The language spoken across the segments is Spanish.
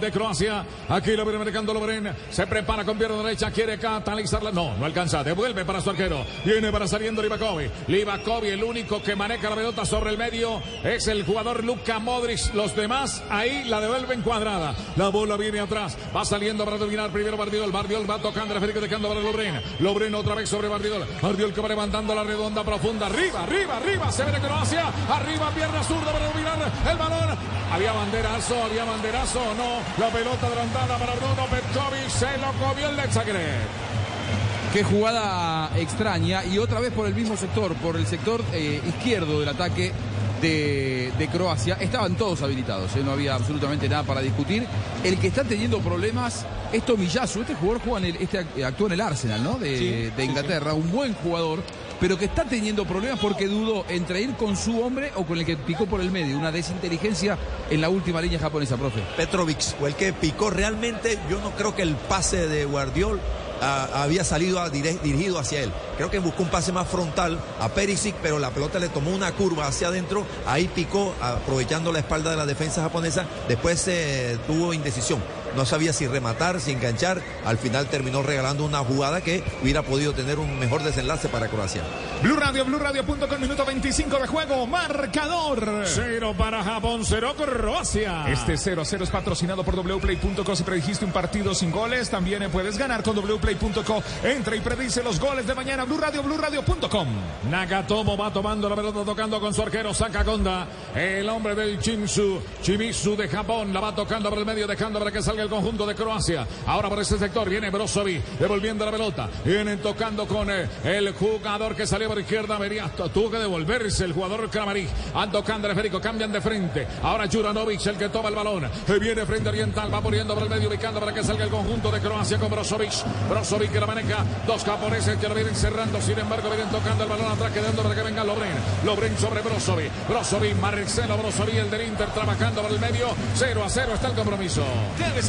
De Croacia. Aquí lo viene marcando Lovren. Se prepara con pierna derecha. Quiere catalizarla. No, no alcanza. Devuelve para su arquero. Viene para saliendo Livakovic. Livakovic, el único que maneja la pelota sobre el medio, es el jugador Luka Modric. Los demás ahí la devuelven cuadrada. La bola viene atrás. Va saliendo para dominar primero Bardiol. Bardiol va tocando Federico dejando para Lovren. Lovren otra vez sobre Bardiol. Bardiol que va levantando la redonda profunda. Arriba, arriba, arriba. Se viene Croacia. Arriba, pierna zurda para dominar el balón. Había banderazo, había banderazo. No, la pelota adelantada para Bruno Petkovic. Se lo comió el Lexagre. Qué jugada extraña y otra vez por el mismo sector, por el sector eh, izquierdo del ataque de, de, Croacia. Estaban todos habilitados, ¿eh? no había absolutamente nada para discutir. El que está teniendo problemas es Tomiyasu. Este jugador juega en el, este, actúa en el Arsenal, ¿no? De, Sí, de sí, Inglaterra, un buen jugador, pero que está teniendo problemas porque dudó entre ir con su hombre o con el que picó por el medio. Una desinteligencia en la última línea japonesa, profe. Petrovic fue el que picó realmente. Yo no creo que el pase de Guardiol había salido dirigido hacia él. Creo que buscó un pase más frontal a Perisic, pero la pelota le tomó una curva hacia adentro. Ahí picó, aprovechando la espalda de la defensa japonesa. Después eh, tuvo indecisión. No sabía si rematar, si enganchar. Al final terminó regalando una jugada que hubiera podido tener un mejor desenlace para Croacia. Blue Radio, Blue Radio.com, minuto 25 de juego. Marcador. Cero para Japón, cero Croacia. Este 0 a 0 es patrocinado por wplay.co. Si predijiste un partido sin goles, también puedes ganar con wplay.co. Entra y predice los goles de mañana. Blue Radio, Blue Radio.com. Nagatomo va tomando la pelota, tocando con su arquero Sakakonda. El hombre del Chimsu, Chimisu de Japón, la va tocando por el medio, dejando para que salga el conjunto de Croacia. Ahora por ese sector viene Brozovic, devolviendo la pelota. Vienen tocando con eh, el jugador que salió por izquierda. Vería, tuvo que devolverse el jugador Kramaric. Ando tocando el cambian de frente. Ahora Juranovic, el que toma el balón. Eh, Viene frente oriental, va poniendo por el medio, ubicando para que salga el conjunto de Croacia con Brozovic. Brozovic que la maneja. Dos japoneses que lo vienen cerrando. Sin embargo, vienen tocando el balón atrás, quedando para que venga Lobren. Lobren sobre Brozovic. Brozovic, Marcelo Brozovic, el del Inter, trabajando por el medio. 0 a 0 está el compromiso.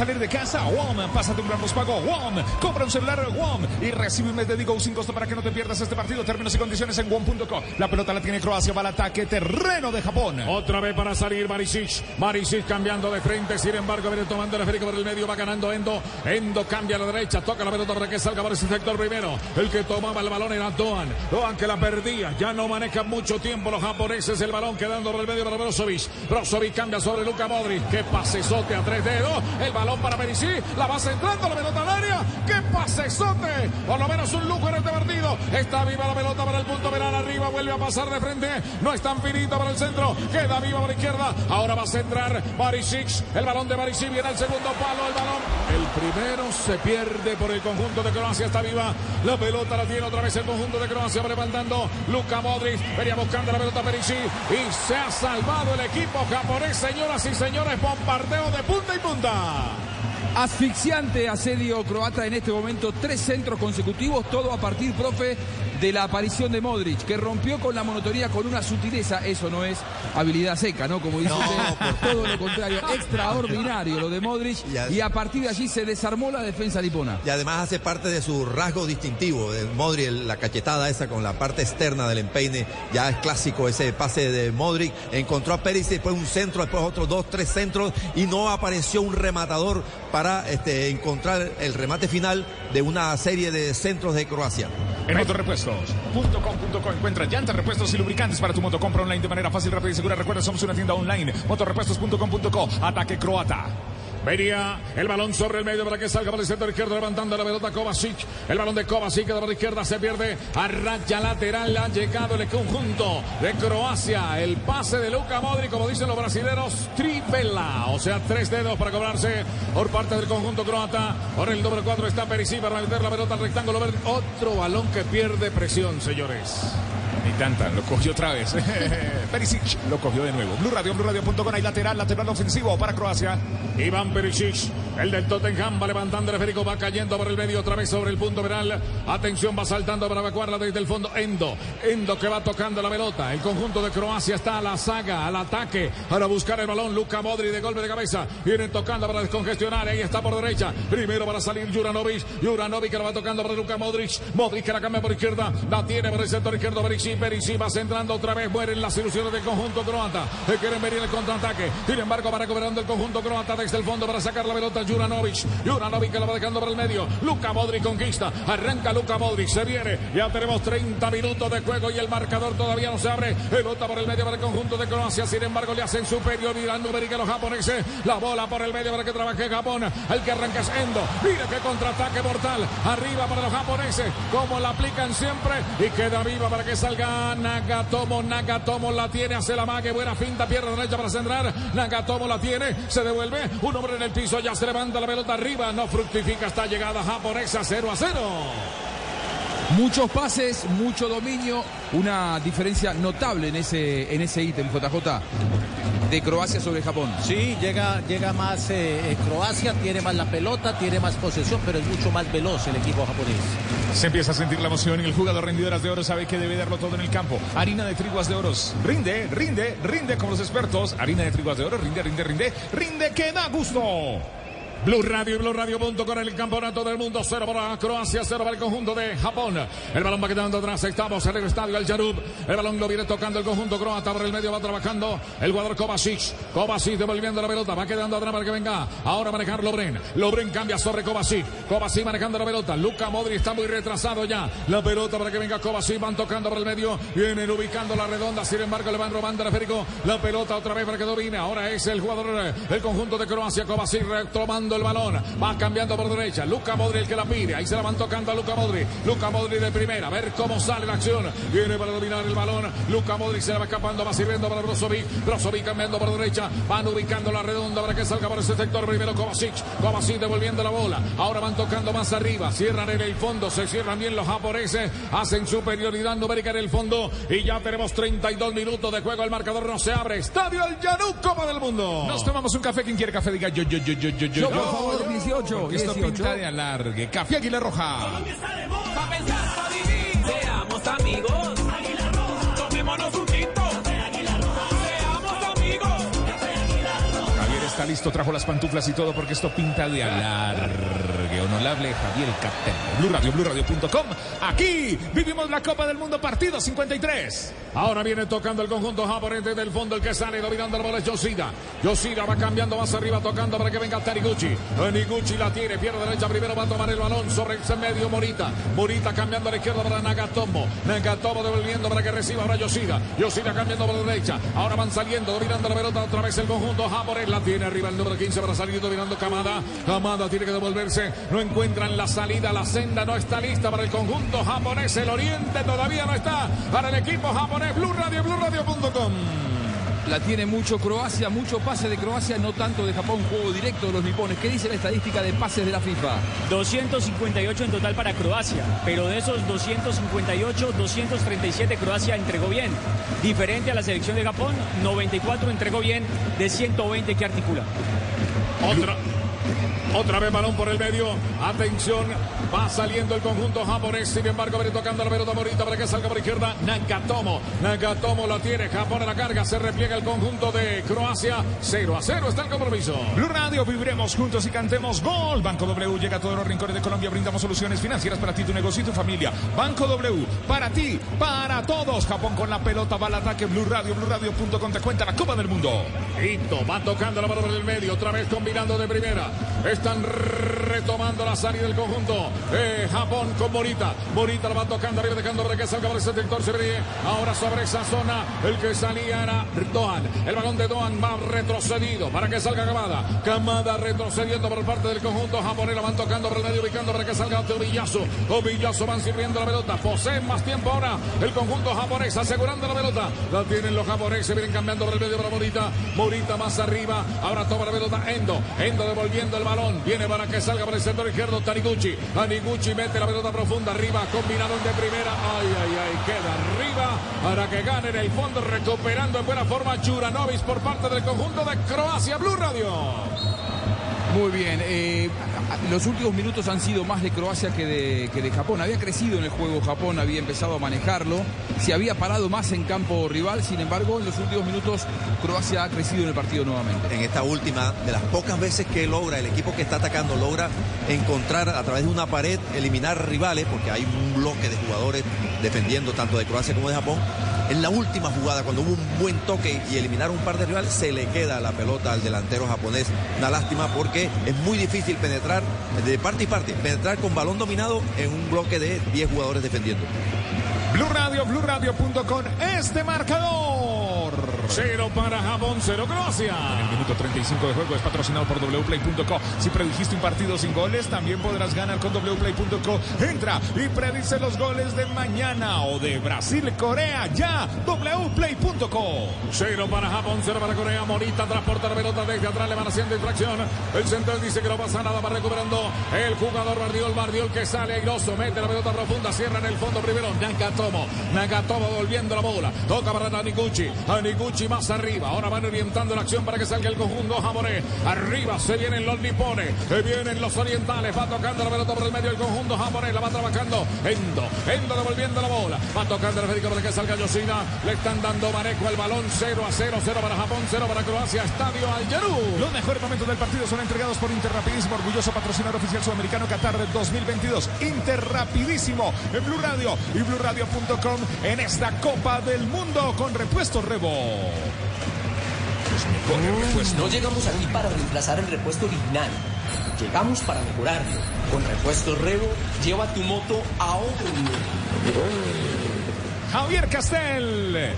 Salir de casa, WOM, pásate un gran pago, WOM, compra un celular WOM y recibe un mes de Digo sin costo para que no te pierdas este partido. Términos y condiciones en WOM.co. La pelota la tiene Croacia, va al ataque, terreno de Japón. Otra vez para salir Marisic. Marisic cambiando de frente. Sin embargo, viene tomando el esférico por el medio. Va ganando Endo. Endo cambia a la derecha. Toca la pelota para que salga por ese sector primero. El que tomaba el balón era Doan. Doan que la perdía. Ya no maneja mucho tiempo los japoneses. El balón quedando por el medio para Brozovic. Brozovic cambia sobre Luka Modric. Que pasesote a tres dedos. El balón para Perisic. La va centrando la pelota al área. ¡Qué pasesote! Por lo menos un lujo en este partido. Está viva la pelota para el punto penal arriba. Vuelve a pasar de frente. No es tan finito para el centro. Queda viva por la izquierda. Ahora va a centrar Barisic. El balón de Barisic viene al segundo palo. El balón. El primero se pierde por el conjunto de Croacia. Está viva. La pelota la tiene otra vez el conjunto de Croacia. Levantando Luka Modric. Venía buscando la pelota Perisic. Y se ha salvado el equipo japonés. Señoras y señores, bombardeo de punta y punta. Asfixiante asedio croata en este momento, tres centros consecutivos, todo a partir, profe, de la aparición de Modric, que rompió con la monotonía con una sutileza, eso no es habilidad seca, ¿no? Como dice usted, todo lo contrario, extraordinario lo de Modric, Y a- y a partir de allí se desarmó la defensa nipona. Y además hace parte de su rasgo distintivo, de Modric, la cachetada esa con la parte externa del empeine, ya es clásico ese pase de Modric, encontró a Pérez después un centro, después otros dos, tres centros y no apareció un rematador para este, encontrar el remate final de una serie de centros de Croacia. En motorrepuestos.com.co encuentra llantas, repuestos y lubricantes para tu moto. Compra online de manera fácil, rápida y segura. Recuerda, somos una tienda online. Motorrepuestos.com.co. Ataque croata. Venía el balón sobre el medio para que salga por el sector izquierdo levantando la pelota Kovacic. El balón de Kovacic queda por la izquierda, se pierde a raya lateral. Ha llegado el conjunto de Croacia. El pase de Luka Modric, como dicen los brasileños, tripela. O sea, tres dedos para cobrarse por parte del conjunto croata. Por el número 4 está Perisic para meter la pelota al rectángulo. Otro balón que pierde presión, señores. Ni tanta, lo cogió otra vez. Perisic lo cogió de nuevo. Blue Radio, Blue Radio.com. Hay lateral, lateral ofensivo para Croacia. Iván Perisic, el del Tottenham, va levantando el esférico, va cayendo por el medio otra vez sobre el punto penal. Atención, va saltando para evacuarla desde el fondo. Endo, Endo que va tocando la pelota. El conjunto de Croacia está a la saga, al ataque, para buscar el balón. Luca Modri de golpe de cabeza. Viene tocando para descongestionar. Ahí está por derecha. Primero para salir Juranovic. Juranovic que la va tocando para Luca Modric. Modric que la cambia por izquierda. La tiene por el sector izquierdo. Perisic, Perisic va centrando otra vez. Mueren las ilusiones del conjunto croata. Que quieren venir el contraataque. Sin embargo, va recuperando el conjunto croata desde el fondo para sacar la pelota. Juranovic. Juranovic que la va dejando por el medio. Luca Modric conquista. Arranca Luca Modric. Se viene. Ya tenemos 30 minutos de juego y el marcador todavía no se abre. Pelota por el medio para el conjunto de Croacia. Sin embargo, le hacen superior. Mirando que los japoneses. La bola por el medio para que trabaje Japón. El que arranca es Endo. Mira qué contraataque mortal. Arriba para los japoneses. Como la aplican siempre. Y queda viva para que salga Nagatomo. Nagatomo la tiene. Hace la mague. Buena finta. Pierna derecha para centrar. Nagatomo la tiene. Se devuelve. Un hombre en el piso. Ya se levanta la pelota arriba. No fructifica esta llegada japonesa. 0 a 0. Muchos pases, mucho dominio, una diferencia notable en ese, en ese ítem, JJ, de Croacia sobre Japón. Sí, llega, llega más eh, Croacia, tiene más la pelota, tiene más posesión, pero es mucho más veloz el equipo japonés. Se empieza a sentir la emoción y el jugador rendidoras de oro sabe que debe darlo todo en el campo. Harina de triguas de oros. Rinde, rinde, rinde como los expertos. Harina de triguas de oro, rinde, rinde, rinde, rinde que da gusto. Blue Radio y Blue Radio con el campeonato del mundo. Cero para Croacia, cero para el conjunto de Japón. El balón va quedando atrás. Estamos en el estadio El Yarub. El balón lo viene tocando el conjunto croata. Por el medio va trabajando el jugador Kovacic. Kovacic devolviendo la pelota. Va quedando atrás para que venga. Ahora manejar Lobren. Lobren cambia sobre Kovacic. Kovacic manejando la pelota. Luca Modri está muy retrasado ya. La pelota para que venga Kovacic. Van tocando por el medio. Vienen ubicando la redonda. Sin embargo, le van robando el esférico. La pelota otra vez para que domine. Ahora es el jugador del conjunto de Croacia. Kovacic retomando el balón. Va cambiando por derecha. Luca Modri el que la pide. Ahí se la van tocando a Luca Modri. Luca Modri de primera. A ver cómo sale la acción. Viene para dominar el balón. Luca Modri se la va escapando. Va sirviendo para Brozovic. Brozovic cambiando por derecha. Van ubicando la redonda para que salga por ese sector. Primero Kovacic. Kovacic devolviendo la bola. Ahora van tocando más arriba. Cierran en el fondo. Se cierran bien los japoneses. Hacen superioridad numérica en el fondo. Y ya tenemos 32 minutos de juego. El marcador no se abre. Estadio El Yanú, Copa del Mundo. Nos tomamos un café. Quien quiere café, diga yo, yo, yo, yo, yo, yo. Por favor, 18. Porque esto 18. pinta de alargue. Café Aguila Roja. Seamos amigos. Listo, trajo las pantuflas y todo porque esto pinta de alargue. Honorable Javier Captel. Blue Radio, BlueRadio.com. Aquí vivimos la Copa del Mundo, partido 53. Ahora viene tocando el conjunto japonés desde el fondo. El que sale dominando la bola es Yoshida. Yoshida va cambiando más arriba, tocando para que venga Taniguchi. Taniguchi la tiene, pierna derecha. Primero va a tomar el balón sobre ese medio Morita. Morita cambiando a la izquierda para Nagatomo. Nagatomo devolviendo para que reciba ahora Yoshida. Yoshida cambiando por la derecha. Ahora van saliendo, dominando la pelota otra vez el conjunto japonés. La tiene arriba el número 15 para salir dominando Kamada. Kamada tiene que devolverse. No encuentran la salida. La senda no está lista para el conjunto japonés. El oriente todavía no está para el equipo japonés. Blue Radio, BlueRadio.com. La tiene mucho Croacia, mucho pase de Croacia, no tanto de Japón, juego directo de los nipones. ¿Qué dice la estadística de pases de la FIFA? 258 en total para Croacia, pero de esos 258, 237 Croacia entregó bien. Diferente a la selección de Japón, 94 entregó bien de 120 que articula. Otra. Otra vez balón por el medio. Atención. Va saliendo el conjunto japonés. Sin embargo, viene tocando la pelota Morita para que salga por izquierda. Nagatomo. Nagatomo la tiene. Japón a la carga. Se repliega el conjunto de Croacia. 0 a 0 está el compromiso. Blue Radio, viviremos juntos y cantemos gol. Banco W llega a todos los rincones de Colombia. Brindamos soluciones financieras para ti, tu negocio y tu familia. Banco W, para ti, para todos. Japón con la pelota va al ataque. Blue Radio, BlueRadio.com te cuenta la Copa del Mundo. Hito va tocando la bola por el medio. Otra vez combinando de primera. Están retomando la salida del conjunto. Eh, Japón con Morita. Morita la va tocando arriba, dejando para que salga por ese sector. Se ve ahora sobre esa zona. El que salía era Doan. El balón de Doan va retrocedido para que salga Kamada. Kamada retrocediendo por parte del conjunto japonés. La van tocando por el medio, ubicando para que salga Ovillazo. Ovillazo van sirviendo la pelota. Poseen más tiempo ahora el conjunto japonés, asegurando la pelota. La tienen los japoneses, vienen cambiando por el medio para Morita. Morita más arriba. Ahora toma la pelota Endo. Endo, Endo el balón. Viene para que salga por el sector izquierdo Taniguchi. Taniguchi mete la pelota profunda arriba. Combinaron de primera. Ay, ay, ay. Queda arriba para que gane en el fondo. Recuperando en buena forma Churanovis por parte del conjunto de Croacia. Blue Radio. Muy bien, eh, los últimos minutos han sido más de Croacia que de, que de Japón. Había crecido en el juego Japón, había empezado a manejarlo, se había parado más en campo rival, sin embargo en los últimos minutos Croacia ha crecido en el partido nuevamente. En esta última, de las pocas veces que logra, el equipo que está atacando logra encontrar a través de una pared, eliminar rivales, porque hay un bloque de jugadores defendiendo tanto de Croacia como de Japón. En la última jugada, cuando hubo un buen toque y eliminar un par de rivales, se le queda la pelota al delantero japonés. Una lástima porque es muy difícil penetrar de parte y parte, penetrar con balón dominado en un bloque de 10 jugadores defendiendo. Blue Radio, BlueRadio.com, este marcador. Cero para Japón, cero Croacia. En el minuto 35 de juego es patrocinado por wplay.co. Si predijiste un partido sin goles, también podrás ganar con wplay.co. Entra y predice los goles de mañana o de Brasil, Corea, ya. wplay.co. Cero para Japón, cero para Corea. Morita transporta la pelota desde atrás, le van haciendo infracción. El central dice que no pasa nada, va recuperando el jugador Bardiol. Bardiol que sale airoso, mete la pelota profunda, cierra en el fondo primero. Nakatomo, Nakatomo volviendo la bola. Toca para Taniguchi. Taniguchi más arriba. Ahora van orientando la acción para que salga el conjunto japonés. Arriba se vienen los nipones. Se vienen los orientales. Va tocando la pelota por el medio del conjunto japonés. La va trabajando Endo. Endo devolviendo la bola. Va tocando el Federico para que salga Yoshida. Le están dando Manejo el balón. 0 a 0. 0 para Japón. 0 para Croacia. Estadio Algerú. Los mejores momentos del partido son entregados por Interrapidísimo, orgulloso patrocinador oficial sudamericano Qatar 2022. Interrapidísimo en Blue Radio y BlueRadio.com en esta Copa del Mundo con repuesto Rebo. No llegamos aquí para reemplazar el repuesto original. Llegamos para mejorarlo. Con repuesto Revo, lleva tu moto a otro nivel. Javier Castel,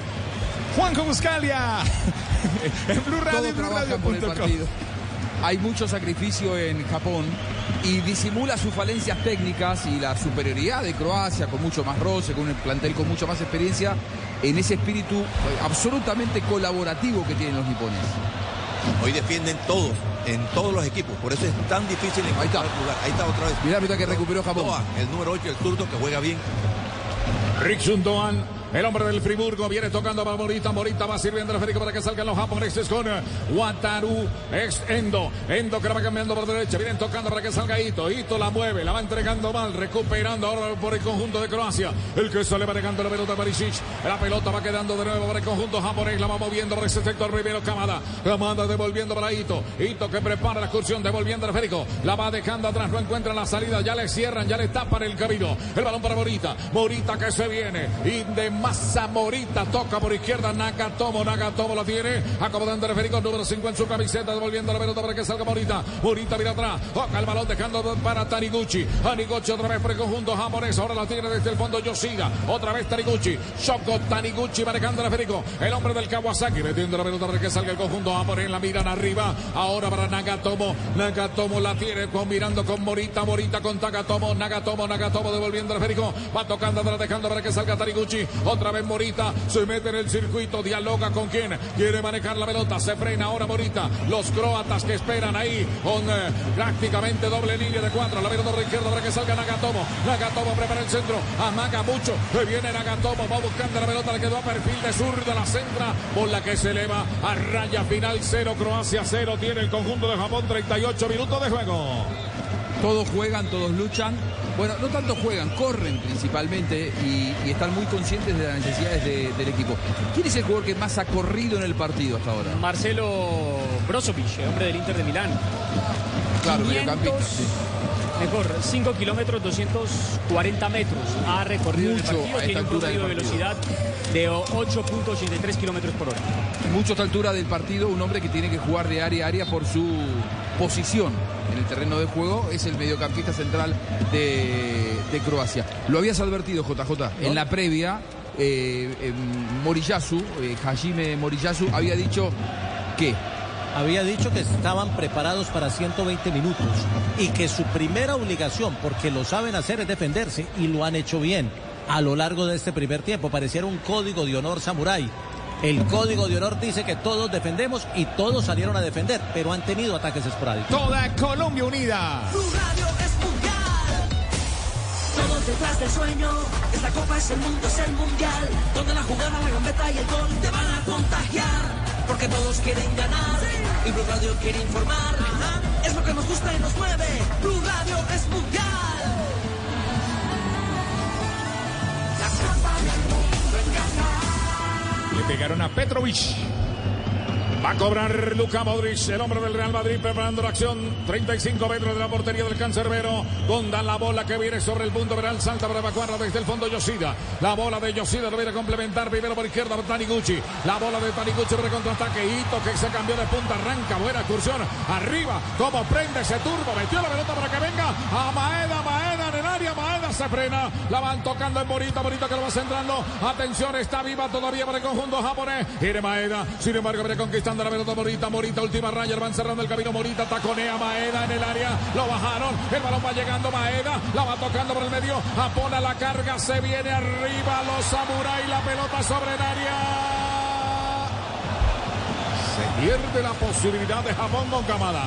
Juan Buscalia, en Blue Radio, Todo trabaja por el partido. Hay mucho sacrificio en Japón y disimula sus falencias técnicas y la superioridad de Croacia con mucho más roce, con un plantel con mucha más experiencia, en ese espíritu eh, absolutamente colaborativo que tienen los nipones. Hoy defienden todos, en todos los equipos, por eso es tan difícil encontrar el lugar. Ahí está otra vez. Mira, mira que recuperó Japón. Doan, el número 8, el turco que juega bien. Rickson Doan, el hombre del Friburgo, viene tocando para Morita. Morita va sirviendo el esférico para que salgan los japoneses con eh, Wataru. Ex Endo. Endo que la va cambiando por derecha. Vienen tocando para que salga Ito. Ito la mueve, la va entregando mal, recuperando ahora por el conjunto de Croacia. El que sale manejando la pelota Barisic. La pelota va quedando de nuevo para el conjunto japonés. La va moviendo por ese sector primero Kamada. Kamada devolviendo para Ito. Ito que prepara la excursión, devolviendo el esférico. La va dejando atrás, no encuentra la salida. Ya le cierran, ya le tapan el camino. El balón para Morita. Morita que se viene. Y de masa Morita toca por izquierda. Nakatomo. Nakatomo la tiene. Acomodando el esférico número 5 en su camiseta. Devolviendo la pelota para que salga Morita. Morita mira atrás. Toca el balón dejando para Taniguchi. Taniguchi otra vez por el conjunto japonés. Ahora la tiene desde el fondo Yoshida. Otra vez Taniguchi. Shoko Taniguchi manejando el esférico. El hombre del Kawasaki metiendo la pelota para que salga el conjunto japonés. La miran arriba. Ahora para Nagatomo. Nagatomo la tiene combinando con Morita. Morita con Takatomo. Nagatomo. Nagatomo devolviendo el esférico. Va tocando atrás dejando para que salga Taniguchi. Otra vez Morita. Se mete en el circuito. Dialoga con quien quiere manejar la pelota. Se frena ahora Morita. Los croatas que esperan ahí con eh, prácticamente doble línea de cuatro. La pelota por la izquierda para que salga Nagatomo. Nagatomo prepara el centro. Amaga mucho. Se viene Nagatomo. Va buscando la pelota. Le quedó a perfil de sur de la centra. Por la que se eleva a raya final. Cero Croacia. Cero tiene el conjunto de Japón. 38 minutos de juego. Todos juegan, todos luchan. Bueno, no tanto juegan, corren principalmente y, y están muy conscientes de las necesidades de- del equipo. ¿Quién es el jugador que más ha corrido en el partido hasta ahora? Marcelo Brozovic, el hombre del Inter de Milán. Claro, 500, mediocampista, sí. Mejor, 5 kilómetros, 240 metros. Ha recorrido el Mucho partido, a esta tiene un promedio de partido. velocidad de 8.83 kilómetros por hora. Mucho a esta altura del partido, un hombre que tiene que jugar de área a área por su posición en el terreno de juego, es el mediocampista central de, de Croacia. Lo habías advertido, JJ, en la previa, eh, eh, Moriyasu, eh, Hajime Moriyasu, había dicho que Había dicho que estaban preparados para 120 minutos y que su primera obligación, porque lo saben hacer, es defenderse y lo han hecho bien a lo largo de este primer tiempo. Pareciera un código de honor samurái. El código de honor dice que todos defendemos y todos salieron a defender, pero han tenido ataques esporádicos. Toda Colombia unida. Blue Radio es mundial. Todos detrás del sueño. Esta copa es el mundo, es el mundial. Donde la jugada, la gambeta y el gol te van a contagiar. Porque todos quieren ganar. Y Blue Radio quiere informar. Es lo que nos gusta y nos mueve. Blue Radio es mundial. Le pegaron a Petrovic. Va a cobrar Luca Modric, el hombre del Real Madrid, preparando la acción. 35 metros de la portería del cancerbero. Donda la bola que viene sobre el punto verán. Salta para evacuarla desde el fondo Yoshida. La bola de Yoshida lo viene a complementar. Primero por izquierda Taniguchi. La bola de Taniguchi para contraataque. Hito que se cambió de punta. Arranca. Buena excursión. Arriba. Como prende ese turbo. Metió la pelota para que venga. A Maeda. Maeda área. Maeda se frena. La van tocando en Morita. Morita que lo va centrando. Atención. Está viva todavía para el conjunto japonés. Ire Maeda. Sin embargo, viene conquistando la pelota Morita, Morita, última raya, van cerrando el camino Morita, taconea Maeda en el área, lo bajaron, el balón va llegando Maeda, la va tocando por el medio, apona la carga, se viene arriba los samuráis, la pelota sobre el área. Se pierde la posibilidad de Japón con Kamada.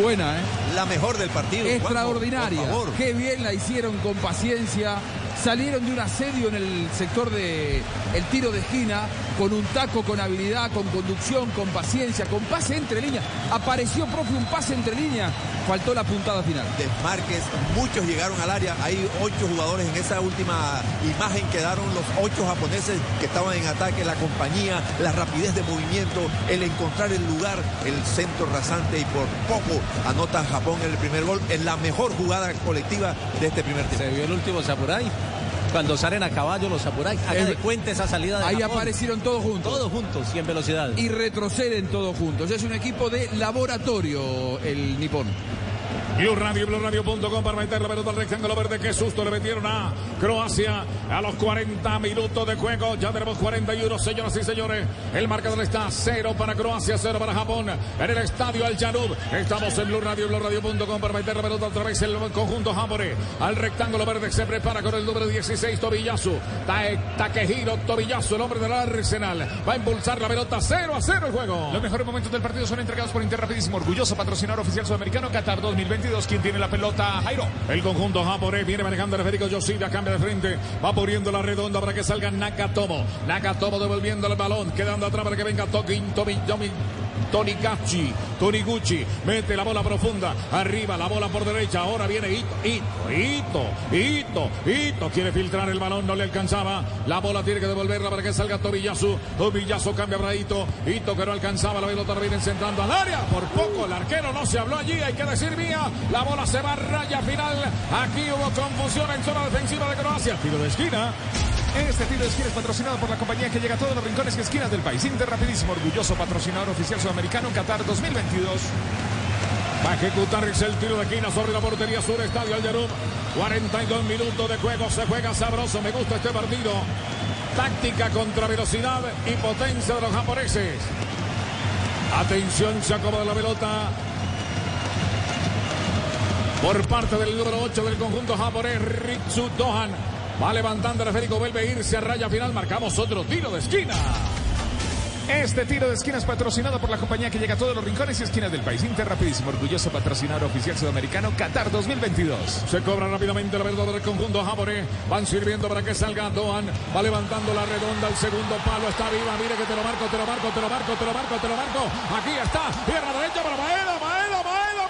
Buena, ¿eh? La mejor del partido. Extraordinaria. Qué bien la hicieron con paciencia. Salieron de un asedio en el sector de el tiro de esquina con un taco, con habilidad, con conducción, con paciencia, con pase entre líneas. Apareció propio un pase entre líneas. Faltó la puntada final. Desmarques, muchos llegaron al área. Hay ocho jugadores en esa última imagen. Quedaron los ocho japoneses que estaban en ataque. La compañía, la rapidez de movimiento, el encontrar el lugar, el centro rasante y por poco anota Japón el primer gol en la mejor jugada colectiva de este primer tiempo. Se vio el último Samurai. Cuando salen a caballo los Samurai. Haga de cuenta esa salida de Ahí Japón. aparecieron todos juntos. Todos juntos y en velocidad. Y retroceden todos juntos. Es un equipo de laboratorio el nipón. Blue Radio, para meter la pelota al rectángulo verde. Qué susto le metieron a Croacia a los 40 minutos de juego. Ya tenemos 41, señoras y señores. El marcador está 0 para Croacia, 0 para Japón. En el estadio Al Janub. Estamos en Blue Radio, para meter la pelota otra vez el conjunto japonés. Al rectángulo verde se prepara con el número 16, Tobiyasu. Tae- Takehiro el hombre del Arsenal. Va a impulsar la pelota 0 a 0 el juego. Los mejores momentos del partido son entregados por Interrapidísimo, orgulloso patrocinador oficial sudamericano Qatar 2022. ¿Quién tiene la pelota? Jairo. El conjunto japonés viene manejando el esférico Yoshida, cambia de frente, va poniendo la redonda para que salga Nakatomo. Nakatomo devolviendo el balón, quedando atrás para que venga Tokin, Tomi, Tomi, Tonikachi, Toniguchi, mete la bola profunda, arriba la bola por derecha, ahora viene Ito, Ito, Ito, Ito, Ito, quiere filtrar el balón, no le alcanzaba, la bola tiene que devolverla para que salga Tobiyasu, Tobiyasu cambia para Ito, Ito que no alcanzaba, la pelota la vienen centrando al área, por poco el arquero no se habló allí, hay que decir mía, la bola se va a raya final, aquí hubo confusión en zona defensiva de Croacia, tiro de esquina. Este tiro de esquina es patrocinado por la compañía que llega a todos los rincones y esquinas del país. Interrapidísimo, orgulloso patrocinador oficial sudamericano Qatar 2022. Va a ejecutar el tiro de esquina sobre la portería sur, Estadio Alderum. 42 minutos de juego, se juega sabroso, me gusta este partido. Táctica contra velocidad y potencia de los japoneses. Atención, se acomoda la pelota. Por parte del número 8 del conjunto japonés, Ritsu Dohan. Va levantando el esférico, vuelve a irse a raya final. Marcamos otro tiro de esquina. Este tiro de esquina es patrocinado por la compañía que llega a todos los rincones y esquinas del país. Interrapidísimo, orgulloso patrocinador oficial sudamericano Qatar 2022. Se cobra rápidamente la pelota del conjunto japonés. Van sirviendo para que salga Dohan. Va levantando la redonda. El segundo palo está viva. Mire que te lo marco, te lo marco, te lo marco, te lo marco, te lo marco. Aquí está. Pierna derecha para Maeda, Maeda, Maeda,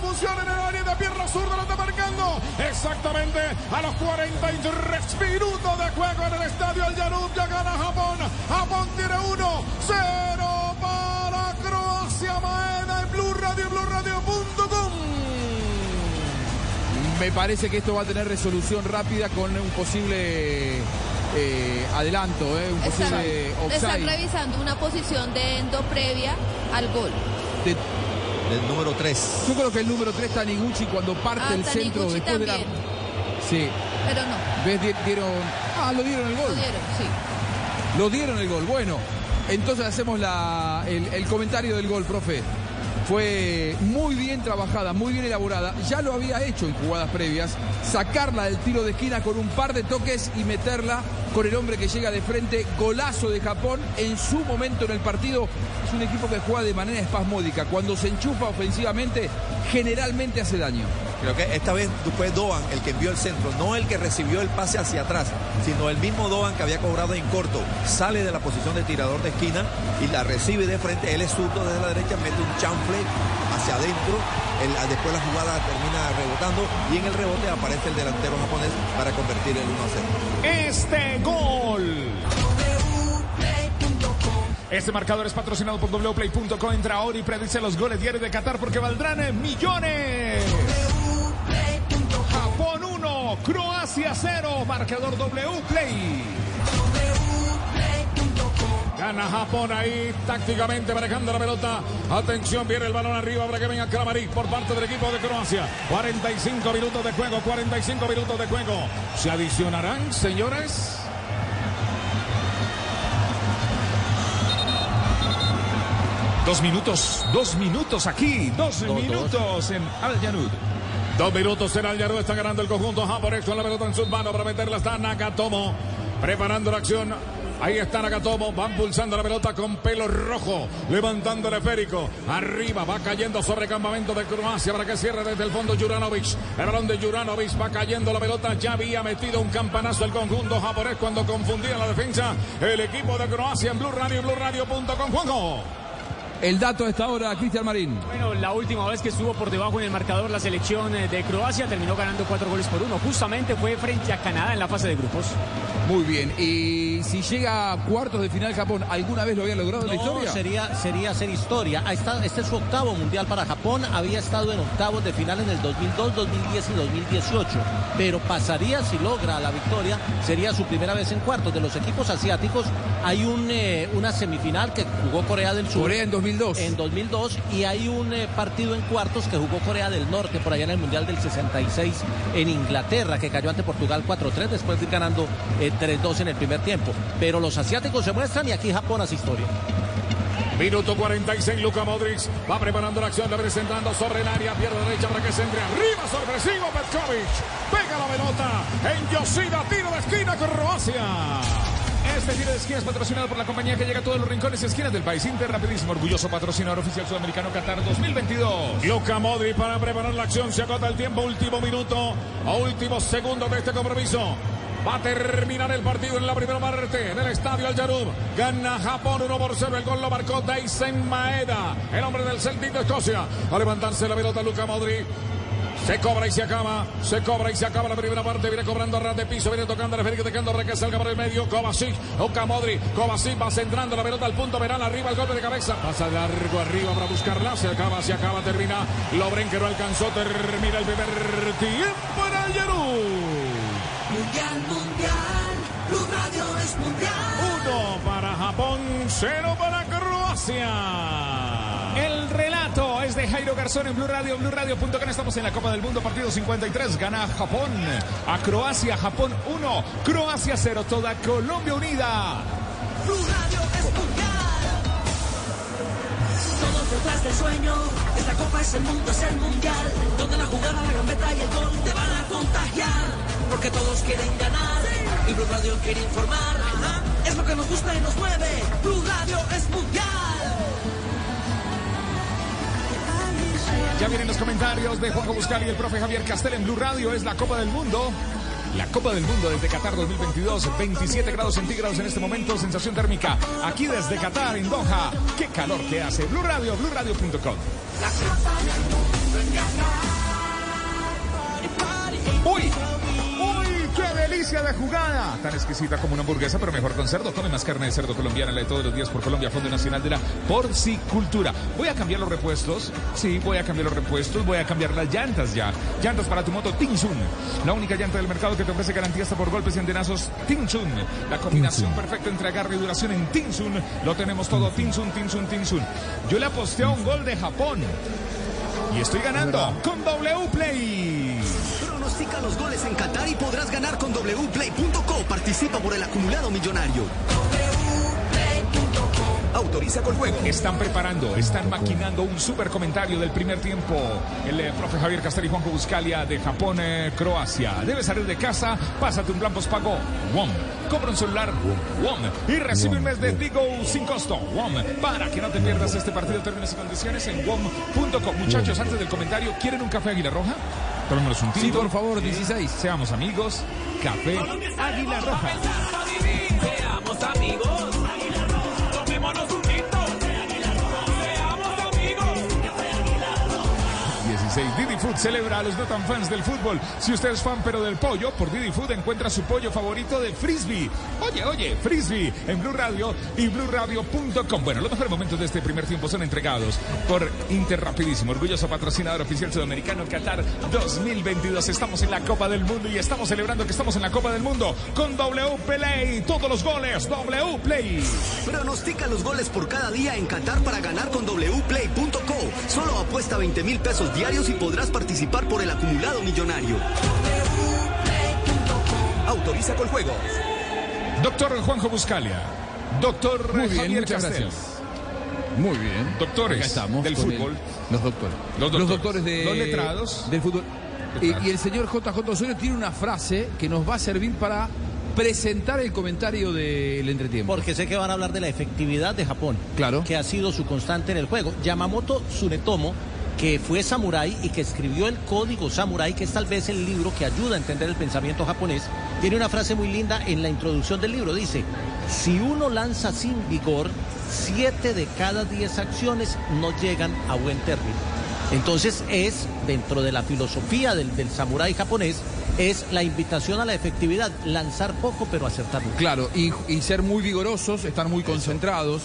confusión en el área de pierna zurda, la está marcando exactamente a los 43 minutos de juego en el estadio El Yanub, ya gana Japón, Japón tiene 1, 0 para Croacia, Maeda en Blue Radio, Blue Me parece que esto va a tener resolución rápida con un posible eh, adelanto, eh, un están, posible offside. Revisando una posición de endo previa al gol. El número 3. yo creo que el número 3 Taniguchi cuando parte Ah, el centro Taniguchi después de la. Sí, Pero no, ¿ves? Di- Dieron. Ah, lo dieron el lo gol. dieron, sí. Lo dieron el gol. Bueno, entonces hacemos la, el, el comentario del gol, profe. Fue muy bien trabajada, muy bien elaborada. Ya lo había hecho en jugadas previas. Sacarla del tiro de esquina con un par de toques y meterla con el hombre que llega de frente. Golazo de Japón en su momento en el partido. Es un equipo que juega de manera espasmódica. Cuando se enchufa ofensivamente, generalmente hace daño. Creo que esta vez fue Doan el que envió el centro, no el que recibió el pase hacia atrás, sino el mismo Doan que había cobrado en corto. Sale de la posición de tirador de esquina y la recibe de frente. Él es zurdo desde la derecha, mete un chanfle hacia adentro. El- después la jugada termina rebotando y en el rebote aparece el delantero japonés para convertir el 1 a 0. Este gol. Este marcador es patrocinado por wplay.co. Entra ahora y predice los goles diarios de Qatar porque valdrán eh, millones. Japón 1, Croacia 0, marcador W Play. Gana Japón ahí tácticamente manejando la pelota. Atención, viene el balón arriba para que venga Kramaric por parte del equipo de Croacia. 45 minutos de juego, 45 minutos de juego. ¿Se adicionarán, señores? Dos minutos, dos minutos aquí, dos minutos en Al Yanud. Dos minutos en el Yaru está ganando el conjunto japonés con la pelota en sus manos para meterla. Está Nakatomo preparando la acción. Ahí está Nakatomo, van pulsando la pelota con pelo rojo, levantando el esférico. Arriba va cayendo sobre campamento de Croacia para que cierre desde el fondo Juranovic. El balón de Juranovic va cayendo la pelota. Ya había metido un campanazo el conjunto japonés cuando confundía la defensa. El equipo de Croacia en Blue Radio, BlueRadio.com. Juego. El dato a esta hora, Cristian Marín. Bueno, la última vez que estuvo por debajo en el marcador la selección eh, de Croacia terminó ganando cuatro goles por uno. Justamente fue frente a Canadá en la fase de grupos. Muy bien. Y si llega a cuartos de final Japón, ¿alguna vez lo había logrado en la No, historia? sería, sería hacer historia. Este es su octavo mundial para Japón. Había estado en octavos de final en el 2002, 2010 y 2018. Pero pasaría si logra la victoria. Sería su primera vez en cuartos. De los equipos asiáticos hay un, eh, una semifinal que jugó Corea del Sur. Corea en 2002. En 2002. Y hay un eh, partido en cuartos que jugó Corea del Norte por allá en el Mundial del 66 en Inglaterra, que cayó ante Portugal 4-3 después de ir ganando eh, 3-2 en el primer tiempo. Pero los asiáticos se muestran y aquí Japón hace historia. Minuto 46, Luka Modric va preparando la acción, representando sobre el área, pierna derecha para que se entre arriba, sorpresivo Petkovic, pega la pelota en Yoshida, tiro de esquina con Croacia. Este tiro de esquina es patrocinado por la compañía que llega a todos los rincones y esquinas del país. Inter Rapidísimo, orgulloso patrocinador oficial sudamericano Qatar 2022. Luka Modric para preparar la acción, se agota el tiempo, último minuto, a últimos segundos de este compromiso. Va a terminar el partido en la primera parte en el estadio Al Yarub. Gana Japón 1 por 0. El gol lo marcó Daisen Maeda, el hombre del Celtic de Escocia. A levantarse la pelota Luka Modric. Se cobra y se acaba, se cobra y se acaba la primera parte, viene cobrando a ras de piso, viene tocando el Félix dejando para que salga por el medio, Kovacic, Luka Modric, Kovacic va centrando la pelota al punto, verán arriba el golpe de cabeza, pasa largo arriba para buscarla, se acaba, se acaba, termina, Lobren que no alcanzó, termina el primer tiempo en el Yerú. Mundial, mundial, Blue Radio es mundial. Uno para Japón, cero para Croacia. Jairo Garzón en Blue Radio, BlueRadio.com. Estamos en la Copa del Mundo, partido 53. Gana Japón a Croacia, Japón 1, Croacia 0, toda Colombia unida. Blue Radio es mundial. Todos detrás del sueño. Esta copa es el mundo, es el mundial. Donde la jugada, la gambeta y el gol te van a contagiar. Porque todos quieren ganar. Y Blue Radio quiere informar. Es lo que nos gusta y nos mueve. Blue Radio es mundial. Ya vienen los comentarios de Juanjo Buscal y el profe Javier Castel en Blue Radio. Es la Copa del Mundo. La Copa del Mundo desde Qatar 2022, 27 grados centígrados en este momento, sensación térmica. Aquí desde Qatar, en Doha. Qué calor que hace. Blue Radio, BlueRadio.com. ¡Uy! ¡Uy! ¡Qué delicia! de jugada. Tan exquisita como una hamburguesa, pero mejor con cerdo. Come más carne de cerdo colombiana, la de todos los días por Colombia, Fondo Nacional de la Porcicultura. Voy a cambiar los repuestos. Sí, voy a cambiar los repuestos. Voy a cambiar las llantas ya. Llantas para tu moto Tinsun. La única llanta del mercado que te ofrece garantía hasta por golpes y antenazos Tinsun. La combinación perfecta entre agarre y duración en Tinsun. Lo tenemos todo. Tinsun, Tinsun, Tinsun. Yo le aposté a un gol de Japón. Y estoy ganando con W Play. Pronostica los goles en Qatar y podrás ganar con wplay.co. Participa por el acumulado millonario. Autoriza con juego. Están preparando, están maquinando un super comentario del primer tiempo. El eh, profe Javier Castel y Juanjo Buscalia de Japón, eh, Croacia. Debes salir de casa, pásate un plan postpago. WOM. Compra un celular. WOM. Y recibe un mes de Digo sin costo. WOM. Para que no te pierdas este partido, términos y condiciones en WOM.com. Muchachos, antes del comentario, ¿quieren un café Águila Roja? Tomémonos un tinto. Sí, por favor, 16. Seamos amigos. Café Águila Roja. Seamos amigos. Celebra a los no tan fans del fútbol. Si usted es fan pero del pollo, por Didi Food encuentra su pollo favorito de Frisbee. Oye, oye, Frisbee en Blue Radio y BlueRadio.com. Bueno, los mejores momentos de este primer tiempo son entregados por Interrapidísimo, orgulloso patrocinador oficial sudamericano Qatar 2022. Estamos en la Copa del Mundo y estamos celebrando que estamos en la Copa del Mundo con W Play. Todos los goles, W Play. Pronostica los goles por cada día en Qatar para ganar con wplay.co. Solo apuesta 20 mil pesos diarios y podrás participar por el acumulado millonario. Autoriza con juego. Doctor Juanjo Buscalia. Doctor Muy bien, Javier muchas Castel. gracias. Muy bien. Doctores Acá estamos del el- fútbol. los doctores. Los Los doctores. de, Los letrados. del fútbol. Y, y el señor JJ Osorio tiene una frase que nos va a servir para presentar el comentario del entretiempo. Porque sé que van a hablar de la efectividad de Japón. Claro. Que ha sido su constante en el juego. Yamamoto Tsunetomo, que fue samurái y que escribió el código samurái, que es tal vez el libro que ayuda a entender el pensamiento japonés, tiene una frase muy linda en la introducción del libro. Dice, si uno lanza sin vigor, siete de cada diez acciones no llegan a buen término. Entonces es, dentro de la filosofía del, del samurái japonés, es la invitación a la efectividad, lanzar poco pero acertar mucho. Claro, y, y ser muy vigorosos, estar muy concentrados.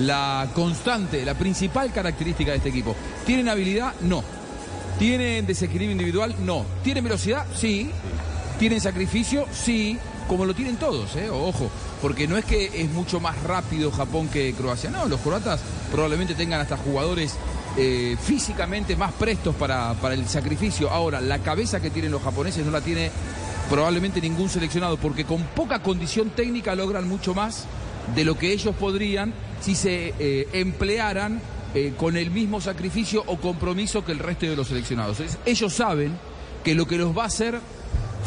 La constante, la principal característica de este equipo. ¿Tienen habilidad? No. ¿Tienen desequilibrio individual? No. ¿Tienen velocidad? Sí. ¿Tienen sacrificio? Sí. Como lo tienen todos, ¿eh? ojo, porque no es que es mucho más rápido Japón que Croacia. No, los croatas probablemente tengan hasta jugadores eh, físicamente más prestos para, para el sacrificio. Ahora, la cabeza que tienen los japoneses no la tiene probablemente ningún seleccionado, porque con poca condición técnica logran mucho más de lo que ellos podrían si se eh, emplearan eh, con el mismo sacrificio o compromiso que el resto de los seleccionados. Es- ellos saben que lo que los va a hacer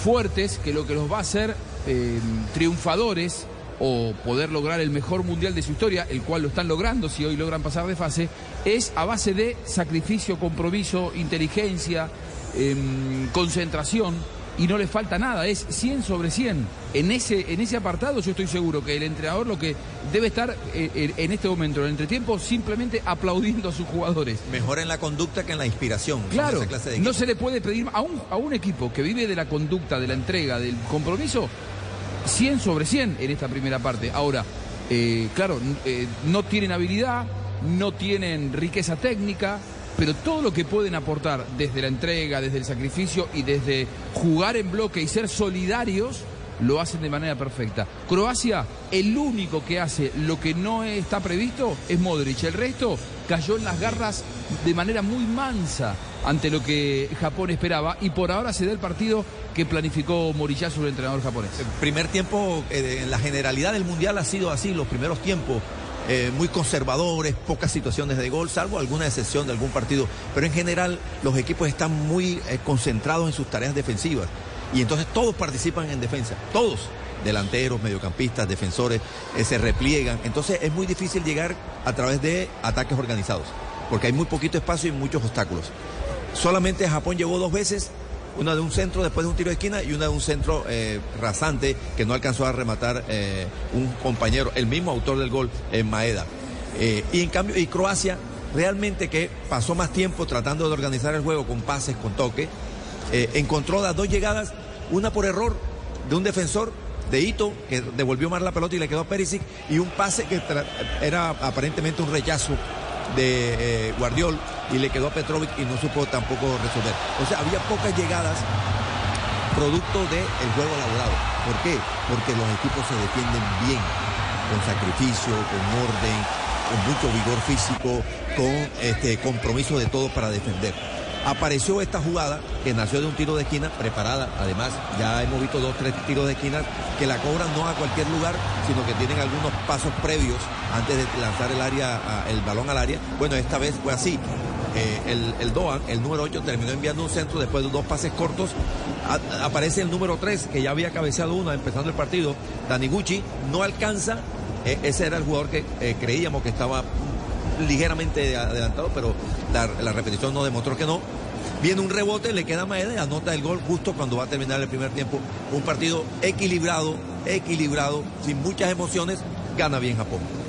fuertes, que lo que los va a hacer eh, triunfadores o poder lograr el mejor mundial de su historia, el cual lo están logrando si hoy logran pasar de fase, es a base de sacrificio, compromiso, inteligencia, em, concentración y no les falta nada, es 100 sobre 100. En ese, en ese apartado yo estoy seguro que el entrenador lo que debe estar eh, eh, en este momento, en el entretiempo, simplemente aplaudiendo a sus jugadores. Mejor en la conducta que en la inspiración. Claro, esa clase de no se le puede pedir a un, a un equipo que vive de la conducta, de la entrega, del compromiso, 100 sobre 100 en esta primera parte. Ahora, eh, claro, eh, no tienen habilidad, no tienen riqueza técnica, pero todo lo que pueden aportar desde la entrega, desde el sacrificio y desde jugar en bloque y ser solidarios, lo hacen de manera perfecta. Croacia, el único que hace lo que no está previsto es Modric. El resto cayó en las garras de manera muy mansa ante lo que Japón esperaba y por ahora se da el partido que planificó Moriyasu, el entrenador japonés. primer tiempo, eh, en la generalidad del Mundial ha sido así, los primeros tiempos. Eh, muy conservadores, pocas situaciones de gol, salvo alguna excepción de algún partido. Pero en general los equipos están muy eh, concentrados en sus tareas defensivas. Y entonces todos participan en defensa, todos. Delanteros, mediocampistas, defensores, eh, se repliegan. Entonces es muy difícil llegar a través de ataques organizados, porque hay muy poquito espacio y muchos obstáculos. Solamente Japón llegó dos veces, una de un centro después de un tiro de esquina y una de un centro eh, rasante que no alcanzó a rematar eh, un compañero, el mismo autor del gol, en Maeda. Eh, y en cambio, y Croacia realmente que pasó más tiempo tratando de organizar el juego con pases, con toque, encontró las dos llegadas, una por error de un defensor de Ito que devolvió mal la pelota y le quedó a Perisic y un pase que era aparentemente un rechazo de eh, Guardiol y le quedó a Petrovic y no supo tampoco resolver. O sea, había pocas llegadas producto del juego elaborado. ¿Por qué? Porque los equipos se defienden bien, con sacrificio, con orden, con mucho vigor físico, con este compromiso de todos para defender. Apareció esta jugada que nació de un tiro de esquina preparada. Además, ya hemos visto dos, tres tiros de esquina que la cobran no a cualquier lugar, sino que tienen algunos pasos previos antes de lanzar el área, el balón al área. Bueno, esta vez fue así. Eh, el, el Doan, el número 8, terminó enviando un centro después de dos pases cortos. Aparece el número 3, que ya había cabeceado una empezando el partido. Daniguchi no alcanza. Eh, ese era el jugador que eh, creíamos que estaba ligeramente adelantado, pero la, repetición nos demostró que no. Viene un rebote, le queda a Maeda y anota el gol justo cuando va a terminar el primer tiempo. Un partido equilibrado, equilibrado, sin muchas emociones, gana bien Japón.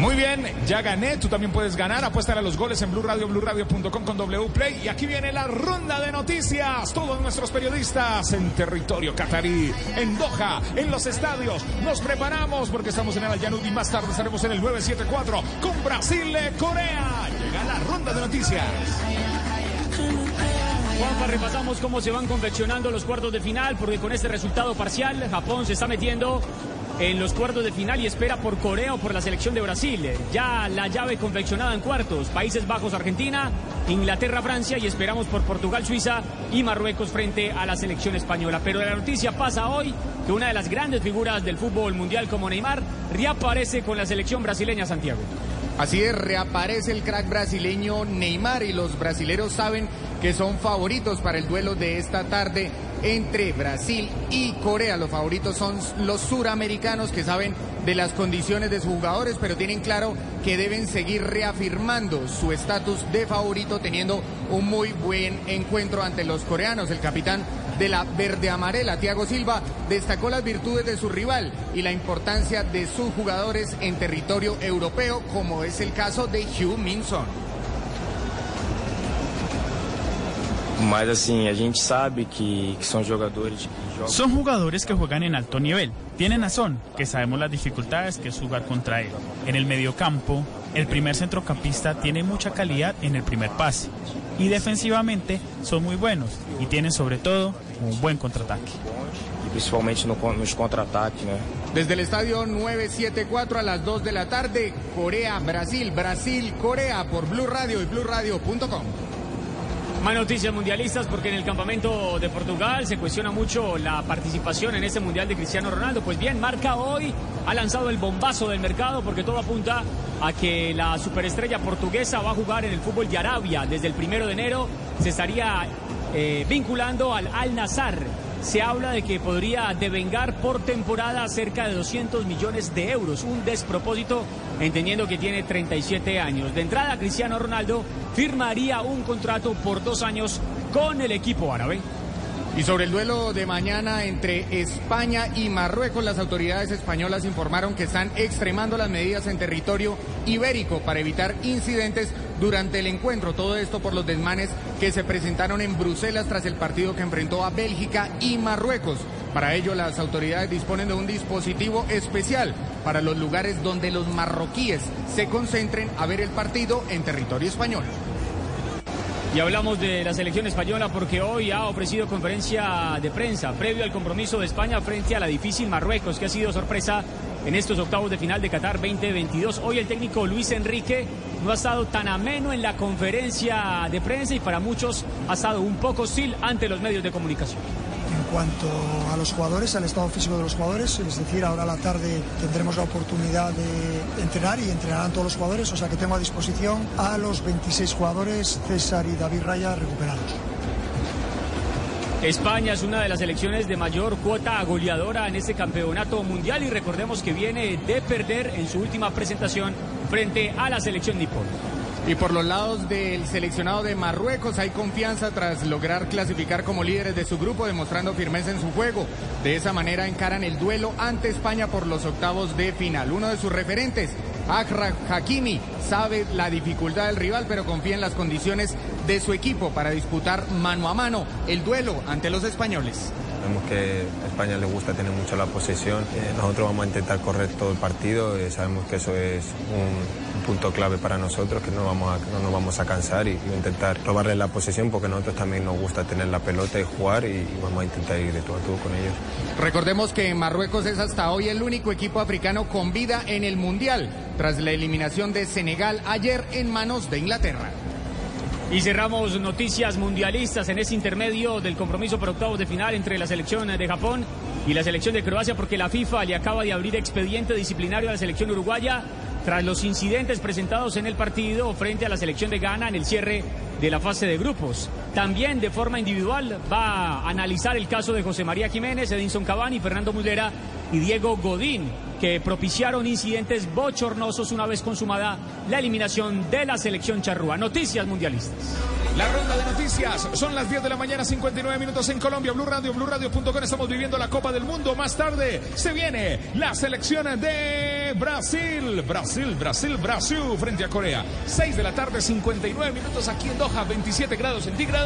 Muy bien, ya gané. Tú también puedes ganar. Apuestar a los goles en Blue Radio, BlueRadio.com con W Play. Y aquí viene la ronda de noticias. Todos nuestros periodistas en territorio catarí, en Doha, en los estadios. Nos preparamos porque estamos en el Al Yanud y más tarde estaremos en el 974 con Brasil, Corea. Llega la ronda de noticias. Juanpa, repasamos cómo se van confeccionando los cuartos de final, porque con este resultado parcial, Japón se está metiendo en los cuartos de final y espera por Corea o por la selección de Brasil. Ya la llave confeccionada en cuartos, Países Bajos, Argentina, Inglaterra, Francia y esperamos por Portugal, Suiza y Marruecos frente a la selección española. Pero la noticia pasa hoy que una de las grandes figuras del fútbol mundial como Neymar reaparece con la selección brasileña Santiago. Así es, reaparece el crack brasileño Neymar y los brasileros saben que son favoritos para el duelo de esta tarde entre Brasil y Corea. Los favoritos son los suramericanos que saben de las condiciones de sus jugadores, pero tienen claro que deben seguir reafirmando su estatus de favorito teniendo un muy buen encuentro ante los coreanos. El capitán de la verde amarela, Thiago Silva, destacó las virtudes de su rival y la importancia de sus jugadores en territorio europeo, como es el caso de Hugh Minson. Mas assim, a gente sabe que, que são jogadores que jogam. Son jugadores que juegan en alto nivel. Tienen razón, que sabemos las dificultades que es jugar contra él. En el mediocampo, el primer centrocampista tiene mucha calidad en el primer pase. Y defensivamente son muy buenos y tienen sobre todo un buen contraataque. E principalmente no, con- nos contra-ataques, né? Desde el estadio 974 a las 2 de la tarde, Corea, Brasil, Brasil, Corea por Blue Radio y BlueRadio.com. Más noticias mundialistas porque en el campamento de Portugal se cuestiona mucho la participación en este mundial de Cristiano Ronaldo. Pues bien, Marca hoy ha lanzado el bombazo del mercado porque todo apunta a que la superestrella portuguesa va a jugar en el fútbol de Arabia. Desde el primero de enero se estaría eh, vinculando al Al Nazar. Se habla de que podría devengar por temporada cerca de 200 millones de euros, un despropósito entendiendo que tiene 37 años. De entrada, Cristiano Ronaldo firmaría un contrato por dos años con el equipo árabe. Y sobre el duelo de mañana entre España y Marruecos, las autoridades españolas informaron que están extremando las medidas en territorio ibérico para evitar incidentes durante el encuentro. Todo esto por los desmanes que se presentaron en Bruselas tras el partido que enfrentó a Bélgica y Marruecos. Para ello, las autoridades disponen de un dispositivo especial para los lugares donde los marroquíes se concentren a ver el partido en territorio español. Y hablamos de la selección española porque hoy ha ofrecido conferencia de prensa previo al compromiso de España frente a la difícil Marruecos, que ha sido sorpresa en estos octavos de final de Qatar 2022. Hoy el técnico Luis Enrique no ha estado tan ameno en la conferencia de prensa y para muchos ha estado un poco hostil ante los medios de comunicación. Cuanto a los jugadores, al estado físico de los jugadores, es decir, ahora a la tarde tendremos la oportunidad de entrenar y entrenarán todos los jugadores, o sea que tengo a disposición a los 26 jugadores, César y David Raya recuperados. España es una de las selecciones de mayor cuota goleadora en este campeonato mundial y recordemos que viene de perder en su última presentación frente a la selección nipón. Y por los lados del seleccionado de Marruecos hay confianza tras lograr clasificar como líderes de su grupo, demostrando firmeza en su juego. De esa manera encaran el duelo ante España por los octavos de final. Uno de sus referentes, Achraf Hakimi, sabe la dificultad del rival, pero confía en las condiciones de su equipo para disputar mano a mano el duelo ante los españoles. Sabemos que a España le gusta tener mucho la posesión. Eh, nosotros vamos a intentar correr todo el partido. eh, sabemos que eso es un, un punto clave para nosotros, que no, vamos a, no nos vamos a cansar y, y intentar robarle la posesión porque a nosotros también nos gusta tener la pelota y jugar y, y vamos a intentar ir de todo a todo con ellos. Recordemos que Marruecos es hasta hoy el único equipo africano con vida en el Mundial, tras la eliminación de Senegal ayer en manos de Inglaterra. Y cerramos noticias mundialistas en ese intermedio del compromiso por octavos de final entre la selección de Japón y la selección de Croacia porque la FIFA le acaba de abrir expediente disciplinario a la selección uruguaya tras los incidentes presentados en el partido frente a la selección de Ghana en el cierre de la fase de grupos. También de forma individual va a analizar el caso de José María Jiménez, Edinson Cavani, Fernando Muslera y Diego Godín, que propiciaron incidentes bochornosos una vez consumada la eliminación de la selección charrúa. Noticias mundialistas. La ronda de noticias son las 10 de la mañana, 59 minutos en Colombia. Blue Radio, BlueRadio.com. Estamos viviendo la Copa del Mundo. Más tarde se viene la selección de Brasil. Brasil, Brasil, Brasil frente a Corea. 6 de la tarde, 59 minutos aquí en Doha, 27 grados centígrados.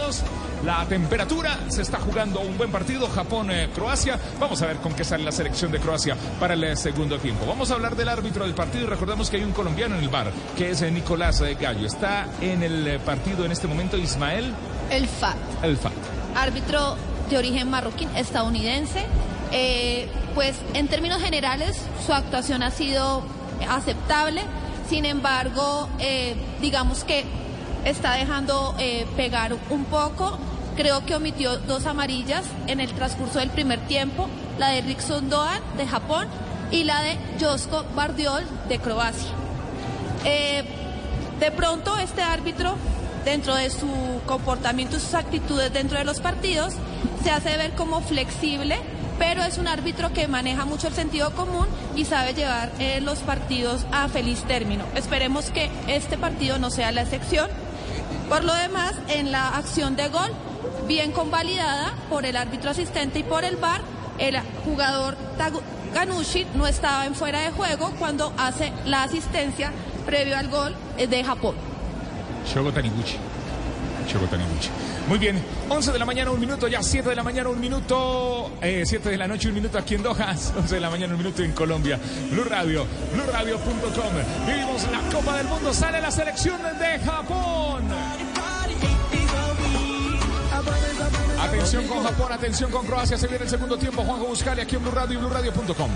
La temperatura se está jugando un buen partido. Japón-Croacia. Vamos a ver con qué sale la selección de Croacia para el eh, segundo tiempo. Vamos a hablar del árbitro del partido y recordemos que hay un colombiano en el bar, que es eh, Nicolás eh, Gallo. Está en el partido en este momento Ismael El FAT, El Fat. árbitro de origen marroquín, estadounidense. Eh, pues en términos generales su actuación ha sido aceptable, sin embargo, eh, digamos que está dejando eh, pegar un poco. Creo que omitió dos amarillas en el transcurso del primer tiempo, la de Rickson Doan de Japón y la de Josko Bardiol de Croacia. Eh, de pronto este árbitro, dentro de su comportamiento y sus actitudes dentro de los partidos, se hace ver como flexible, pero es un árbitro que maneja mucho el sentido común y sabe llevar eh, los partidos a feliz término. Esperemos que este partido no sea la excepción. Por lo demás, en la acción de gol, bien convalidada por el árbitro asistente y por el VAR, el jugador Ganushi no estaba en fuera de juego cuando hace la asistencia previo al gol eh, de Japón. Shogo Taniguchi. Muy bien, 11 de la mañana, un minuto, ya 7 de la mañana, un minuto, eh, 7 de la noche, un minuto aquí en Doha, 11 de la mañana, un minuto en Colombia. Blue Radio, BlueRadio.com. Vivimos la Copa del Mundo, sale la selección de Japón. Atención con Japón, atención con Croacia, se viene el segundo tiempo. Juanjo Buscali aquí en Blue Radio y BlueRadio.com.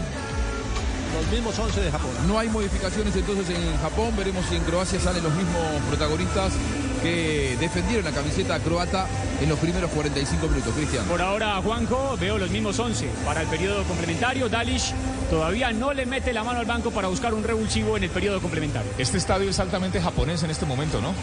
Los mismos 11 de Japón. No hay modificaciones entonces en Japón. Veremos si en Croacia salen los mismos protagonistas que defendieron la camiseta croata en los primeros 45 minutos. Cristian. Por ahora, Juanjo, veo los mismos 11 para el periodo complementario. Dalish todavía no le mete la mano al banco para buscar un revulsivo en el periodo complementario. Este estadio es altamente japonés en este momento, ¿no?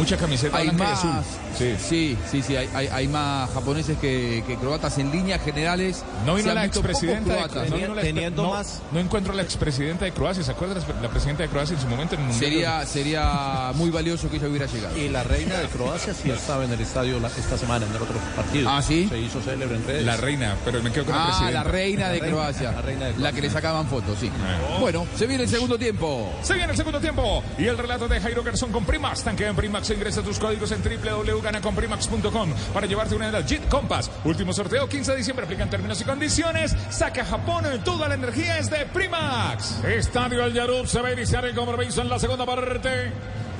Mucha camiseta Hay blanca y más, azul. sí, sí, sí, sí, hay, hay- hay más japoneses que, que croatas en líneas generales. No vino la expresidenta no, vino la expre- no- no encuentro la expresidenta de Croacia. ¿Se acuerda la presidenta de Croacia en su momento en el Mundial? Sería, sería muy valioso que ella hubiera llegado. Y la reina de Croacia sí estaba en el estadio la- esta semana en el otro partido. Ah, ¿sí? Se hizo célebre en redes. La reina, pero me quedo con la Ah, presidenta. la reina de La reina, Croacia. la reina de La que le sacaban fotos, sí. Ah. Bueno, se viene el segundo tiempo. Se viene el segundo tiempo y el relato de Jairo Garzón con Primax. Tanque en Primax. Ingresa tus códigos en www.ganaconprimax.com para llevarte una de las Jeep Compass. Último sorteo 15 de diciembre. Aplican términos y condiciones. Saca Japón. Toda la energía es de Primax. Estadio Al Yarub se va a iniciar el compromiso en la segunda parte.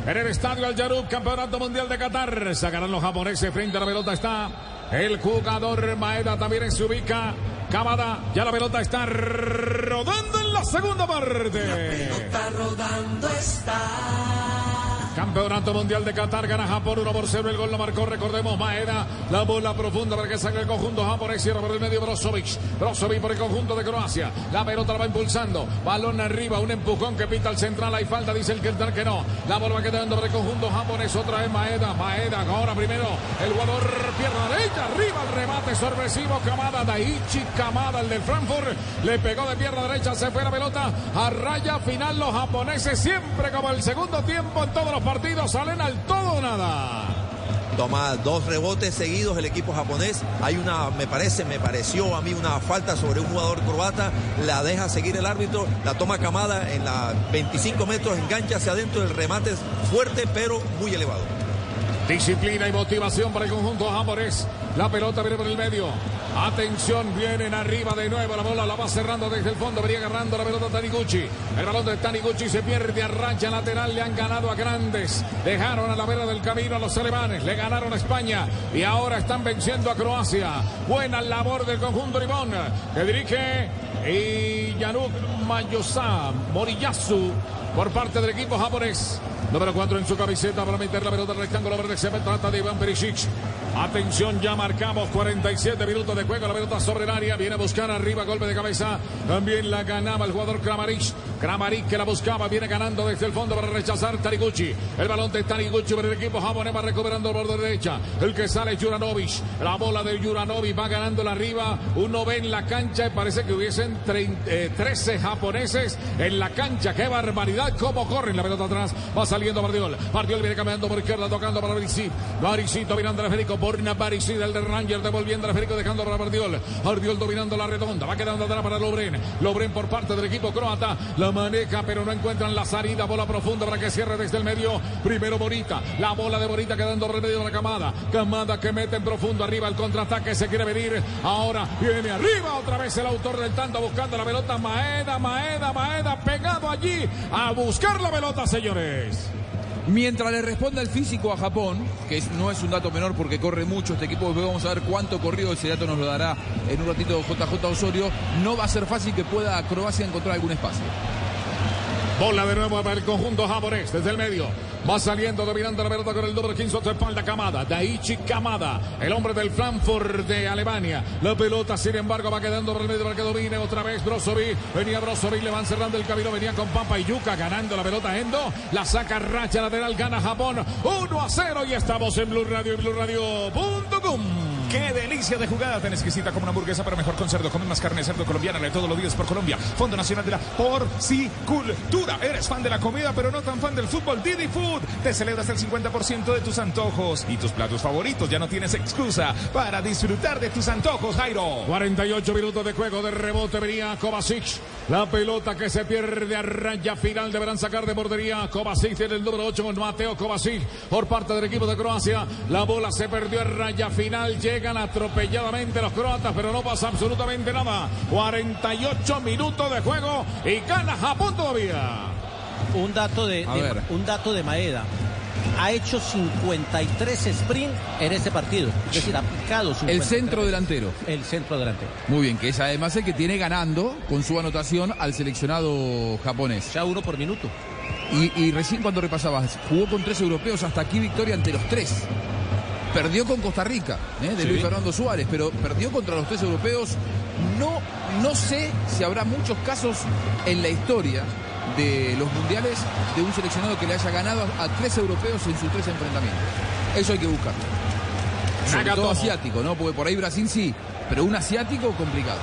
En el Estadio Al Yarub, Campeonato Mundial de Qatar. Sacarán los japoneses. Frente a la pelota está el jugador Maeda. También se ubica. Kamada. Ya la pelota está rodando en la segunda parte. Está rodando está. Campeonato Mundial de Qatar gana Japón 1 por 0. El gol lo marcó, recordemos, Maeda. La bola profunda para que salga el conjunto japonés. Cierra por el medio Brozovic. Brozovic por el conjunto de Croacia. La pelota la va impulsando. Balón arriba, un empujón que pinta el central. Hay falta, dice el que que no. La bola va quedando por el conjunto japonés. Otra vez Maeda. Maeda ahora primero. El jugador pierna derecha. Arriba el remate sorpresivo. Kamada, Daichi Kamada, el del Frankfurt. Le pegó de pierna derecha. Se fue la pelota a raya final. Los japoneses siempre como el segundo tiempo en todos los partidos salen al todo o nada. Toma dos rebotes seguidos el equipo japonés. Hay una, me parece, me pareció a mí una falta sobre un jugador croata. La deja seguir el árbitro. La toma Camada en la 25 metros, engancha hacia adentro. El remate es fuerte, pero muy elevado. Disciplina y motivación para el conjunto japonés. La pelota viene por el medio. Atención, vienen arriba de nuevo. La bola la va cerrando desde el fondo. Venía agarrando la pelota Taniguchi. El balón de Taniguchi se pierde a raya lateral. Le han ganado a grandes. Dejaron a la vera del camino a los alemanes. Le ganaron a España. Y ahora están venciendo a Croacia. Buena labor del conjunto Limón. Que dirige y Yanuk Mayosa Moriyasu por parte del equipo japonés. Número 4 en su camiseta para meter la pelota al rectángulo verde. Se trata de Iván Perisic. Atención, ya marcamos 47 minutos de juego. La pelota sobre el área. Viene a buscar arriba, golpe de cabeza. También la ganaba el jugador Kramaric. Kramaric que la buscaba. Viene ganando desde el fondo para rechazar Taniguchi. El balón de Taniguchi para el equipo japonés. Va recuperando por derecha. El que sale es Juranovic. La bola de Juranovic va ganando la arriba. Uno ve en la cancha y parece que hubiesen 13 japoneses en la cancha. ¡Qué barbaridad! ¿Cómo corren la pelota atrás? Va saliendo Bardiol. Bardiol viene caminando por izquierda, tocando para Baricito. Baricito mirando a Federico. Borna Baricito, el de Ranger, devolviendo a Federico, dejando para Bardiol. Bardiol dominando la redonda. Va quedando atrás para Lobren. Lobren por parte del equipo croata. La maneja, pero no encuentran la salida. Bola profunda para que cierre desde el medio. Primero Borita. La bola de Borita quedando por el medio de la camada. Camada que mete en profundo arriba. El contraataque se quiere venir. Ahora viene arriba otra vez el autor del tanto buscando la pelota. Maeda, Maeda, Maeda pegado allí a buscar la pelota, señores. Mientras le responda el físico a Japón, que no es un dato menor porque corre mucho este equipo, vamos a ver cuánto corrió, ese dato nos lo dará en un ratito JJ Osorio, no va a ser fácil que pueda Croacia encontrar algún espacio. Bola de nuevo para el conjunto japonés desde el medio. Va saliendo, dominando la pelota con el doble 15 a espalda Kamada. Daichi Kamada, el hombre del Frankfurt de Alemania. La pelota, sin embargo, va quedando por el medio para que domine otra vez Brozovic. Venía Brozovic, le van cerrando el camino. Venía con Pampa y Yuka ganando la pelota Endo. La saca racha lateral, gana Japón 1 a 0. Y estamos en Blue Radio y BlueRadio.com. ¡Qué delicia de jugada! Tan exquisita como una hamburguesa, pero mejor con cerdo. Come más carne de cerdo colombiana de todos los días por Colombia. Fondo Nacional de la Porcicultura. Eres fan de la comida, pero no tan fan del fútbol. Didi Food. Te celebras el 50% de tus antojos y tus platos favoritos. Ya no tienes excusa para disfrutar de tus antojos, Jairo. 48 minutos de juego de rebote venía Kovacic. La pelota que se pierde a raya final deberán sacar de bordería. Kovacic tiene el número 8 con Mateo Kovacic por parte del equipo de Croacia. La bola se perdió a raya final. Llegan atropelladamente los croatas, pero no pasa absolutamente nada. 48 minutos de juego y gana Japón todavía. Un dato de, A de- un dato de Maeda. Ha hecho 53 sprint en este partido. Es decir, ha picado 53. El centro delantero. El centro delantero. Muy bien, que es además el que tiene ganando con su anotación al seleccionado japonés. Ya uno por minuto. Y, y recién cuando repasabas, jugó con tres europeos, hasta aquí victoria ante los tres. Perdió con Costa Rica, ¿eh? de Sí. Luis Fernando Suárez, pero perdió contra los tres europeos. No, no sé si habrá muchos casos en la historia de los mundiales de un seleccionado que le haya ganado a, tres europeos en sus tres enfrentamientos. Eso hay que buscarlo. Sobre todo asiático, ¿no? Porque por ahí Brasil sí, pero un asiático complicado.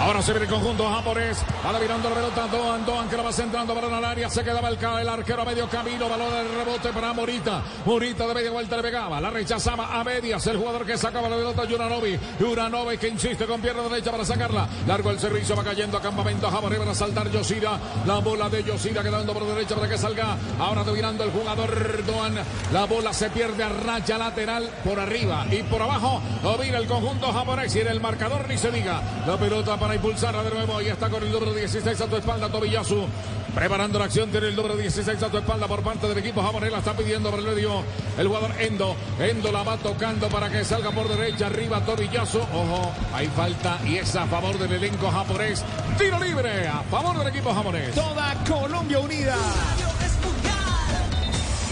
Ahora se viene el conjunto japonés. Ahora mirando la pelota Doan, Doan que la va centrando balón al área. Se quedaba el, el arquero a medio camino. Balón de rebote para Morita. Morita de media vuelta le pegaba. La rechazaba a medias. El jugador que sacaba la pelota Yuranovi. Yuranovi que insiste con pierna derecha para sacarla. Largo el servicio. Va cayendo a campamento japonés para saltar Yoshida. La bola de Yoshida quedando por derecha para que salga. Ahora dominando el jugador Doan. La bola se pierde a raya lateral por arriba y por abajo. Domina el conjunto japonés y en el marcador ni se diga. La pelota para impulsarla de nuevo. Y está con el número 16 a tu espalda, Tobiyasu. Preparando la acción, tiene el número 16 a tu espalda por parte del equipo japonés. La está pidiendo por el medio el jugador Endo. Endo la va tocando para que salga por derecha. Arriba Tobiyasu. Ojo, hay falta y es a favor del elenco japonés. Tiro libre a favor del equipo japonés. Toda Colombia unida.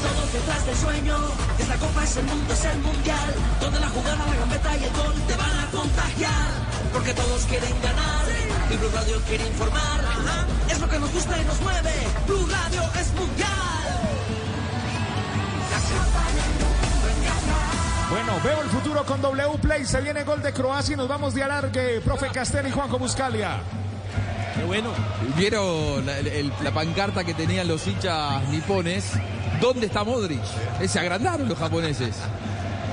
Todos detrás del sueño, esta copa es el mundo, es el mundial, donde la jugada, la gambeta y el gol te van a contagiar, porque todos quieren ganar, y Blue Radio quiere informar, Ajá. es lo que nos gusta y nos mueve, Blue Radio es mundial. Bueno, veo el futuro con W Play. Se viene gol de Croacia y nos vamos de alargue. Profe Castel y Juanjo Buscalia. Qué bueno. ¿Vieron la, el- la pancarta que tenían los hinchas nipones? ¿Dónde está Modric? Eh, Se agrandaron los japoneses.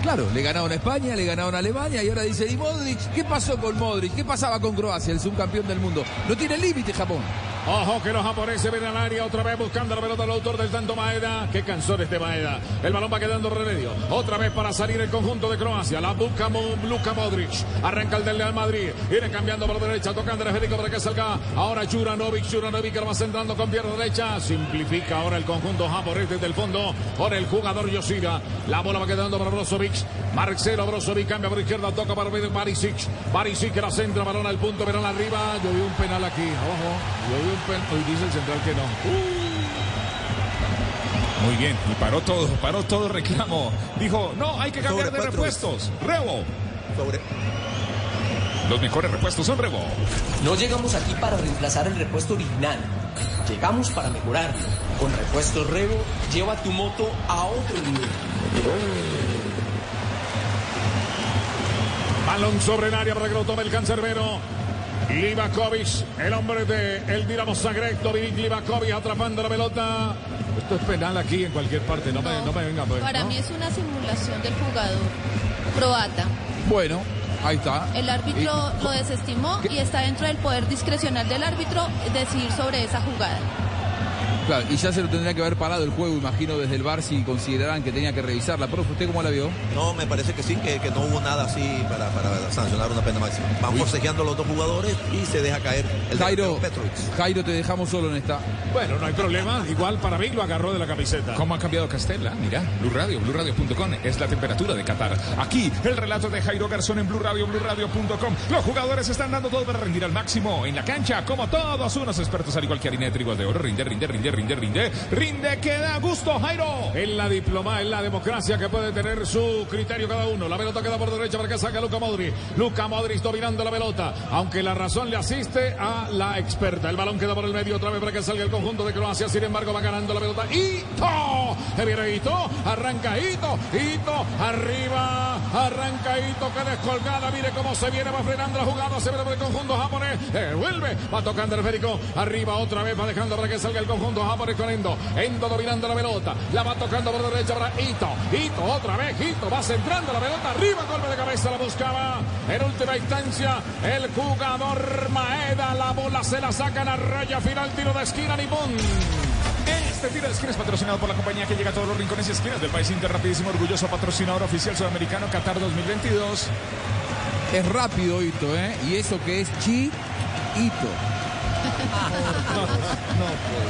Claro, le ganaron a España, le ganaron a Alemania y ahora dice, ¿y Modric? ¿Qué pasó con Modric? ¿Qué pasaba con Croacia, el subcampeón del mundo? No tiene límite Japón. Ojo que los japoneses vienen al área otra vez buscando la pelota del autor del tanto Maeda. Qué cansón este Maeda. El balón va quedando remedio. Otra vez para salir el conjunto de Croacia. La busca Luka Modric. Arranca el del Real Madrid. Viene cambiando por derecha, tocando el Federico para que salga. Ahora Juranovic. Juranovic que lo va centrando con pierna derecha. Simplifica ahora el conjunto japonés desde el fondo. Por el jugador Yoshida. La bola va quedando para Brozovic. Marcelo Brozovic cambia por izquierda. Toca para Barisic. Barisic que la centra. Balón al punto. Verán arriba. Yo un penal aquí. Ojo. Yo penal. Hoy dice el central que no. Muy bien, y paró todo, paró todo reclamo. Dijo, no, hay que cambiar de repuestos. Rebo. Los mejores repuestos son Rebo. No llegamos aquí para reemplazar el repuesto original. Llegamos para mejorarlo. Con repuestos Rebo, lleva tu moto a otro nivel. Balón sobre el área para que lo tome el cancerbero. Livakovic, el hombre de el Dinamo Zagreb, Dominik Livakovic atrapando la pelota. Esto es penal aquí en cualquier parte, no, me, no me venga pues. Para ¿no? mí es una simulación del jugador croata. Bueno, ahí está. El árbitro lo desestimó y está dentro del poder discrecional del árbitro decidir sobre esa jugada. Claro, y ya se lo tendría que haber parado el juego, imagino, desde el bar si consideraran que tenía que revisarla. Profe, ¿usted cómo la vio? No, me parece que sí, que, que no hubo nada así para, para sancionar una pena máxima. Van forcejeando los dos jugadores y se deja caer el Jairo, Petrovic. Jairo, te dejamos solo en esta. Bueno, no hay problema. Igual para mí lo agarró de la camiseta. ¿Cómo ha cambiado Castella? Mira, Blue Radio, BlueRadio.com es la temperatura de Qatar. Aquí, el relato de Jairo Garzón en Blue Radio, BlueRadio.com. Los jugadores están dando todo para rendir al máximo en la cancha, como todos unos expertos, al igual que harina de trigo de oro. Rinde, rinde, rinde, rinde, rinde. Rinde que da gusto, Jairo. En la diploma, en la democracia que puede tener su criterio cada uno. La pelota queda por derecha para que saque Luca Modri. Luca Modri dominando la pelota. Aunque la razón le asiste a la experta. El balón queda por el medio otra vez para que salga el conjunto de Croacia. Sin embargo, va ganando la pelota. Ito. Viene Ito. Arranca Ito. Ito. Arriba. Arranca Ito. Que descolgada. Mire cómo se viene. Va frenando la jugada. Se viene por el conjunto japonés. Eh, vuelve. Va tocando el esférico. Arriba otra vez. Va dejando para que salga el conjunto japonés con Endo. Endo dominando la pelota. La va tocando por derecha para Ito. Ito otra vez. Ito va centrando la pelota. Arriba. Golpe de cabeza. La buscaba. En última instancia. El jugador Maeda. La bola se la sacan a raya final. Tiro de esquina. Nipón. Este tiro de esquina es patrocinado por la compañía que llega a todos los rincones y esquinas del país Inter, rapidísimo, orgulloso patrocinador oficial sudamericano Qatar 2022. Es rápido, Ito, ¿eh? Y eso que es Chi Ito.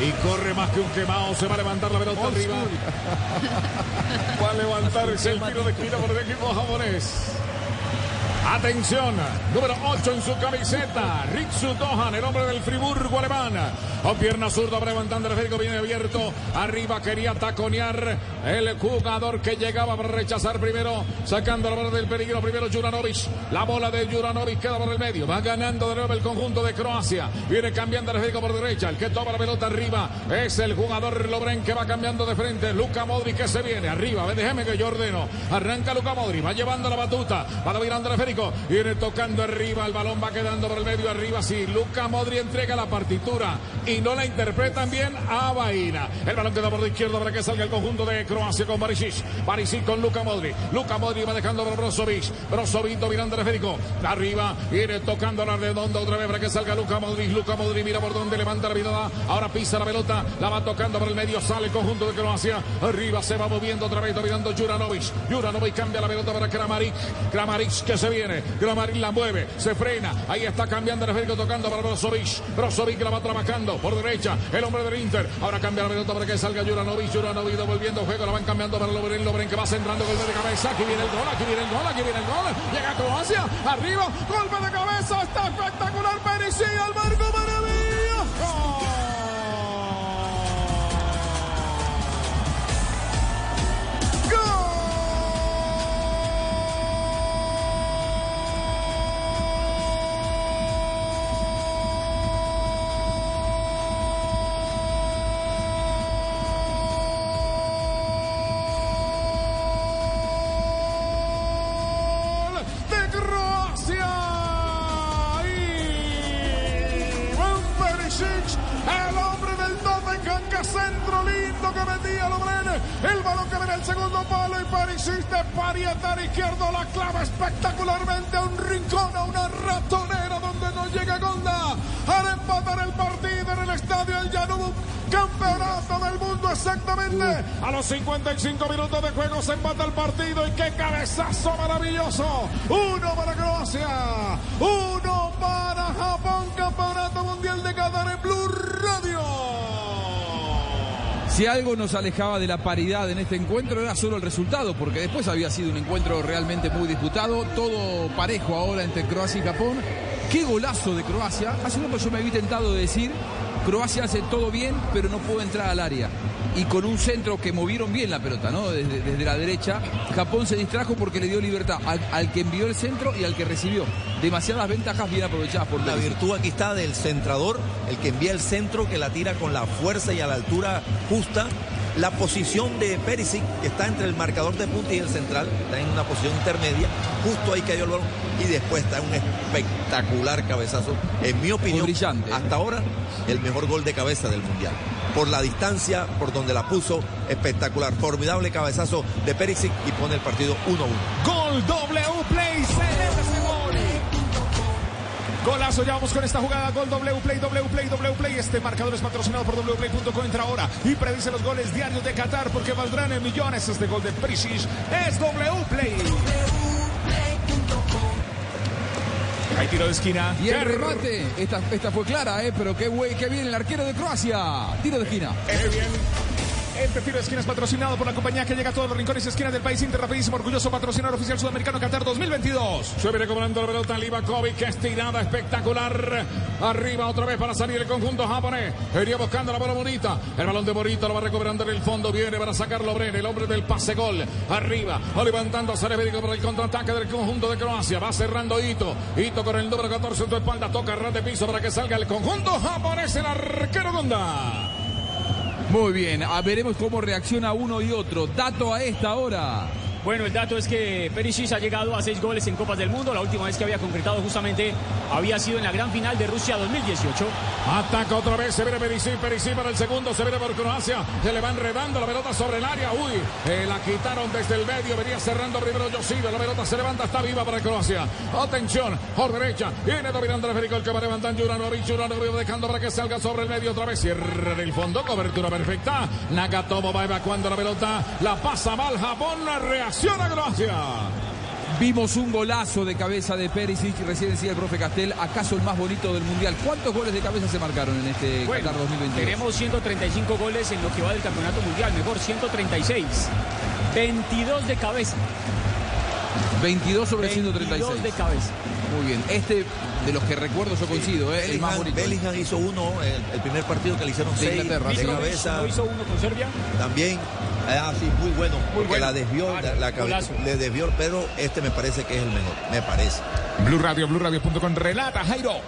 Y corre más que un quemado. Se va a levantar la pelota arriba. Va a levantarse el tiro de esquina por el equipo japonés. Atención, número 8 en su camiseta, Ritsu Dohan, el hombre del Friburgo alemán. Con pierna zurda, levantando el esférico, viene abierto. Arriba quería taconear el jugador que llegaba para rechazar primero, sacando la bola del peligro. Primero Juranovic, la bola de Juranovic queda por el medio. Va ganando de nuevo el conjunto de Croacia. Viene cambiando el esférico por derecha. El que toma la pelota arriba es el jugador Lobren que va cambiando de frente. Luca Modric que se viene arriba. Déjeme que yo ordeno. Arranca Luca Modric, va llevando la batuta, va dominando el esférico. Viene tocando arriba, el balón va quedando por el medio arriba. Sí, Luca Modri entrega la partitura y no la interpretan bien a Baina. El balón queda por la izquierda para que salga el conjunto de Croacia con Barisic. Barisic con Luca Modri. Luca Modri va dejando por Brozovic. Brozovic dominando el esférico. Arriba, viene tocando la redonda otra vez para que salga Luca Modri. Luca Modri mira por donde levanta la mirada. Ahora pisa la pelota, la va tocando por el medio. Sale el conjunto de Croacia. Arriba se va moviendo otra vez, dominando Juranovic. Juranovic cambia la pelota para Kramaric. Kramaric que se viene. Kramaric la mueve, se frena. Ahí está cambiando el esférico, tocando para Brozovic. Brozovic la va trabajando por derecha. El hombre del Inter. Ahora cambia la pelota para que salga Juranovic. Juranovic devolviendo juego. La van cambiando para Lobren. Lobren que va centrando golpe de cabeza. Aquí viene el gol, aquí viene el gol, aquí viene el gol. Llega Croacia. Arriba, golpe de cabeza. Está espectacular. Perisic al marco. Maravilla. resiste Parietal izquierdo, la clava espectacularmente a un rincón, a una ratonera donde no llega Gonda. Para empatar el partido en el estadio El Yanub, campeonato del mundo exactamente. A los 55 minutos de juego se empata el partido y qué cabezazo maravilloso. Uno para Croacia, uno para Japón, campeonato mundial de Qatar en Blue. Si algo nos alejaba de la paridad en este encuentro era solo el resultado, porque después había sido un encuentro realmente muy disputado, todo parejo ahora entre Croacia y Japón. Qué golazo de Croacia. Hace un yo me había tentado de decir, Croacia hace todo bien, pero no puede entrar al área. Y con un centro que movieron bien la pelota, ¿no? Desde, desde la derecha, Japón se distrajo porque le dio libertad al, al, que envió el centro y al que recibió. Demasiadas ventajas bien aprovechadas por La virtud aquí está del centrador, el que envía el centro, que la tira con la fuerza y a la altura justa. La posición de Perisic, que está entre el marcador de punta y el central, está en una posición intermedia, justo ahí cayó el balón y después está un espectacular cabezazo. En mi opinión, brillante. hasta ahora, el mejor gol de cabeza del Mundial. Por la distancia, por donde la puso, espectacular. Formidable cabezazo de Perisic y pone el partido 1-1. Gol W Play, celebra. Golazo, ya vamos con esta jugada. Gol W Play, W Play, W Play. Este marcador es patrocinado por wplay.co. Entra ahora y predice los goles diarios de Qatar porque valdrán en millones. Este gol de Perisic es W Play. Hay tiro de esquina. Y el remate, esta, esta fue clara, ¿eh? pero qué, güey, qué bien el arquero de Croacia. Tiro de esquina. Eh, bien. Este tiro de esquina es patrocinado por la compañía que llega a todos los rincones y esquinas del país. Inter rapidísimo, orgulloso patrocinador oficial sudamericano Qatar 2022. Se viene cobrando la pelota Livakovic, estirada espectacular. Arriba otra vez para salir el conjunto japonés. Venía buscando la bola bonita. El balón de Morita lo va recuperando en el fondo. Viene para sacarlo Bren, el hombre del pase gol. Arriba, va levantándose Lebedico para el contraataque del conjunto de Croacia. Va cerrando Ito. Ito con el número 14 en tu espalda. Toca ras de piso para que salga el conjunto japonés. El arquero Gonda. Muy bien, a veremos cómo reacciona uno y otro. Dato a esta hora. Bueno, el dato es que Perisic ha llegado a seis goles en Copas del Mundo. La última vez que había concretado justamente había sido en la gran final de Rusia 2018. Ataca otra vez, se viene Perisic, Perisic para el segundo, se viene por Croacia. Se le va enredando la pelota sobre el área. Uy, eh, la quitaron desde el medio. Venía cerrando primero Yosido. La pelota se levanta, está viva para Croacia. Atención, por derecha. Viene dominando el Federico, el que va levantando Juranovic. Juranovic dejando para que salga sobre el medio otra vez. Cierra el fondo, cobertura perfecta. Nagatomo va evacuando la pelota. La pasa mal Japón, la reacción a Croacia. Vimos un golazo de cabeza de Perisic, recién decía el profe Castel, acaso el más bonito del Mundial. ¿Cuántos goles de cabeza se marcaron en este Bueno, Qatar 2022? tenemos 135 goles en lo que va del Campeonato Mundial, mejor 136. 22 de cabeza. 22 sobre 22 136. de cabeza. Muy bien, este de los que recuerdo yo coincido, ¿eh? el más bonito. Bellingham hizo uno, el, el primer partido que le hicieron De seis Inglaterra, de sí. cabeza. ¿No hizo uno con Serbia? También, ah, sí, muy bueno, porque bueno. la desvió, la, la le desvió, pero este me parece que es el mejor, me parece. Blue Radio, BlueRadio.com. Relata Jairo.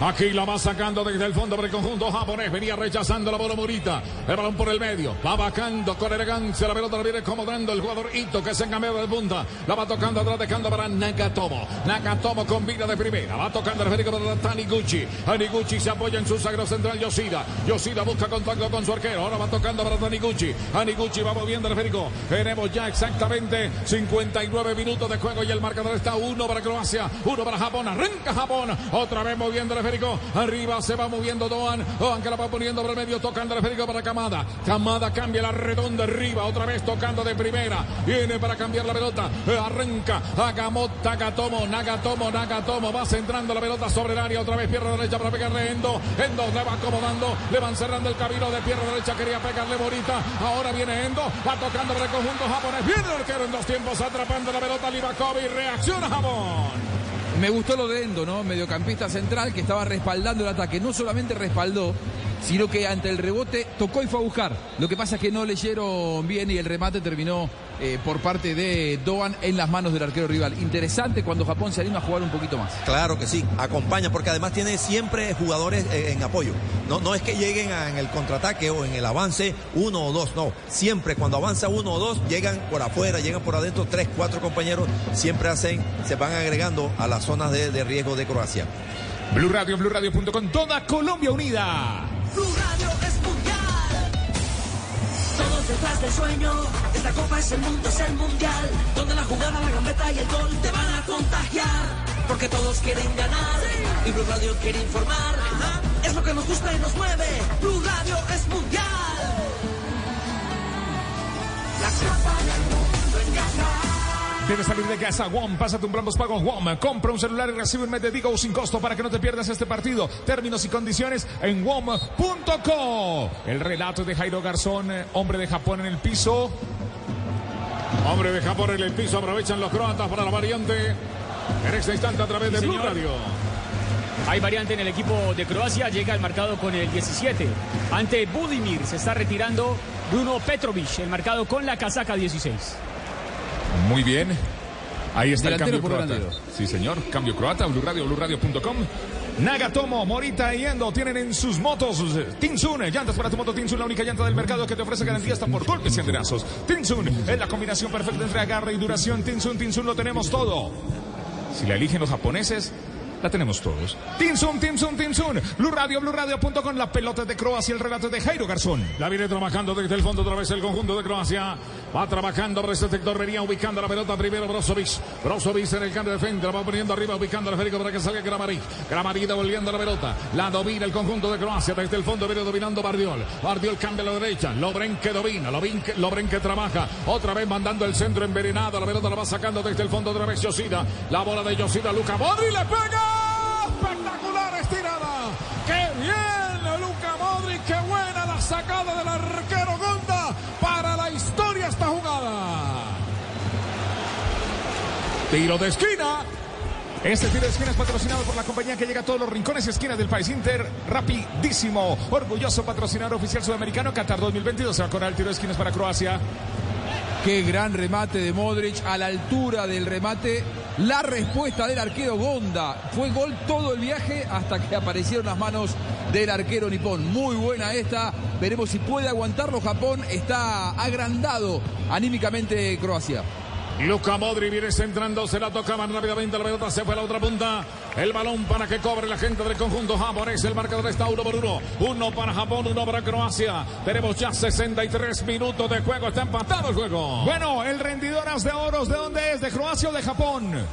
Aquí la va sacando desde el fondo por el conjunto japonés. Venía rechazando la bola Morita. El balón por el medio. Va bajando con elegancia. La pelota la viene acomodando el jugador Ito que se cambiado de punta. La va tocando atrás, dejando para Nakatomo. Nakatomo con vida de primera. Va tocando el Federico para Taniguchi. Taniguchi se apoya en su sagro central Yoshida. Yoshida busca contacto con su arquero. Ahora va tocando para Taniguchi. Taniguchi va moviendo el Federico. Tenemos ya exactamente 59 minutos de juego y el marcador está uno para Croacia, uno para Japón. Arranca Japón. Otra vez moviendo el Arriba se va moviendo Doan. Doan que la va poniendo por el medio, tocando el esférico para Kamada. Kamada cambia la redonda arriba. Otra vez tocando de primera. Viene para cambiar la pelota. Arranca. Agamot, Nagatomo, Nagatomo, Nagatomo. Va centrando la pelota sobre el área. Otra vez pierna derecha para pegarle Endo. Endo le va acomodando. Le van cerrando el camino de pierna derecha. Quería pegarle Morita. Ahora viene Endo. Va tocando para el conjunto japonés. Viene el arquero en dos tiempos atrapando la pelota. Livakovic. Reacciona Japón. Me gustó lo de Endo, ¿no? Mediocampista central que estaba respaldando el ataque. No solamente respaldó, sino que ante el rebote tocó y fue a buscar. Lo que pasa es que no leyeron bien y el remate terminó eh, por parte de Doan en las manos del arquero rival. Interesante cuando Japón se anima a jugar un poquito más. Claro que sí, acompaña, porque además tiene siempre jugadores eh, en apoyo. No, no es que lleguen a- en el contraataque o en el avance uno o dos, no. Siempre cuando avanza uno o dos, llegan por afuera, llegan por adentro, tres, cuatro compañeros, siempre hacen, se van agregando a las zonas de, de riesgo de Croacia. Blue Radio, BlueRadio.com. Toda Colombia unida. Blue Radio es mundial. Todos detrás del sueño. Esta copa es el mundo, es el mundial. Donde la jugada, la gambeta y el gol te van a contagiar. Porque todos quieren ganar. Y Blue Radio quiere informar. Es lo que nos gusta y nos mueve. Blue Radio es mundial. Debes salir de casa, WOM, pásate un plan pago WOM, compra un celular y recibe un mes de Digo sin costo para que no te pierdas este partido. Términos y condiciones en WOM.co. El relato de Jairo Garzón, eh, hombre de Japón en el piso. Hombre de Japón en el piso, aprovechan los croatas para la variante. En este instante a través de Sí, Blue señor. Radio. Hay variante en el equipo de Croacia, llega al marcado con el 17. Ante Budimir se está retirando Bruno Petrovic, el marcado con la casaca 16. Muy bien. Ahí está Delantero el cambio croata. delantero. Sí, señor. Cambio croata, Blue Radio, BlueRadio.com. Nagatomo, Morita y Endo tienen en sus motos Tinsun, llantas para tu moto Tinsun, la única llanta del mercado que te ofrece garantía hasta por golpes y andenazos. Tinsun es la combinación perfecta entre agarre y duración. Tinsun, Tinsun lo tenemos todo. Si la eligen los japoneses, la tenemos todos. Tinsun, Tinsun, Tinsun. Blue Radio, BlueRadio.com. La pelota de Croacia, el relato de Jairo Garzón. La viene trabajando desde el fondo otra vez el conjunto de Croacia. Va trabajando por este sector, venía ubicando la pelota primero Brozovic. Brozovic en el cambio de frente, la va poniendo arriba, ubicando al esférico para que salga Kramaric. Kramaric devolviendo la pelota. La domina el conjunto de Croacia desde el fondo, viene dominando Bardiol. Bardiol cambia a la derecha. Lobren que domina, Lobren que, Lobren que trabaja. Otra vez mandando el centro envenenado. La pelota la va sacando desde el fondo otra vez Yosida. La bola de Yosida, Luca Modri le pega. Estirada. ¡Qué bien, Luca Modric! ¡Qué buena la sacada del arquero Gonda! Para la historia esta jugada. Tiro de esquina. Este tiro de esquina es patrocinado por la compañía que llega a todos los rincones y esquinas del país. Inter, rapidísimo. Orgulloso patrocinador oficial sudamericano. Qatar 2022 se va a el tiro de esquinas para Croacia. Qué gran remate de Modric a la altura del remate. La respuesta del arquero Gonda. Fue gol todo el viaje hasta que aparecieron las manos del arquero nipón. Muy buena esta. Veremos si puede aguantarlo Japón. Está agrandado anímicamente Croacia. Luca Modri viene centrando, se la tocaban rápidamente, la pelota se fue a la otra punta. El balón para que cobre la gente del conjunto japonés. El marcador está uno por uno. Uno para Japón, uno para Croacia. Tenemos ya 63 minutos de juego. Está empatado el juego. Bueno, el rendidoras de oros, ¿de dónde es? ¿De Croacia o de Japón?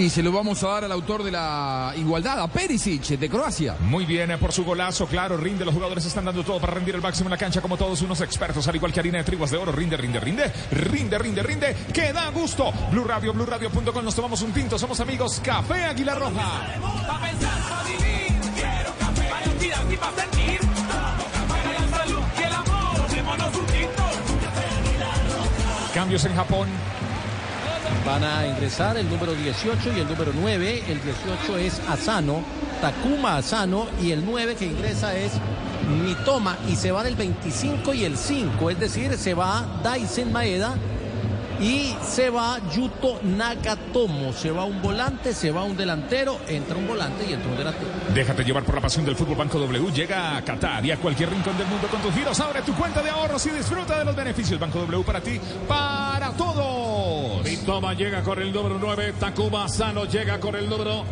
Y se lo vamos a dar al autor de la igualdad, a Perisic, de Croacia. Muy bien, eh, por su golazo, claro, rinde. Los jugadores están dando todo para rendir el máximo en la cancha, como todos unos expertos, al igual que harina de triguas de oro. Rinde, rinde, rinde, rinde, rinde, rinde. Que da gusto. Blue Radio, BlueRadio.com. Nos tomamos un tinto. Somos amigos. Café Aguilar Roja. Cambios en Japón. Van a ingresar el número 18 y el número 9. El 18 es Asano, Takuma Asano. Y el 9 que ingresa es Mitoma. Y se van el 25 y el 5. Es decir, se va Daisen Maeda. Y se va Yuto Nagatomo. Se va un volante, se va un delantero. Entra un volante y entra un delantero. Déjate llevar por la pasión del fútbol Banco W. Llega a Qatar y a cualquier rincón del mundo con tus giros. Abre tu cuenta de ahorros y disfruta de los beneficios. Banco W para ti, para todos. Mitoma llega con el número 9. Takuma Sano llega con el número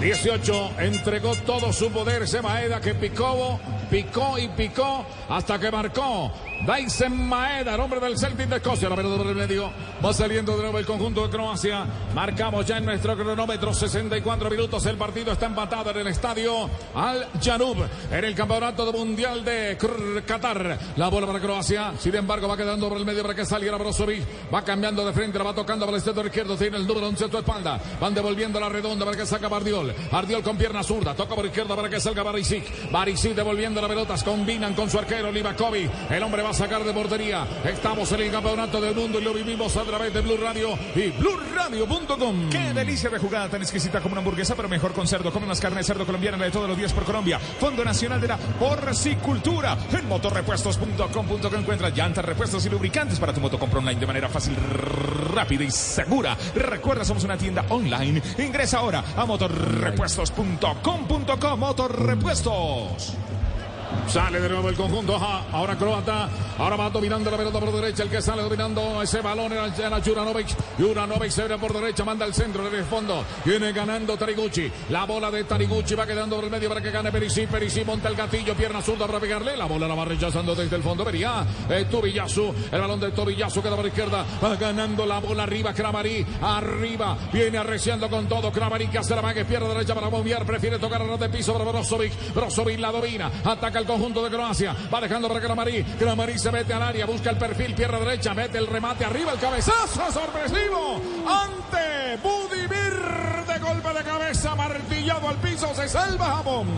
18. Entregó todo su poder. Se Maeda que picó, picó y picó hasta que marcó. Dyson Maeda, el hombre del Celtic de Escocia. La pelota por el medio. Va saliendo de nuevo el conjunto de Croacia. Marcamos ya en nuestro cronómetro 64 minutos. El partido está empatado en el estadio Al Janub. En el campeonato mundial de Qatar. La bola para Croacia. Sin embargo, va quedando por el medio para que salga Brozovic. Va cambiando de frente, la va tocando por el sector izquierdo. Tiene el número 11 a su espalda. Van devolviendo la redonda para que saca Bardiol. Bardiol con pierna zurda. Toca por izquierda para que salga Barisic. Barisic devolviendo las pelotas. Combinan con su arquero Livakovic. El hombre va sacar de portería. Estamos en el campeonato del mundo y lo vivimos a través de Blue Radio y BlueRadio.com. Qué delicia de jugada tan exquisita como una hamburguesa, pero mejor con cerdo. Come más carne cerdo colombiana, de todos los días por Colombia. Fondo Nacional de la Porcicultura. En motorrepuestos.com.co encuentras llantas, repuestos y lubricantes para tu moto. Compra online de manera fácil, rápida y segura. Recuerda, somos una tienda online. Ingresa ahora a motorrepuestos.com.co. Motorrepuestos. Sale de nuevo el conjunto. Ahora croata. Ahora va dominando la pelota por derecha. El que sale dominando ese balón era, era Juranovic. Juranovic se ve por derecha. Manda al centro. En el fondo. Viene ganando Tariguchi. La bola de Tariguchi va quedando por el medio para que gane Perisi. Perisi monta el gatillo. Pierna zurda para pegarle. La bola la va rechazando desde el fondo. Vería. Eh. El balón de Tobiyasu queda por la izquierda. Va ganando la bola arriba. Cramari. Arriba. Viene arreciando con todo. Cramari que hace la mague. Pierde derecha para bombear. Prefiere tocar a ras de piso para Brozovic. Brozovic la domina. Ataca el conjunto de Croacia. Va dejando para. Kramari se mete al área, busca el perfil, pierna derecha, mete el remate arriba, el cabezazo sorpresivo. Ante Budimir de golpe de cabeza, martillado al piso, se salva Japón.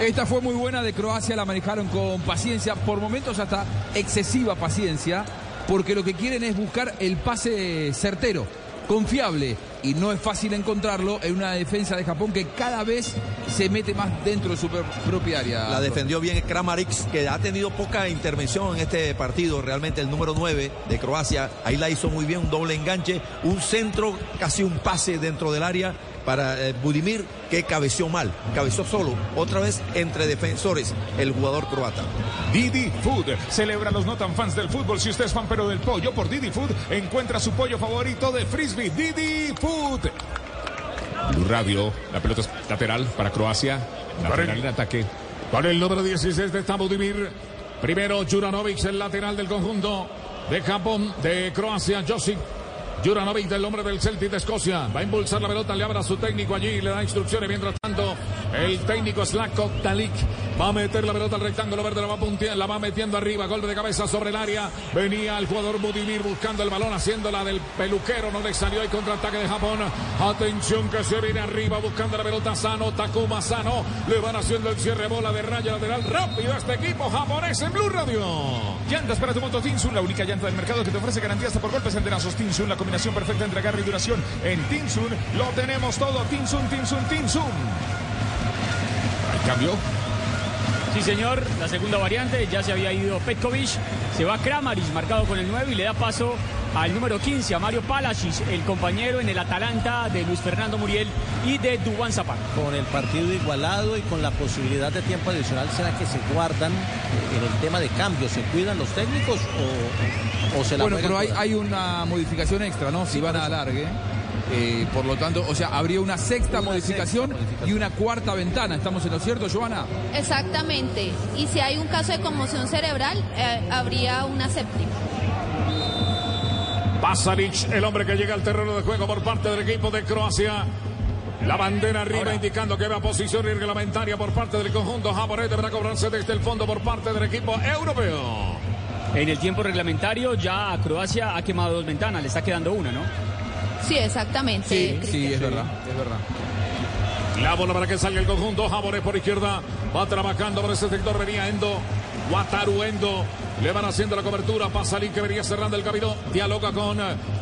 Esta fue muy buena de Croacia, la manejaron con paciencia, por momentos hasta excesiva paciencia, porque lo que quieren es buscar el pase certero, confiable, y no es fácil encontrarlo en una defensa de Japón que cada vez se mete más dentro de su propia área. La defendió bien Kramaric, que ha tenido poca intervención en este partido, realmente el número 9 de Croacia, ahí la hizo muy bien, un doble enganche, un centro, casi un pase dentro del área para eh, Budimir que cabeció mal, cabeció solo, otra vez entre defensores el jugador croata. Didi Food celebra a los no tan fans del fútbol. Si usted es fan pero del pollo, por Didi Food encuentra su pollo favorito de frisbee, Didi Food. Blue Radio, la pelota es lateral para Croacia, lateral en ataque. Con el número 16 de Budimir, primero Juranovic, el lateral del conjunto de Japón, de Croacia, Josic Juranovic del hombre del Celtic de Escocia. Va a impulsar la pelota, le abre a su técnico allí, le da instrucciones. Mientras tanto, el técnico Slavko Talik va a meter la pelota al rectángulo verde, la va, la va metiendo arriba. Golpe de cabeza sobre el área. Venía el jugador Budimir buscando el balón, haciéndola del peluquero. No le salió. Hay contraataque de Japón. Atención que se viene arriba buscando la pelota Sano. Takuma Sano. Le van haciendo el cierre bola de raya lateral. Rápido este equipo japonés en Blue Radio. Llantas para tu moto Tinsun, la única llanta del mercado que te ofrece garantía hasta por golpes enterazos. Tinsun, la combinación perfecta entre agarre y duración. En Tinsun lo tenemos todo. Tinsun, Tinsun, Tinsun. cambio. Sí, señor. La segunda variante. Ya se había ido Petkovic. Se va Kramaric, marcado con el 9 y le da paso al número 15, a Mario Palacic, el compañero en el Atalanta de Luis Fernando Muriel y de Dubán Zapata. Con el partido igualado y con la posibilidad de tiempo adicional, ¿será que se guardan en el tema de cambio? ¿Se cuidan los técnicos o, se la Bueno, pero hay, hay, una modificación extra, ¿no? Si van a alargue. Eh, por lo tanto, o sea, habría una sexta, modificación, y una cuarta ventana. ¿Estamos en lo cierto, Joana? Exactamente. Y si hay un caso de conmoción cerebral, eh, habría una séptima. Pasalic, el hombre que llega al terreno de juego por parte del equipo de Croacia. La bandera arriba indicando que va posición reglamentaria por parte del conjunto japonés. Deberá cobrarse desde el fondo por parte del equipo europeo. En el tiempo reglamentario ya Croacia ha quemado dos ventanas, le está quedando una, ¿no? Sí, exactamente. Sí, sí es verdad, es verdad. La bola para que salga el conjunto japonés por izquierda. Va trabajando por ese sector. Venía Endo. Wataru Endo. Le van haciendo la cobertura. Pasa que venía cerrando el camino. Dialoga con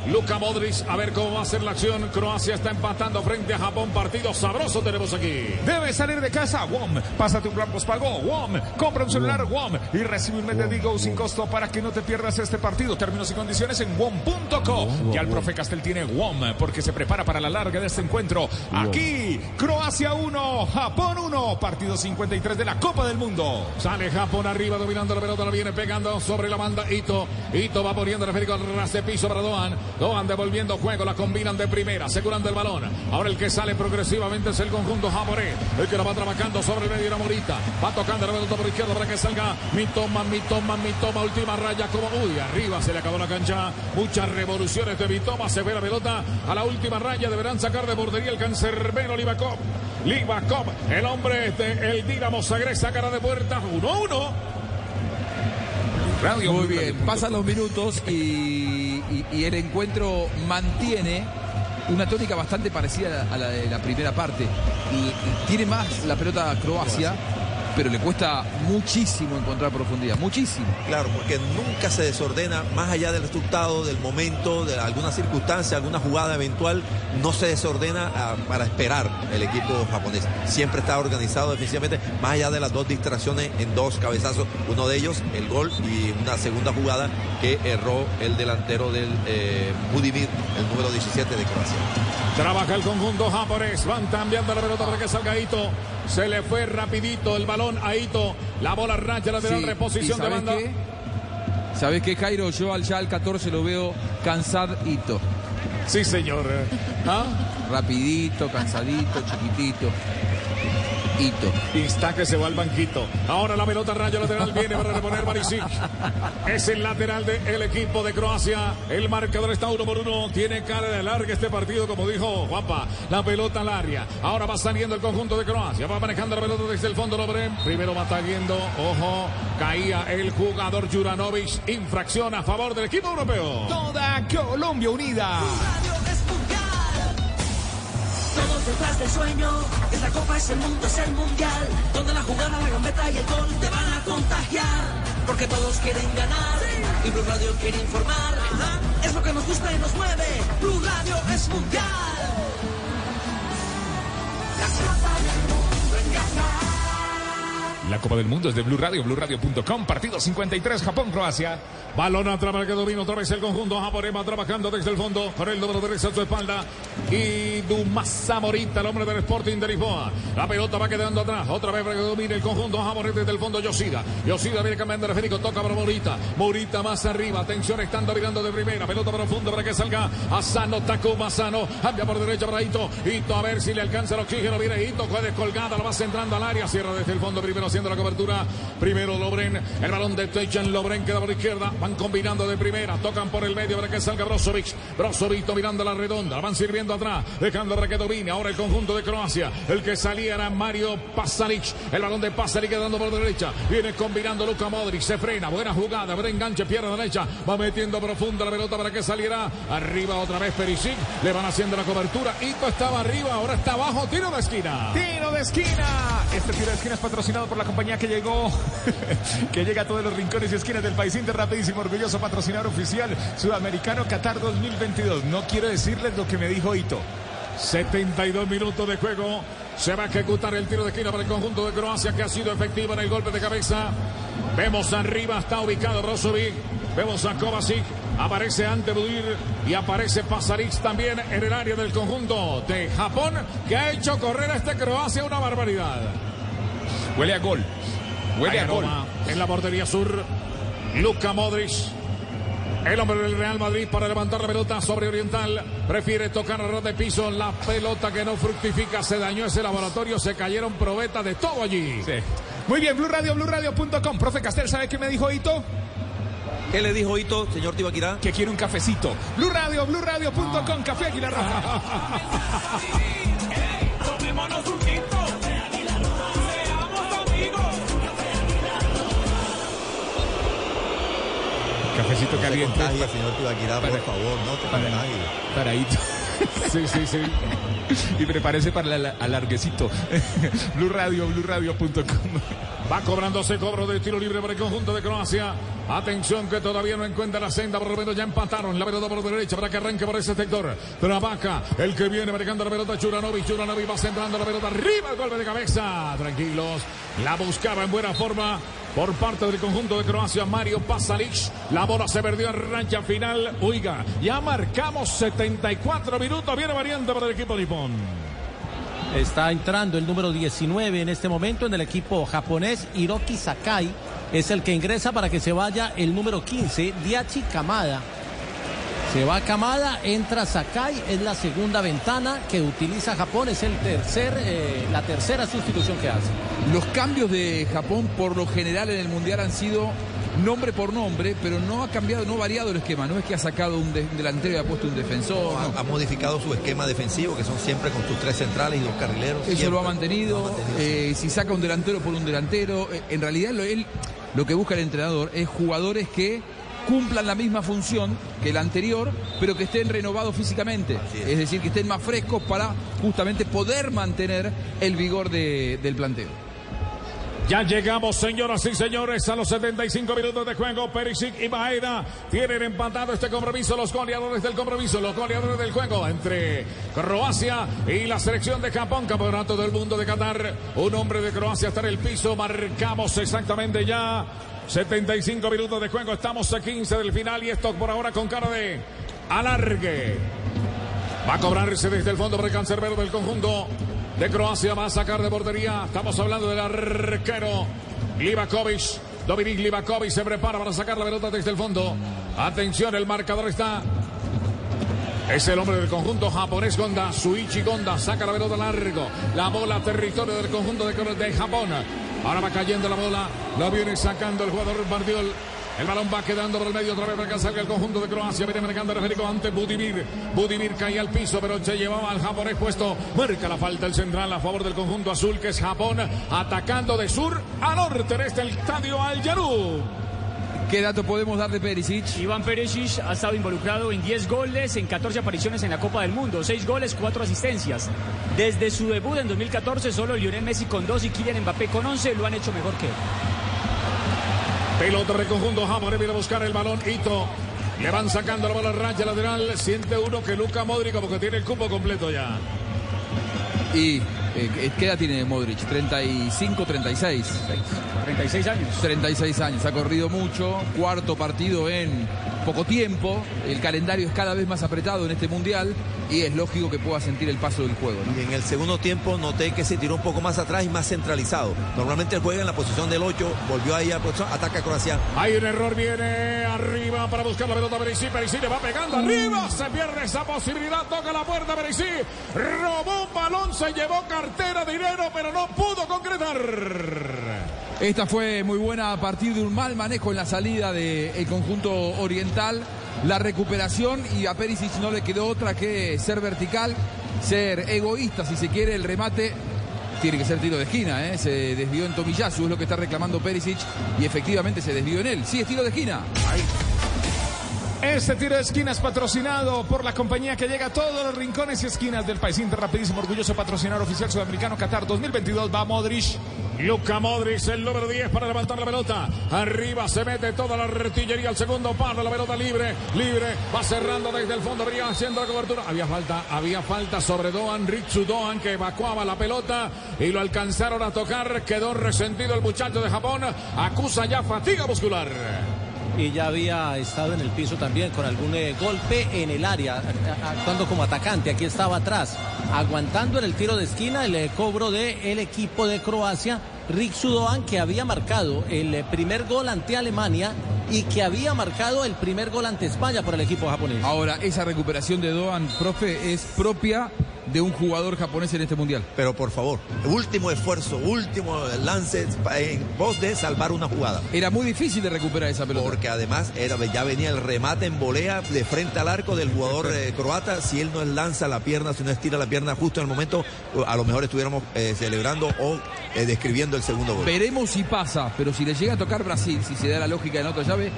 Luka Modric. A ver cómo va a ser la acción. Croacia está empatando frente a Japón. Partido sabroso tenemos aquí. Debe salir de casa. WOM. Pásate un plan pago. WOM. Compra un celular WOM. Y recibe un mes de Digo sin costo para que no te pierdas este partido. Términos y condiciones en WOM.co. Ya el profe Castel tiene WOM porque se prepara para la larga de este encuentro. Aquí, Croacia 1, Japón 1. Partido 53 de la Copa del Mundo. Sale Japón arriba dominando la pelota. La viene pegando sobre la banda Ito. Ito va poniendo el esférico ras de piso para Doan. Doan devolviendo juego, la combinan de primera, asegurando el balón. Ahora el que sale progresivamente es el conjunto japonés. El que lo va trabajando sobre el medio de la morita. Va tocando la pelota por izquierda para que salga Mitoma, Mitoma, Mitoma, última raya como uy, arriba se le acabó la cancha. Muchas revoluciones de Mitoma. Se ve la pelota a la última raya. Deberán sacar de bordería el cancerbero Livakov. Livakov, el hombre de el Dinamo Zagreb, sacará de puerta 1-1. Muy bien, pasan los minutos y, el encuentro mantiene una tónica bastante parecida a la de la primera parte. Y, tiene más la pelota Croacia pero le cuesta muchísimo encontrar profundidad, muchísimo. Claro, porque nunca se desordena, más allá del resultado, del momento, de alguna circunstancia, alguna jugada eventual, no se desordena ah, para esperar el equipo japonés. Siempre está organizado defensivamente, más allá de las dos distracciones en dos cabezazos, uno de ellos el gol y una segunda jugada que erró el delantero del eh, Budimir, el número 17 de Croacia. Trabaja el conjunto japonés, van cambiando la pelota para que salga Ito. Se le fue rapidito el balón a Ito. La bola racha lateral, reposición de banda. ¿Sabes qué, Cairo? Yo al ya al 14 lo veo cansado Ito. Sí, señor. ¿Ah? rapidito, cansadito, chiquitito. Hito. Está que se va al banquito. Ahora la pelota rayo lateral viene para reponer Marisic. Es el lateral del equipo de Croacia. El marcador está uno por uno. Tiene cara de larga este partido, como dijo Juanpa. La pelota al área. Ahora va saliendo el conjunto de Croacia. Va manejando la pelota desde el fondo. Lobren. Primero va saliendo. Ojo. Caía el jugador Juranovic. Infracción a favor del equipo europeo. Toda Colombia unida. Detrás del sueño, esta copa es el mundo, es el mundial. Donde la jugada, la gambeta y el gol te van a contagiar. Porque todos quieren ganar y Blue Radio quiere informar. Es lo que nos gusta y nos mueve. Blue Radio es mundial. La Copa del Mundo es de Blue Radio, BlueRadio.com. Partido 53, Japón-Croacia. Balón atrás para que domina otra vez el conjunto japonés. Va trabajando desde el fondo con el número derecho a su espalda. Y Dumasa Morita, el hombre del Sporting de Lisboa. La pelota va quedando atrás. Otra vez para que domine el conjunto japonés desde el fondo. Yoshida. Yoshida viene cambiando de Federico. Toca para Morita. Morita más arriba. Atención, estando mirando de primera. Pelota profunda para que salga Asano. Takuma Asano. Cambia por derecha para Ito. Ito a ver si le alcanza el oxígeno. Viene Ito. Fue descolgada. Lo va centrando al área. Cierra desde el fondo primero haciendo la cobertura. Primero Lobren. El balón de Techen. Lobren queda por izquierda. Van combinando de primera. Tocan por el medio para que salga Brozovic. Brozovic mirando la redonda. Van sirviendo atrás. Dejando para que domine. Ahora el conjunto de Croacia. El que salía era Mario Pasalic. El balón de Pasalic quedando por derecha. Viene combinando Luka Modric. Se frena. Buena jugada. Buen enganche. Pierna derecha. Va metiendo profunda la pelota para que saliera. Arriba otra vez Perisic. Le van haciendo la cobertura. Ito estaba arriba. Ahora está abajo. Tiro de esquina. Tiro de esquina. Este tiro de esquina es patrocinado por la compañía que llegó, que llega a todos los rincones y esquinas del país Inter, rapidísimo, orgulloso patrocinador oficial sudamericano Qatar 2022. No quiero decirles lo que me dijo Ito. 72 minutos de juego. Se va a ejecutar el tiro de esquina para el conjunto de Croacia que ha sido efectivo en el golpe de cabeza. Vemos arriba, está ubicado Brozovic. Vemos a Kovacic. Aparece ante Budir y aparece Pasaric también en el área del conjunto de Japón que ha hecho correr a este Croacia una barbaridad. Huele a gol. Huele Hay a gol. En la portería sur, Luka Modric. El hombre del Real Madrid para levantar la pelota sobre Oriental. Prefiere tocar a ras de piso. La pelota que no fructifica. Se dañó ese laboratorio. Se cayeron probetas de todo allí. Muy bien, Blue Radio, BlueRadio.com. Profe Castel, ¿sabe qué me dijo Ito? ¿Qué le dijo Ito, señor Tibaquirá? Que quiere un cafecito. Blue Radio, BlueRadio.com. Café Aguilar Roja. Cafecito No se caliente. contagie, señor Tibaquirá, por favor, no te para- contagie. Para Ito. Sí, sí, sí. Y prepárese para el alarguecito. Blue Radio, BlueRadio.com. Va cobrándose cobro de tiro libre para el conjunto de Croacia. Atención que todavía no encuentra la senda, por lo menos ya empataron. La pelota por derecha para que arranque por ese sector. Trabaja el que viene marcando la pelota Churanovic. Churanovic va centrando la pelota arriba, el golpe de cabeza. Tranquilos. La buscaba en buena forma por parte del conjunto de Croacia, Mario Pasalic. La bola se perdió en rancha final. Oiga, ya marcamos 74 minutos. Viene variante para el equipo nipón. Está entrando el número 19 en este momento en el equipo japonés. Hiroki Sakai es el que ingresa para que se vaya el número 15, Diachi Kamada. Se va Kamada, entra Sakai, es la segunda ventana que utiliza Japón, es el tercer, eh, la tercera sustitución que hace. Los cambios de Japón por lo general en el Mundial han sido nombre por nombre, pero no ha cambiado, no ha variado el esquema. No es que ha sacado un, de- un delantero y ha puesto un defensor. no. Ha, ha modificado su esquema defensivo, que son siempre con sus tres centrales y dos carrileros. Eso siempre. lo ha mantenido. eh, si saca un delantero por un delantero. eh, en realidad lo, él, lo que busca el entrenador es jugadores que cumplan la misma función que el anterior, pero que estén renovados físicamente. Es. decir, que estén más frescos para justamente poder mantener el vigor de- del planteo. Ya llegamos, señoras y señores, a los 75 minutos de juego. Perisic y Maeda tienen empatado este compromiso. Los goleadores del compromiso, los goleadores del juego entre Croacia y la selección de Japón, campeonato del mundo de Qatar. Un hombre de Croacia está en el piso. Marcamos exactamente ya 75 minutos de juego. Estamos a 15 del final y esto por ahora con cara de alargue. Va a cobrarse desde el fondo por el cancerbero del conjunto de Croacia. Va a sacar de portería. Estamos hablando del arquero Livakovic. Dominik Livakovic se prepara para sacar la pelota desde el fondo. Atención, el marcador está Es el hombre del conjunto japonés Gonda, Suichi Gonda, saca la pelota largo, la bola territorio del conjunto de, de Japón. Ahora va cayendo la bola, la viene sacando el jugador Bardiol. El balón va quedando por el medio otra vez para que salga el conjunto de Croacia. Viene marcando el Federico ante Budimir. Budimir cae al piso, pero se llevaba al japonés puesto. Marca la falta el central a favor del conjunto azul, que es Japón, atacando de sur a norte en este estadio Al Yarú. ¿Qué dato podemos dar de Perisic? Iván Perisic ha estado involucrado en 10 goles, en 14 apariciones en la Copa del Mundo, 6 goles, 4 asistencias. Desde su debut en 2014, solo Lionel Messi con 2 y Kylian Mbappé con 11 lo han hecho mejor que él. Pelota de conjunto viene a buscar el balón. Ito le van sacando la bola raya lateral. Siente uno que Luca Modric porque tiene el cupo completo ya. Y eh, ¿qué edad tiene Modric? 35, 36. 36 años. 36 años. Ha corrido mucho. Cuarto partido en poco tiempo. El calendario es cada vez más apretado en este mundial y es lógico que pueda sentir el paso del juego. Y en el segundo tiempo noté que se tiró un poco más atrás y más centralizado. Normalmente él juega en la posición del 8, volvió ahí a posición, ataca a Croacia. Hay un error, viene arriba para buscar la pelota Perisic. Perisic le va pegando arriba, se pierde esa posibilidad, toca la puerta Perisic. Robó un balón, se llevó cartera, dinero, pero no pudo concretar. Esta fue muy buena a partir de un mal manejo en la salida del conjunto oriental. La recuperación y a Perisic no le quedó otra que ser vertical, ser egoísta si se quiere el remate. Tiene que ser tiro de esquina, ¿eh? se desvió en Tomiyasu, es lo que está reclamando Perisic y efectivamente se desvió en él. Sí, es tiro de esquina. Este tiro de esquina es patrocinado por la compañía que llega a todos los rincones y esquinas del país. Inter rapidísimo, orgulloso patrocinador oficial sudamericano Qatar 2022. Va Modric. Luca Modric, el número 10 para levantar la pelota. Arriba se mete toda la artillería al segundo palo. La pelota libre, libre. Va cerrando desde el fondo. Venía haciendo cobertura. Había falta, había falta sobre Doan, Ritsu Doan, que evacuaba la pelota y lo alcanzaron a tocar. Quedó resentido el muchacho de Japón. Acusa ya fatiga muscular y ya había estado en el piso también con algún eh, golpe en el área, actuando como atacante. Aquí estaba atrás, aguantando en el tiro de esquina el eh, cobro del el equipo de Croacia, Rick Sudoan, que había marcado el eh, primer gol ante Alemania y que había marcado el primer gol ante España por el equipo japonés. Ahora, esa recuperación de Doan, profe, es propia de un jugador japonés en este mundial. Pero por favor, último esfuerzo, último lance en pos de salvar una jugada. Era muy difícil de recuperar esa pelota. Porque además era, ya venía el remate en volea de frente al arco del jugador eh, croata. Si él no lanza la pierna, si no estira la pierna justo en el momento, a lo mejor estuviéramos eh, celebrando o eh, describiendo el segundo gol. Veremos si pasa, pero si le llega a tocar Brasil, si se da la lógica en otra llave,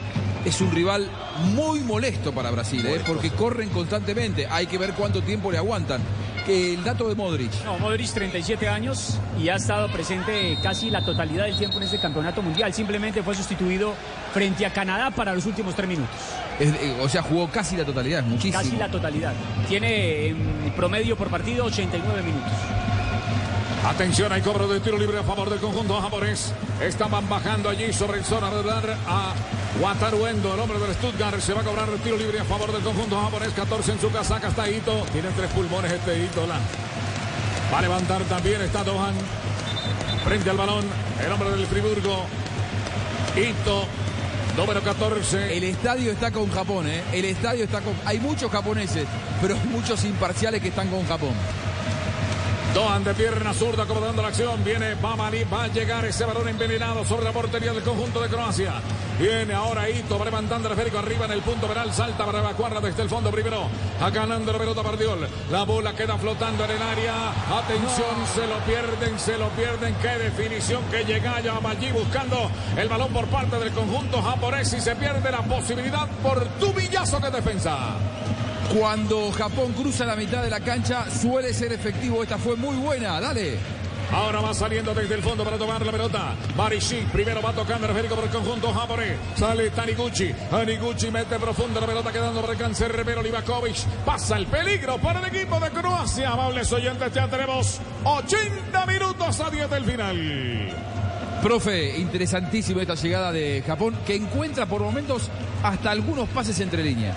es un rival muy molesto para Brasil, porque corren constantemente. Hay que ver cuánto tiempo le aguantan el dato de Modric. No, Modric 37 años y ha estado presente casi la totalidad del tiempo en este campeonato mundial. Simplemente fue sustituido frente a Canadá para los últimos tres minutos. O sea, jugó casi la totalidad, muchísimo. Casi la totalidad. Tiene en promedio por partido 89 minutos. Atención, hay cobro de tiro libre a favor del conjunto japonés. Estaban bajando allí sobre el zona de dar a Wataru Endo, el hombre del Stuttgart. Se va a cobrar el tiro libre a favor del conjunto japonés. 14 en su casaca está Ito. Tiene tres pulmones este Ito. Va a levantar también, está Dohan. Frente al balón, el hombre del Friburgo. Ito, número 14. El estadio está con Japón, ¿eh? El estadio está con... Hay muchos japoneses, pero hay muchos imparciales que están con Japón. Doan de pierna zurda acomodando la acción. Viene Bamani. Va a llegar ese balón envenenado sobre la portería del conjunto de Croacia. Viene ahora Ito. Va levantando el esférico arriba en el punto penal. Salta para evacuarla desde el fondo primero. A ganando la pelota Bardiol. La bola queda flotando en el área. Atención, se lo pierden, se lo pierden. Qué definición que llega ya allí buscando el balón por parte del conjunto japonés y se pierde la posibilidad por tubillazo de defensa. Cuando Japón cruza la mitad de la cancha suele ser efectivo. Esta fue muy buena. Dale. Ahora va saliendo desde el fondo para tomar la pelota. Marishi primero va tocando el esférico por el conjunto japonés. Sale Taniguchi. Taniguchi mete profunda la pelota quedando por el cáncer. Rivero Livakovic. Pasa el peligro para el equipo de Croacia. Amables oyentes, ya tenemos 80 minutos a 10 del final. Profe, interesantísima esta llegada de Japón que encuentra por momentos hasta algunos pases entre líneas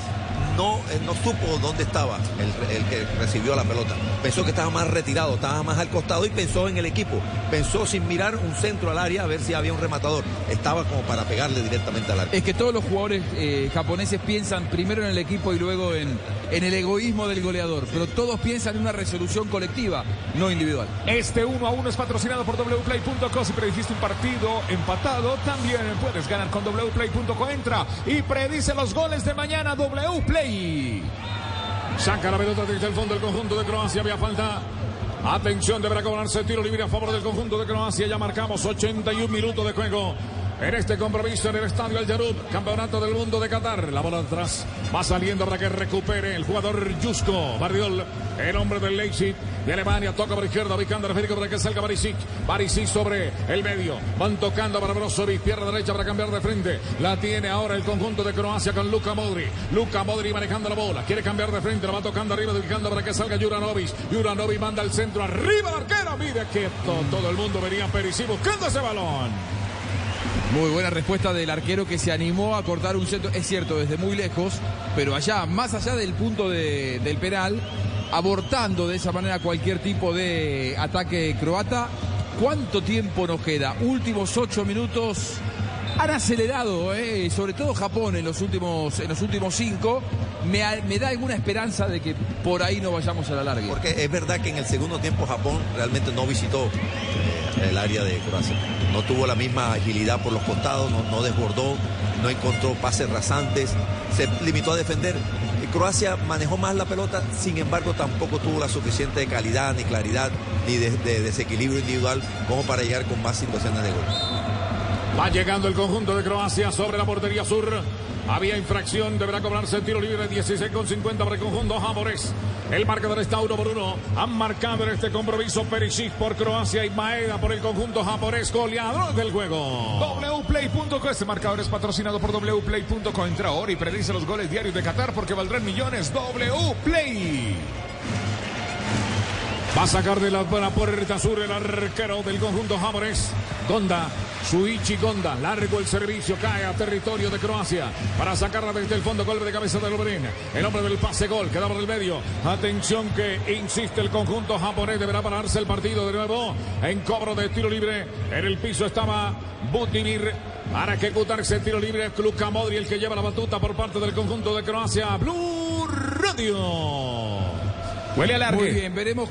no, eh, no supo dónde estaba el, que recibió la pelota. Pensó que estaba más retirado, estaba más al costado y pensó en el equipo. Pensó sin mirar un centro al área a ver si había un rematador. Estaba como para pegarle directamente al área. Es que todos los jugadores eh, japoneses piensan primero en el equipo y luego en, en el egoísmo del goleador, pero todos piensan en una resolución colectiva, no individual. Este 1 a 1 es patrocinado por wplay.co. Si predijiste un partido empatado, también puedes ganar con wplay.co. Entra y predice los goles de mañana. Wplay. Saca la pelota desde el fondo del conjunto de Croacia. Había falta. Atención, deberá cobrarse tiro libre a favor del conjunto de Croacia. Ya marcamos 81 minutos de juego en este compromiso en el estadio Al Yarub, campeonato del mundo de Qatar. La bola atrás va saliendo para que recupere el jugador Yusko Barriol, el hombre del Leipzig de Alemania. Toca por izquierda, ubicando a para que salga Barisic. Barisic sobre el medio. Van tocando para Brozovic, pierna derecha para cambiar de frente. La tiene ahora el conjunto de Croacia con Luka Modri. Luka Modri manejando la bola. Quiere cambiar de frente, la va tocando arriba, ubicando para que salga Juranovic. Juranovic manda al centro, arriba arquero. Mide quieto. Todo el mundo venía Perisic buscando ese balón. Muy buena respuesta del arquero que se animó a cortar un centro, es cierto, desde muy lejos, pero allá, más allá del punto de- del penal, abortando de esa manera cualquier tipo de ataque croata. ¿Cuánto tiempo nos queda? Últimos ocho minutos. Han acelerado, eh, sobre todo Japón en los últimos, en los últimos cinco. Me, me da alguna esperanza de que por ahí no vayamos a la larga. Porque es verdad que en el segundo tiempo Japón realmente no visitó eh, el área de Croacia. No tuvo la misma agilidad por los costados, no, desbordó, no encontró pases rasantes, se limitó a defender. Y Croacia manejó más la pelota, sin embargo tampoco tuvo la suficiente calidad, ni claridad, ni de desequilibrio individual como para llegar con más situaciones de gol. Va llegando el conjunto de Croacia sobre la portería sur. Había infracción, deberá cobrarse el tiro libre 16 con 50 para el conjunto japonés. El marcador está uno por uno. Han marcado en este compromiso Perisic por Croacia y Maeda por el conjunto japonés, goleador del juego. wplay.co. Este marcador es patrocinado por wplay.co. Entra ahora y predice los goles diarios de Qatar porque valdrán millones. Wplay. Va a sacar de la buena puerta sur el arquero del conjunto japonés. Gonda, Suichi Gonda. Largo el servicio, cae a territorio de Croacia. Para sacarla desde el fondo, golpe de cabeza de Loberín. El hombre del pase gol, queda por el medio. Atención que insiste el conjunto japonés. Deberá pararse el partido de nuevo. En cobro de tiro libre. En el piso estaba Butimir. Para ejecutarse el tiro libre, Luka Modri, el que lleva la batuta por parte del conjunto de Croacia. Blue Radio. Huele a Muy bien, veremos.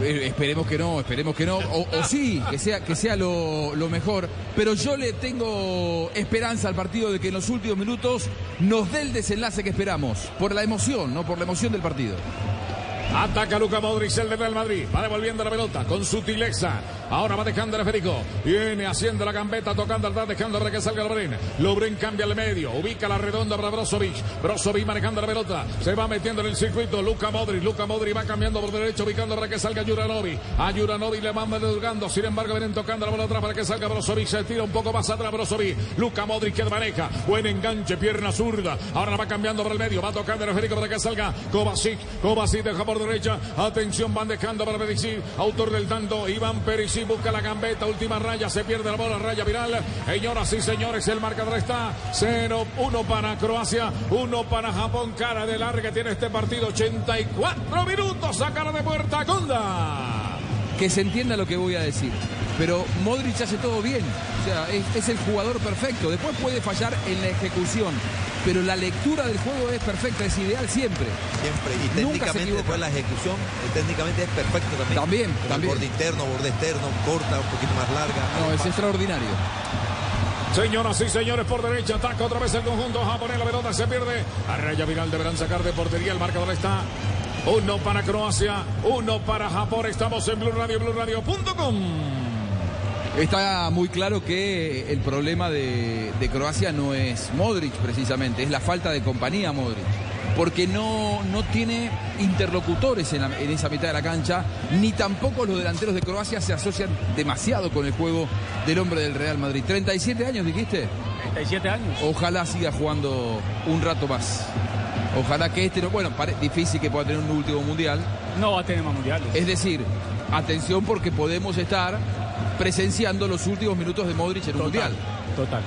Eh, esperemos que no, esperemos que no. O, sí, que sea, que sea lo mejor. Pero yo le tengo esperanza al partido de que en los últimos minutos nos dé el desenlace que esperamos. Por la emoción, no por la emoción del partido. Ataca Luca Modric, el de Real Madrid. Va devolviendo la pelota con sutileza. Ahora va dejando el Federico. Viene haciendo la gambeta, tocando atrás, dejando para que salga Lobren. Lobren cambia al medio. Ubica la redonda para Brozovic. Brozovic manejando la pelota. Se va metiendo en el circuito. Luca Modric. Luca Modric va cambiando por derecho, ubicando para que salga Juranovic. A Juranovic le van medugando. Sin embargo, vienen tocando la bola atrás para que salga Brozovic. Se tira un poco más atrás Brozovic. Luca Modric que maneja. Buen enganche, pierna zurda. Ahora va cambiando por el medio. Va tocando el Federico para que salga Kovacic. Kovacic deja por derecha. Atención, van dejando para Perisic. Autor del tanto, Iván Perisic busca la gambeta. Última raya, se pierde la bola, raya viral. Señoras y señores, el marcador está 0-1 para Croacia, 1 para Japón. Cara de larga tiene este partido. 84 minutos, sacar de puerta Conda. Que se entienda lo que voy a decir. Pero Modric hace todo bien. O sea, es, es el jugador perfecto. Después puede fallar en la ejecución. Pero la lectura del juego es perfecta, es ideal siempre. Siempre. Y Nunca se técnicamente después la ejecución eh, técnicamente es perfecta también. También, también. Borde interno, borde externo, corta, un poquito más larga. No, es extraordinario. Señoras y señores, por derecha ataca otra vez el conjunto japonés. La pelota se pierde. A raya viral deberán sacar de portería. El marcador está uno para Croacia, uno para Japón. Estamos en Blue Radio, BlueRadio.com. Está muy claro que el problema de, de Croacia no es Modric precisamente, es la falta de compañía Modric. Porque no, no tiene interlocutores en, la- en esa mitad de la cancha, ni tampoco los delanteros de Croacia se asocian demasiado con el juego del hombre del Real Madrid. 37 años, dijiste. 37 años. Ojalá siga jugando un rato más. Ojalá que este no. Bueno, difícil que pueda tener un último mundial. No va a tener más mundiales. Es decir, atención porque podemos estar presenciando los últimos minutos de Modric en un mundial. Total.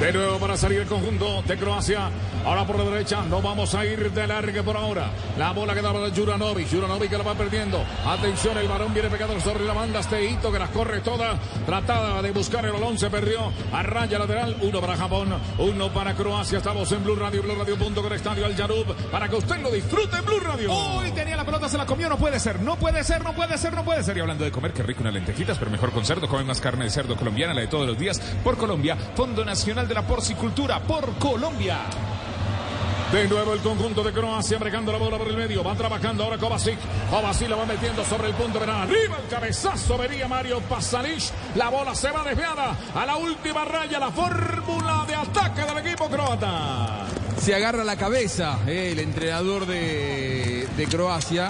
De nuevo para salir el conjunto de Croacia. Ahora por la derecha. No vamos a ir de largue por ahora. La bola queda para Juranovic. Juranovic que la va perdiendo. Atención, el varón viene pegado sobre la banda. Este hito que las corre toda. Tratada de buscar el balón. Se perdió. A raya lateral. Uno para Japón. Uno para Croacia. Estamos en Blue Radio. Blue Radio. Punto con Estadio Al Yarub. Para que usted lo disfrute Blue Radio. Uy, tenía la pelota, se la comió. No puede ser. No puede ser. No puede ser. No puede ser. Y hablando de comer, qué rico unas lentejitas, pero mejor con cerdo. Comen más carne de cerdo colombiana, la de todos los días. Por Colombia. Fondo Nacional de la Porcicultura. Por Colombia. De nuevo el conjunto de Croacia bregando la bola por el medio. Va trabajando ahora Kovacic. Kovacic la va metiendo sobre el punto penal. Arriba el cabezazo vería Mario Pasalic. La bola se va desviada a la última raya. La fórmula de ataque del equipo croata. Se agarra la cabeza eh, el entrenador de, de Croacia,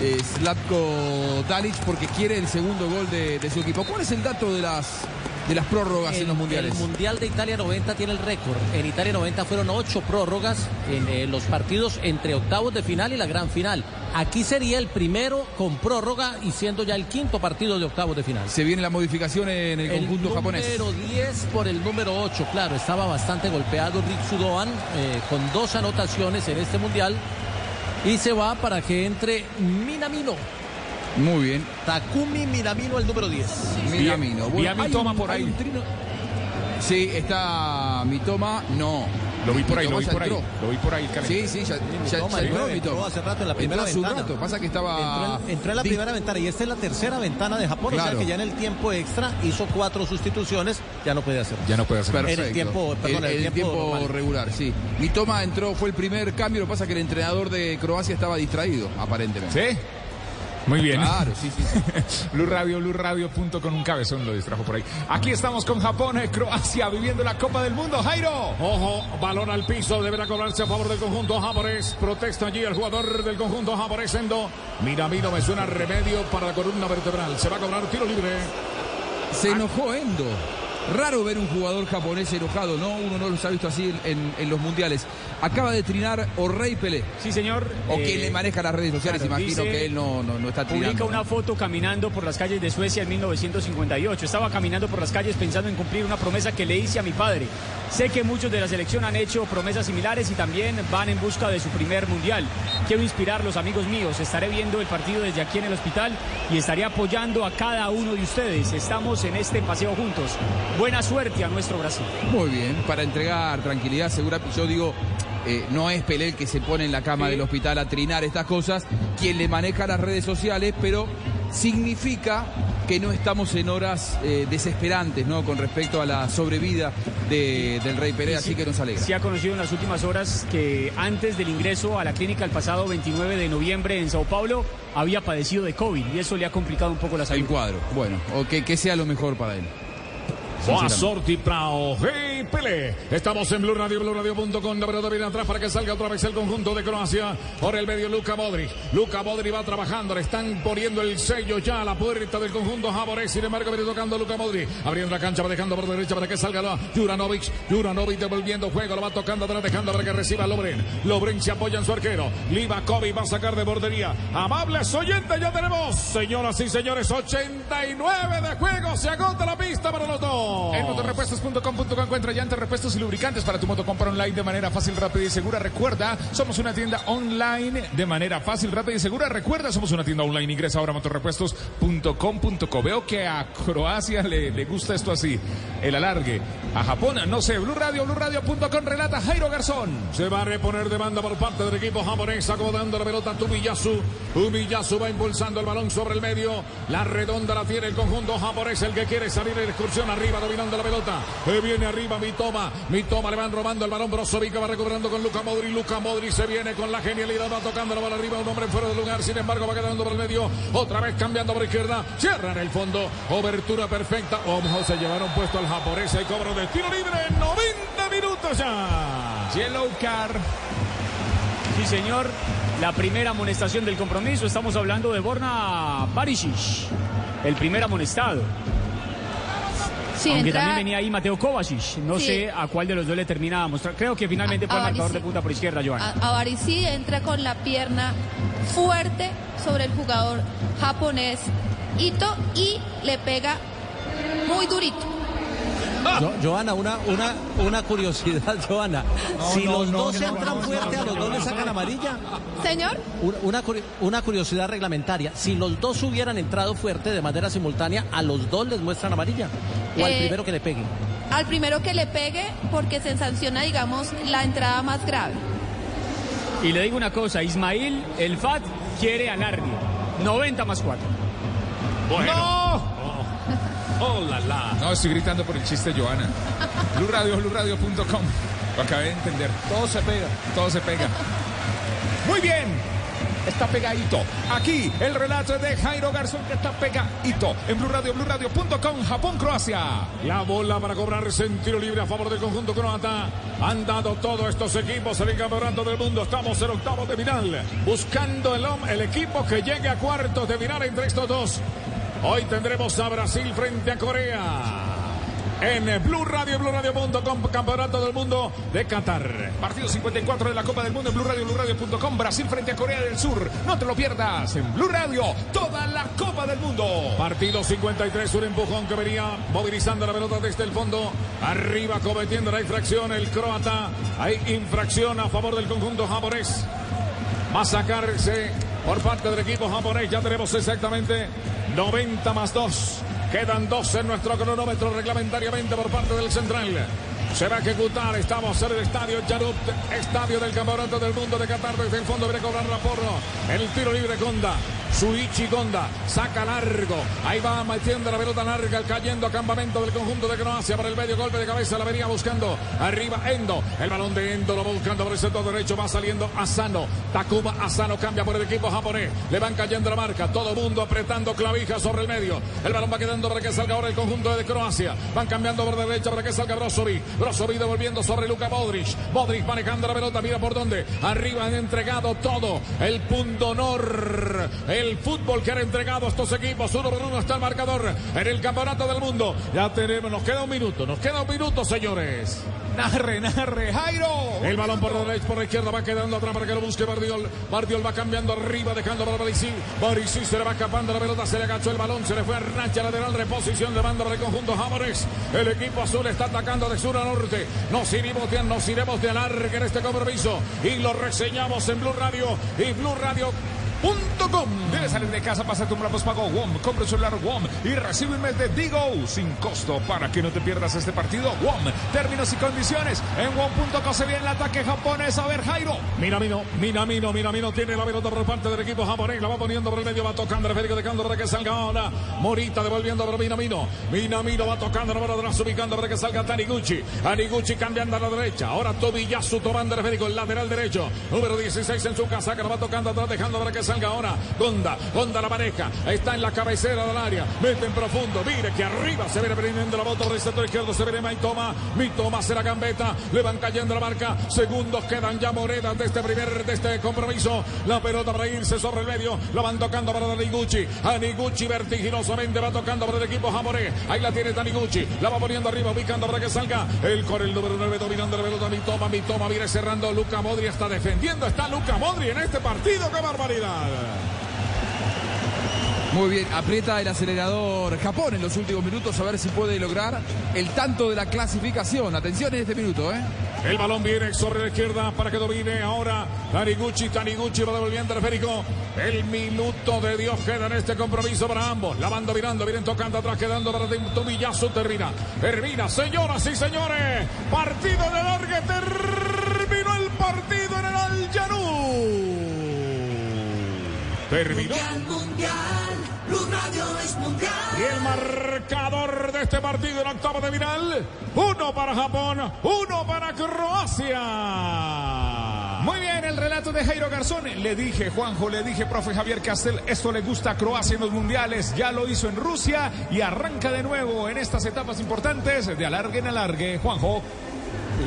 eh, Slatko Dalic, porque quiere el segundo gol de, de su equipo. ¿Cuál es el dato de las, de las prórrogas en los mundiales? El Mundial de Italia 90 tiene el récord. En Italia 90 fueron ocho prórrogas en eh, los partidos entre octavos de final y la gran final. Aquí sería el primero con prórroga y siendo ya el quinto partido de octavos de final. Se viene la modificación en el, conjunto japonés. Número 10 por el número 8, claro, estaba bastante golpeado Rick Sudoan eh, con dos anotaciones en este mundial y se va para que entre Minamino. Muy bien. Takumi Minamino, el número 10. Minamino. Y a mi hay toma por ahí. Sí, está mi toma, no. Lo vi por ahí, lo Mitoma vi por ahí. Lo vi por ahí. Sí, sí, ya, ya, Toma, ya entró, hace rato en la primera ventana. rato, pasa que estaba... Entró en, entró en la primera ventana y esta es la tercera ventana de Japón, o Claro. sea que ya en el tiempo extra hizo cuatro sustituciones, ya no puede hacer. Ya no puede hacer. Perfecto. En el tiempo, perdón, El- en el el tiempo regular, sí. Mi toma entró, fue el primer cambio, lo que pasa es que el entrenador de Croacia estaba distraído, aparentemente. ¿Sí? Muy bien. Claro, sí, sí. sí. Blue Radio, Blue Radio, punto con un cabezón lo distrajo por ahí. Aquí estamos con Japón, eh, Croacia, viviendo la Copa del Mundo. Jairo. Ojo, balón al piso, deberá cobrarse a favor del conjunto japonés. Protesta allí el jugador del conjunto japonés, Endo. Mira, mira, me suena remedio para la columna vertebral. Se va a cobrar tiro libre. Se enojó Endo. Raro ver un jugador japonés enojado, ¿no? Uno no los ha visto así en, en- en los mundiales. Acaba de trinar Orrey Pelé. Sí, señor. O Eh, quien le maneja las redes sociales, claro, imagino dice- que él no, no, no está trinando. Publica una foto caminando por las calles de Suecia en 1958. Estaba caminando por las calles pensando en cumplir una promesa que le hice a mi padre. Sé que muchos de la selección han hecho promesas similares y también van en busca de su primer mundial. Quiero inspirarlos, amigos míos. Estaré viendo el partido desde aquí en el hospital y estaré apoyando a cada uno de ustedes. Estamos en este paseo juntos. Buena suerte a nuestro Brasil. Muy bien, para entregar tranquilidad, segura. Yo digo, eh, no es Pelé el que se pone en la cama Sí. del hospital a trinar estas cosas, quien le maneja las redes sociales, pero significa que no estamos en horas eh, desesperantes, ¿no? Con respecto a la sobrevida de- del Rey Pelé, Y así sí- que nos alegra. Se ha conocido en las últimas horas que antes del ingreso a la clínica el pasado 29 de noviembre en Sao Paulo había padecido de COVID y eso le ha complicado un poco la salud. El cuadro, bueno, o que sea lo mejor para él. Boa Sinceramente. sorte para o Hey Pelé. Estamos en Blue Radio, Blue Radio.com. La pelota viene atrás para que salga otra vez el conjunto de Croacia. Por el medio, Luca Modric. Luca Modric va trabajando. Le están poniendo el sello ya a la puerta del conjunto japonés. Sin embargo, viene tocando Luca Modric. Abriendo la cancha, va dejando por derecha para que salga la Juranovic. Juranovic devolviendo juego. Lo va tocando atrás, dejando para que reciba Lobren. Lobren se apoya en su arquero. Livakovic va a sacar de bordería. Amables oyentes, ya tenemos, señoras y señores, 89 de juego. Se agota la pista para los dos. En motorrepuestos.com.co encuentra llantas, repuestos y lubricantes para tu moto. Compra online de manera fácil, rápida y segura. Recuerda, somos una tienda online de manera fácil, rápida y segura. Recuerda, somos una tienda online. Ingresa ahora a motorrepuestos.com.co. Veo que a Croacia le, le gusta esto así. El alargue. A Japón, no sé. Blue Radio, BlueRadio.com relata Jairo Garzón. Se va a reponer de banda por parte del equipo japonés, acomodando la pelota a Tumiyasu. Tumiyasu va impulsando el balón sobre el medio. La redonda la tiene el conjunto japonés, el que quiere salir en excursión arriba, dominando la pelota. Eh, viene arriba Mitoma. Mitoma le van robando el balón. Brozovic va recuperando con Luca Modri. Luca Modri se viene con la genialidad, va tocando la bola arriba. Un hombre fuera de lugar, sin embargo, va quedando por el medio. Otra vez cambiando por izquierda. Cierra en el fondo. Obertura perfecta. Ojo, se llevaron puesto al japonés. El cobro de tiro libre en 90 minutos ya. Yellow Car. Sí, señor. La primera amonestación del compromiso. Estamos hablando de Borna Barisic. El primer amonestado. Sí, Aunque entra- también venía ahí Mateo Kovacic. No Sí. sé a cuál de los dos le termina a mostrar. Creo que finalmente fue el marcador de punta por izquierda, Joan. Avarici entra con la pierna fuerte sobre el jugador japonés Ito y le pega muy durito. Jo- Joana, una, una, una curiosidad, Joana. No, si no, los no, dos entran no, fuerte, no, a los dos no, sacan no. Señor, señor, Una, una curi- una curiosidad reglamentaria. Si los dos hubieran entrado fuerte de manera simultánea, a los dos les muestran amarilla. O al Eh, primero que le pegue. al primero que le pegue porque se sanciona, digamos, la entrada más grave. Y le digo una cosa, Ismail, el FAT quiere alargue. 90 más 4. ¡No! Oh, la, la. No, estoy gritando por el chiste, Joana. Blue Radio, BlueRadio.com. Lo acabé de entender. Todo se pega. Todo se pega. Muy bien. Está pegadito. Aquí el relato es de Jairo Garzón que está pegadito en Blue Radio, BlueRadio.com, Japón, Croacia. La bola para cobrarse en tiro libre a favor del conjunto croata. Han dado todos estos equipos en el campeonato del mundo. Estamos en octavos de final. Buscando el, el equipo que llegue a cuartos de final entre estos dos. Hoy tendremos a Brasil frente a Corea. En Blue Radio, BlueRadio.com, Campeonato del Mundo de Qatar. Partido 54 de la Copa del Mundo en Blue Radio, BlueRadio.com, Brasil frente a Corea del Sur. No te lo pierdas en Blue Radio, toda la Copa del Mundo. Partido 53, un empujón que venía movilizando la pelota desde el fondo. Arriba cometiendo la infracción el croata. Hay infracción a favor del conjunto japonés. Va a por parte del equipo japonés. Ya tenemos exactamente 90 más 2. Quedan dos en nuestro cronómetro reglamentariamente por parte del central. Se va a ejecutar. Estamos en el estadio Yarut, estadio del Campeonato del Mundo de Qatar. Desde el fondo viene a cobrar la porro. El tiro libre Gonda. Suichi Gonda saca largo. Ahí va metiendo la pelota larga, cayendo a campamento del conjunto de Croacia para el medio golpe de cabeza. La venía buscando arriba Endo. El balón de Endo lo va buscando por el sector derecho. Va saliendo Asano. Takuma Asano cambia por el equipo japonés. Le van cayendo la marca. Todo mundo apretando clavija sobre el medio. El balón va quedando para que salga ahora el conjunto de Croacia. Van cambiando por derecha para que salga Brozovic. Brozovic devolviendo sobre Luka Modric. Modric manejando la pelota. Mira por dónde. Arriba han entregado todo. El punto honor. El fútbol que han entregado estos equipos. Uno por uno está el marcador en el campeonato del mundo. Ya tenemos. Nos queda un minuto. Nos queda un minuto, señores. Narre, narre, Jairo. El balón por la derecha, por la izquierda va quedando atrás para que lo busque Bardiol. Bardiol va cambiando arriba, dejando para Barisi. Barisi se le va escapando la pelota, se le agachó el balón, se le fue a racha lateral, reposición de banda para el conjunto japonés. El equipo azul está atacando de sur a norte. Nos iremos de, nos iremos de en este compromiso y lo reseñamos en Blue Radio y Blue Radio. WOM. Debes salir de casa, pasa tu plan pago WOM. Compra un celular WOM y recibe un mes de Digo sin costo para que no te pierdas este partido. WOM. Términos y condiciones en WOM.co se viene el ataque japonés. A ver, Jairo. Minamino, Minamino, Minamino tiene la pelota por parte del equipo japonés, la va poniendo por el medio, va tocando Federico dejando para que salga ahora. Morita devolviendo para Minamino. Minamino va tocando la bola atrás, ubicando para que salga Taniguchi. Taniguchi cambiando a la derecha. Ahora Tobiyasu tomando Federico, el lateral derecho. Número 16 en su casa, que la va tocando atrás, dejando para que salga ahora. Gonda, Gonda la pareja. Está en la cabecera del área. Mete en profundo. Mire que arriba se viene prendiendo la bota por sector izquierdo. Se viene Maitoma. Mitoma se la gambeta. Le van cayendo la marca. Segundos quedan ya monedas de este primer, de este compromiso. La pelota para irse sobre el medio. La van tocando para Taniguchi. Taniguchi vertiginosamente va tocando para el equipo japonés. Ahí la tiene Taniguchi. La va poniendo arriba, ubicando para que salga. El con el número 9 dominando la pelota. Mitoma, Mitoma viene cerrando. Luca Modri está defendiendo. Está Luca Modri en este partido. ¡Qué barbaridad! Muy bien, aprieta el acelerador Japón en los últimos minutos a ver si puede lograr el tanto de la clasificación. Atención en este minuto, ¿eh? El balón viene sobre la izquierda para que domine ahora Taniguchi. Taniguchi va devolviendo el esférico. El minuto de Dios queda en este compromiso para ambos. La van dominando, vienen tocando atrás, quedando para Tomillazo. Termina, termina, señoras y señores. Partido de largue, terminó el partido en el Al Terminó. Mundial, mundial, Blue Radio es mundial. Y el marcador de este partido en octavo de final, uno para Japón, uno para Croacia. Muy bien, el relato de Jairo Garzón. Le dije, Juanjo, le dije, profe Javier Castel, esto le gusta a Croacia en los mundiales. Ya lo hizo en Rusia y arranca de nuevo en estas etapas importantes de alargue en alargue. Juanjo.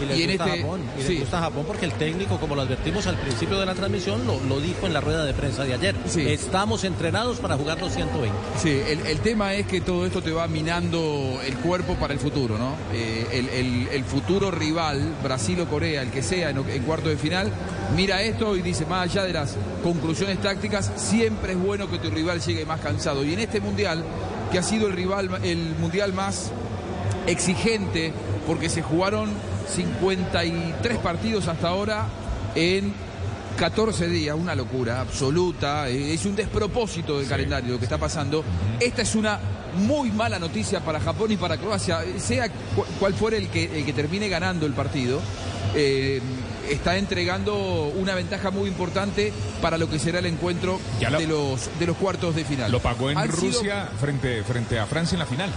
Y le Y en gusta este- Japón. Y sí. le gusta Japón porque el técnico, como lo advertimos al principio de la transmisión, lo, lo dijo en la rueda de prensa de ayer. Estamos entrenados para jugar los 120. Sí, el, el tema es que todo esto te va minando el cuerpo para el futuro, ¿no? Eh, el, el- el futuro rival, Brasil o Corea, el que sea en, en cuarto de final, mira esto y dice, más allá de las conclusiones tácticas, siempre es bueno que tu rival llegue más cansado. Y en este mundial, que ha sido el rival, el mundial más exigente, porque se jugaron 53 partidos hasta ahora en 14 días, una locura absoluta, eh, es un despropósito del calendario lo que está pasando. Esta es una muy mala noticia para Japón y para Croacia, sea cu- cual fuera el que, el que termine ganando el partido. eh, está entregando una ventaja muy importante para lo que será el encuentro Ya lo- de, los, de los cuartos de final. Lo pagó en Han sido- Rusia frente, frente a Francia en la final.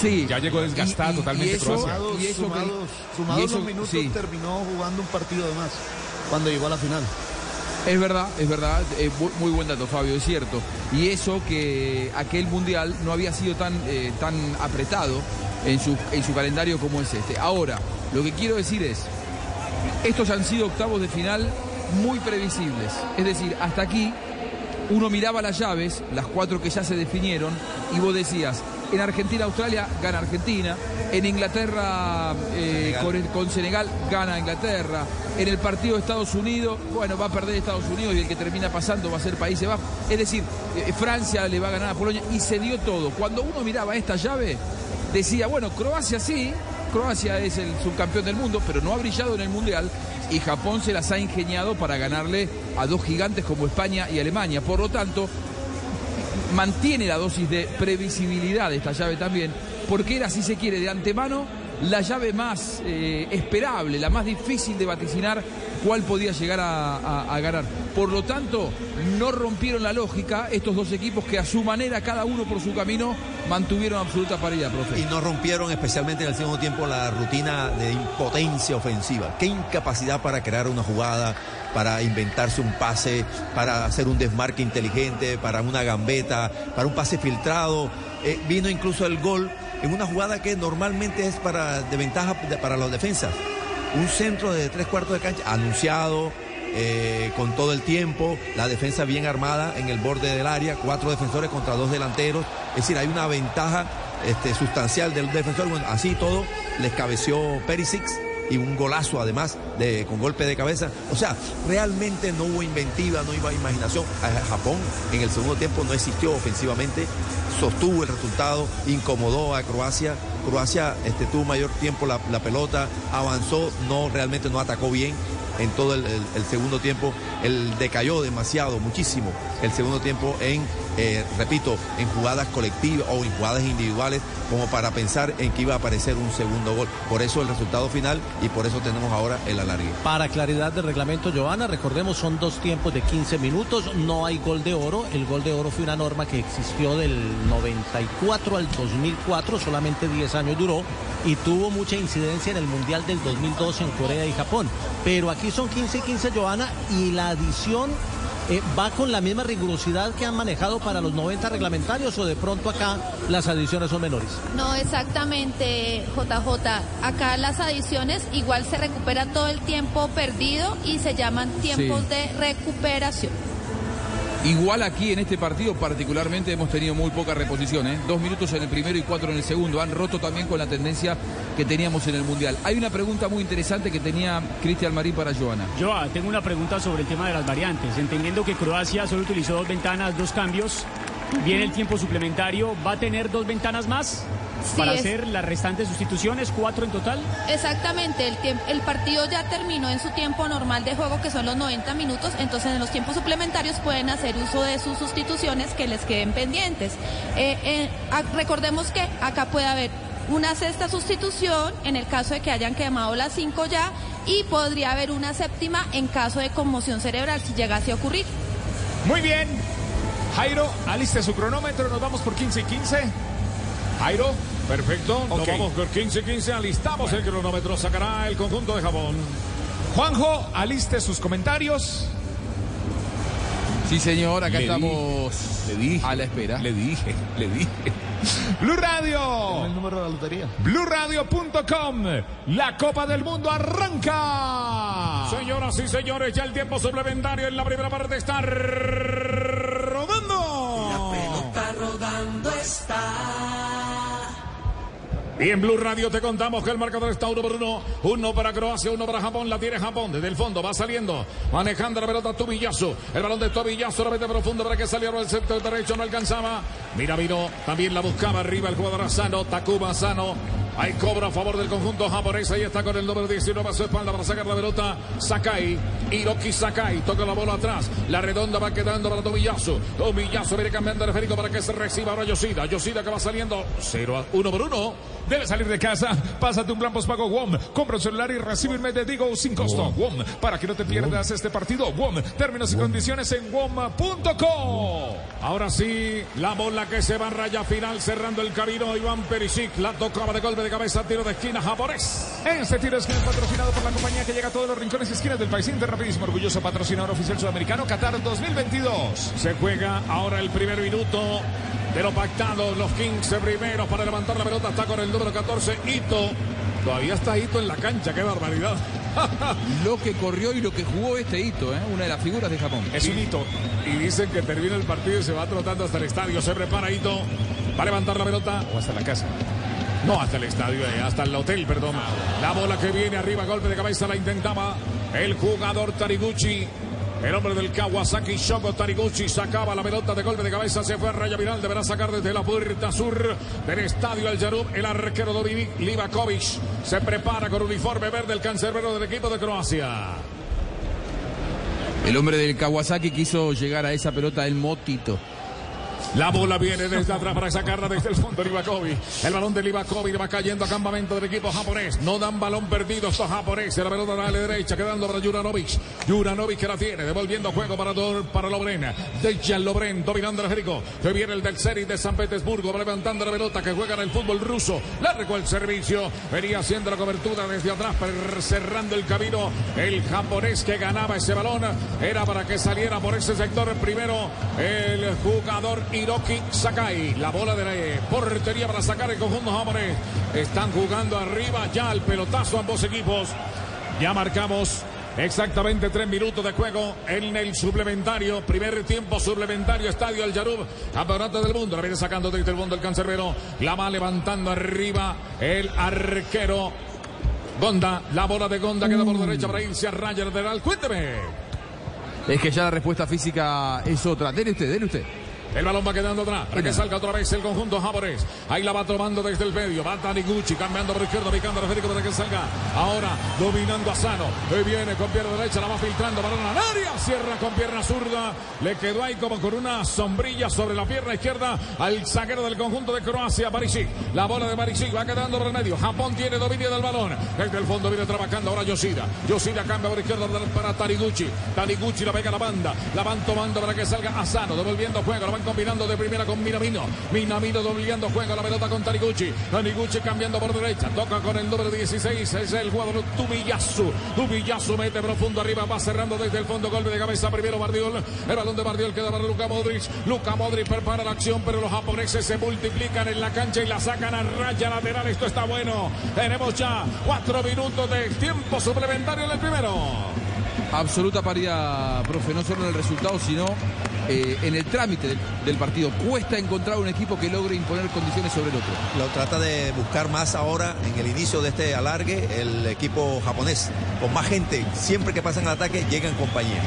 Sí. Ya llegó desgastada Y- y- y totalmente eso- Croacia. Sumados, y eso que- sumados, sumados y eso- los minutos sí. terminó jugando un partido de más cuando llegó a la final. Es verdad, es verdad, eh, muy buen dato Fabio, es cierto. Y eso que aquel mundial no había sido tan, eh, tan apretado en su, en su calendario como es este. Ahora, lo que quiero decir es, estos han sido octavos de final muy previsibles. Es decir, hasta aquí uno miraba las llaves, las cuatro que ya se definieron, y vos decías, en Argentina-Australia gana Argentina, en Inglaterra eh, con, el- con Senegal gana Inglaterra, en el partido de Estados Unidos, bueno, va a perder Estados Unidos y el que termina pasando va a ser Países Bajos. Es decir, eh, Francia le va a ganar a Polonia y se dio todo. Cuando uno miraba esta llave, decía, bueno, Croacia sí, Croacia es el subcampeón del mundo, pero no ha brillado en el Mundial y Japón se las ha ingeniado para ganarle a dos gigantes como España y Alemania. Por lo tanto, mantiene la dosis de previsibilidad esta llave también, porque era, si se quiere, de antemano la llave más eh, esperable, la más difícil de vaticinar cuál podía llegar a, ganar. Por lo tanto, no rompieron la lógica estos dos equipos que a su manera, cada uno por su camino, mantuvieron absoluta paridad, profe. Y no rompieron especialmente en el segundo tiempo la rutina de impotencia ofensiva. Qué incapacidad para crear una jugada, para inventarse un pase, para hacer un desmarque inteligente, para una gambeta, para un pase filtrado. Eh, vino incluso el gol en una jugada que normalmente es para, de ventaja para los defensas. Un centro de tres cuartos de cancha anunciado, eh, con todo el tiempo, la defensa bien armada en el borde del área, cuatro defensores contra dos delanteros, es decir, hay una ventaja este, sustancial del defensor, bueno, así todo, les cabeció Perisic y un golazo además de, con golpe de cabeza, o sea, realmente no hubo inventiva, no hubo imaginación, Japón en el segundo tiempo no existió ofensivamente, sostuvo el resultado, incomodó a Croacia, Croacia este, tuvo mayor tiempo la, la pelota, avanzó, no realmente no atacó bien en todo el, el- el segundo tiempo. Él decayó demasiado, muchísimo, el segundo tiempo en, eh, repito, en jugadas colectivas o en jugadas individuales, como para pensar en que iba a aparecer un segundo gol. Por eso el resultado final y por eso tenemos ahora el alargue. Para claridad del reglamento, Joana, recordemos son dos tiempos de 15 minutos, no hay gol de oro. El gol de oro fue una norma que existió del 94 al 2004, solamente 10 años duró y tuvo mucha incidencia en el Mundial del 2002 en Corea y Japón. Pero aquí son 15 y 15, Joana, y la adición eh, va con la misma rigurosidad que han manejado para los 90 reglamentarios o de pronto acá las adiciones son menores. No, exactamente, JJ. Acá las adiciones igual se recupera todo el tiempo perdido y se llaman tiempos Sí. de recuperación. Igual aquí en este partido particularmente hemos tenido muy poca reposición, ¿eh? dos minutos en el primero y cuatro en el segundo. Han roto también con la tendencia que teníamos en el Mundial. Hay una pregunta muy interesante que tenía Cristian Marín para Joana. Joa, tengo una pregunta sobre el tema de las variantes. Entendiendo que Croacia solo utilizó dos ventanas, dos cambios, viene el tiempo suplementario, ¿va a tener dos ventanas más Sí, para es- hacer las restantes sustituciones, cuatro en total? Exactamente, el, el partido ya terminó en su tiempo normal de juego, que son los 90 minutos, entonces en los tiempos suplementarios pueden hacer uso de sus sustituciones que les queden pendientes. Eh, eh, recordemos que acá puede haber una sexta sustitución en el caso de que hayan quemado las cinco ya y podría haber una séptima en caso de conmoción cerebral si llegase a ocurrir. Muy bien. Jairo, aliste su cronómetro. Nos vamos por 15 y 15. Jairo. Perfecto, nos Ok. vamos por 15-15, alistamos el cronómetro, sacará el conjunto de Japón. Juanjo, aliste sus comentarios. Sí, señor, acá Le estamos Le dije. a la espera. Le dije, le dije. Blue Radio. El número de la lotería. BlueRadio.com. La Copa del Mundo arranca. Señoras y señores, ya el tiempo suplementario en la primera parte está rodando. Está rodando está. Y en Blue Radio te contamos que el marcador está uno por uno. Uno para Croacia, uno para Japón. La tiene Japón desde el fondo. Va saliendo. Manejando la pelota Tubillazo. El balón de Tubillazo. La mete profundo para que saliera el sector derecho. No alcanzaba. Mira, vino. También la buscaba arriba el jugador Asano. Takuma Asano. Hay cobro a favor del conjunto japonés. Ahí está con el número 19 a su espalda para sacar la pelota. Sakai. Hiroki Sakai. Toca la bola atrás. La redonda va quedando para Tomiyasu. Tomiyasu viene cambiando el Federico para que se reciba ahora Yoshida. Yoshida que va saliendo 0 a 1 por 1. Debe salir de casa. Pásate un plan postpago WOM. Compra un celular y recibe un mes de Digo sin costo. WOM. Para que no te pierdas este partido. WOM. Términos y condiciones en WOM.co. Ahora sí, la bola que se va a raya final cerrando el camino. Iván Perisic la tocaba de golpe de cabeza, tiro de esquina japonés. Este tiro es patrocinado por la compañía que llega a todos los rincones y esquinas del país. Inter rapidísimo, orgulloso patrocinador oficial sudamericano Qatar 2022. Se juega ahora el primer minuto de lo pactado. Los Kings primeros para levantar la pelota. Está con el número 14, Ito. Todavía está Ito en la cancha, qué barbaridad. lo que corrió y lo que jugó este hito, ¿eh? una de las figuras de Japón. Es un hito. Y dicen que termina el partido y se va trotando hasta el estadio. Se prepara Ito. Va a levantar la pelota. O hasta la casa. No, hasta el estadio, eh, hasta el hotel, perdón. La bola que viene arriba, golpe de cabeza, la intentaba el jugador Tariguchi. El hombre del Kawasaki Shoko Tariguchi sacaba la pelota de golpe de cabeza, se fue a raya viral, deberá sacar desde la puerta sur del estadio El Yarub el arquero Dominik Livakovic. Se prepara con uniforme verde el cancerbero del equipo de Croacia. El hombre del Kawasaki quiso llegar a esa pelota el motito. La bola viene desde atrás para sacarla desde el fondo de Livakovic. El balón de Livakovic va cayendo a campamento del equipo japonés. No dan balón perdido estos japoneses. La pelota a la derecha quedando para Juranovic. Juranovic que la tiene, devolviendo juego para, para Lobren. Dejan Lobren dominando el Jerico. Que viene el del Serie de San Petersburgo. Va levantando la pelota que juega en el fútbol ruso. Largo el servicio. Venía haciendo la cobertura desde atrás, cerrando el camino. El japonés que ganaba ese balón era para que saliera por ese sector primero el jugador Hiroki Sakai. La bola de la portería para sacar el conjunto japonés. Están jugando arriba ya el pelotazo ambos equipos. Ya marcamos Exactamente tres minutos de juego en el suplementario. Primer tiempo suplementario. Estadio El Yarub. Campeonato del mundo. La viene sacando desde el mundo el cancerbero. La va levantando arriba el arquero. Gonda. La bola de Gonda queda por derecha para irse a raya lateral. Cuénteme. Es que ya la respuesta física es otra. Dele usted, dele usted. El balón va quedando atrás para que salga otra vez el conjunto japonés. Ahí la va tomando desde el medio. Va Taniguchi cambiando por izquierda, picando a Federico para que salga. Ahora dominando a Sano. Hoy viene con pierna derecha, la va filtrando para la área. Cierra con pierna zurda. Le quedó ahí como con una sombrilla sobre la pierna izquierda al zaguero del conjunto de Croacia, Barisic. La bola de Barisic va quedando por el medio. Japón tiene dominio del balón. Desde el fondo viene trabajando ahora Yoshida. Yoshida cambia por izquierda para Taniguchi. Taniguchi la pega a la banda. La van tomando para que salga Asano. Devolviendo juego. La van combinando de primera con Minamino. Minamino doblando juega la pelota con Taniguchi. Taniguchi cambiando por derecha. Toca con el número 16. Es el jugador Tumiyasu. Tumiyasu mete profundo arriba. Va cerrando desde el fondo. Golpe de cabeza. Primero Bardiol. El balón de Bardiol queda para Luca Modric. Luca Modric prepara la acción. Pero los japoneses se multiplican en la cancha y la sacan a raya lateral. Esto está bueno. Tenemos ya cuatro minutos de tiempo suplementario en el primero. Absoluta paridad, profe, no solo en el resultado, sino eh, en el trámite del, partido. Cuesta encontrar un equipo que logre imponer condiciones sobre el otro. Lo trata de buscar más ahora en el inicio de este alargue el equipo japonés. Con más gente, siempre que pasan el ataque, llega en compañía.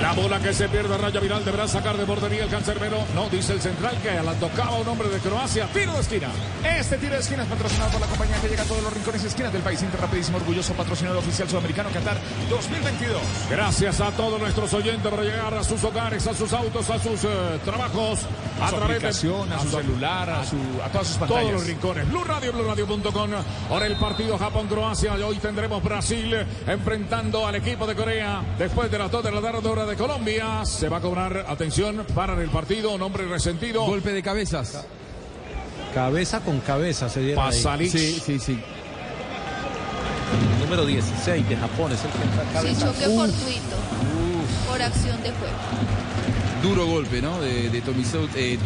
La bola que se pierde a raya viral deberá sacar de portería el cancerbero. No, dice el central que la tocaba un hombre de Croacia. Tiro de esquina. Este tiro de esquina es patrocinado por la compañía que llega a todos los rincones y esquinas del país. Inter rapidísimo, orgulloso patrocinador oficial sudamericano Qatar 2022. Gracias a todos nuestros oyentes por llegar a sus hogares, a sus autos, a sus uh, trabajos, a, a su través aplicación, de a su celular, a, su, a todas sus pantallas. Todos los rincones. Blue Radio, BlueRadio.com. Ahora el partido Japón-Croacia. Hoy tendremos Brasil enfrentando al equipo de Corea después de las 2 de la tarde hora de Colombia. Se va a cobrar, atención, para el partido, un hombre resentido. Golpe de cabezas. Cabeza con cabeza se dieron Pasalic. Sí, sí, sí. El número 16 de Japón es el que está Sí, choque fortuito. Por acción de juego. Duro golpe, ¿no? De, de eh,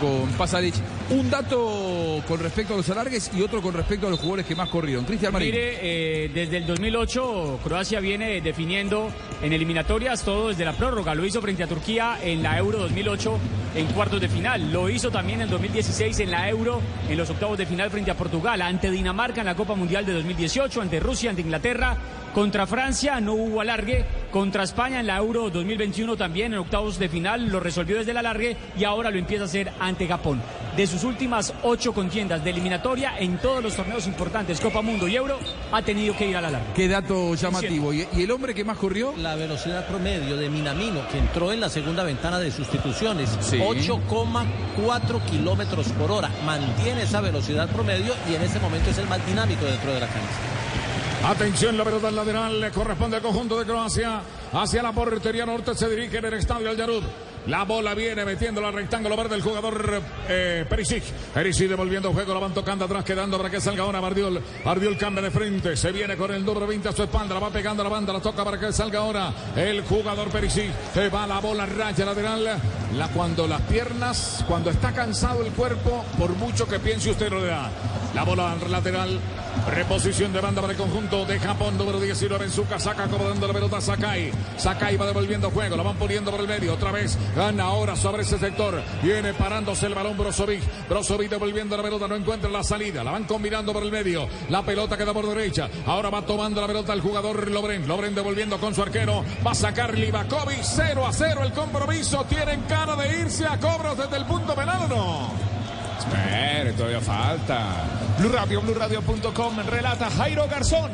con Pasalic. Un dato con respecto a los alargues y otro con respecto a los jugadores que más corrieron. Cristian Marín. Mire, eh, desde el 2008 Croacia viene definiendo en eliminatorias todo desde la prórroga. Lo hizo frente a Turquía en la Euro 2008 en cuartos de final. Lo hizo también en 2016 en la Euro, en los octavos de final frente a Portugal, ante Dinamarca en la Copa Mundial de 2018, ante Rusia, ante Inglaterra. Contra Francia no hubo alargue, contra España en la Euro 2021 también en octavos de final lo resolvió desde el alargue y ahora lo empieza a hacer ante Japón. De sus últimas ocho contiendas de eliminatoria en todos los torneos importantes, Copa Mundo y Euro, ha tenido que ir al alargue. Qué dato llamativo. ¿Y, y el hombre que más corrió? La velocidad promedio de Minamino, que entró en la segunda ventana de sustituciones, 8,4 kilómetros por hora. Mantiene esa velocidad promedio y en este momento es el más dinámico dentro de la cancha. Atención, la pelota lateral le corresponde al conjunto de Croacia. Hacia la portería norte se dirige en el estadio Al Yarud. La bola viene metiendo al rectángulo verde el jugador eh, Perisic. Perisic devolviendo juego, la van tocando atrás, quedando para que salga ahora Bardiol. Bardiol cambia de frente, se viene con el número 20 a su espalda, la va pegando la banda, la toca para que salga ahora el jugador Perisic. Se va la bola raya lateral. La, cuando las piernas, cuando está cansado el cuerpo, por mucho que piense usted no le da. La bola lateral, reposición de banda para el conjunto de Japón, número 19 en su casaca, acomodando la pelota Sakai. Sakai va devolviendo juego, la van poniendo por el medio, otra vez gana ahora sobre ese sector. Viene parándose el balón Brozovic. Brozovic devolviendo la pelota, no encuentra la salida, la van combinando por el medio. La pelota queda por derecha, ahora va tomando la pelota el jugador Lobren. Lobren devolviendo con su arquero, va a sacar Livakovic, 0 a 0 el compromiso. Tienen cara de irse a cobros desde el punto penal o no. Espere, todavía falta. Blue Radio, BlueRadio.com, relata Jairo Garzón.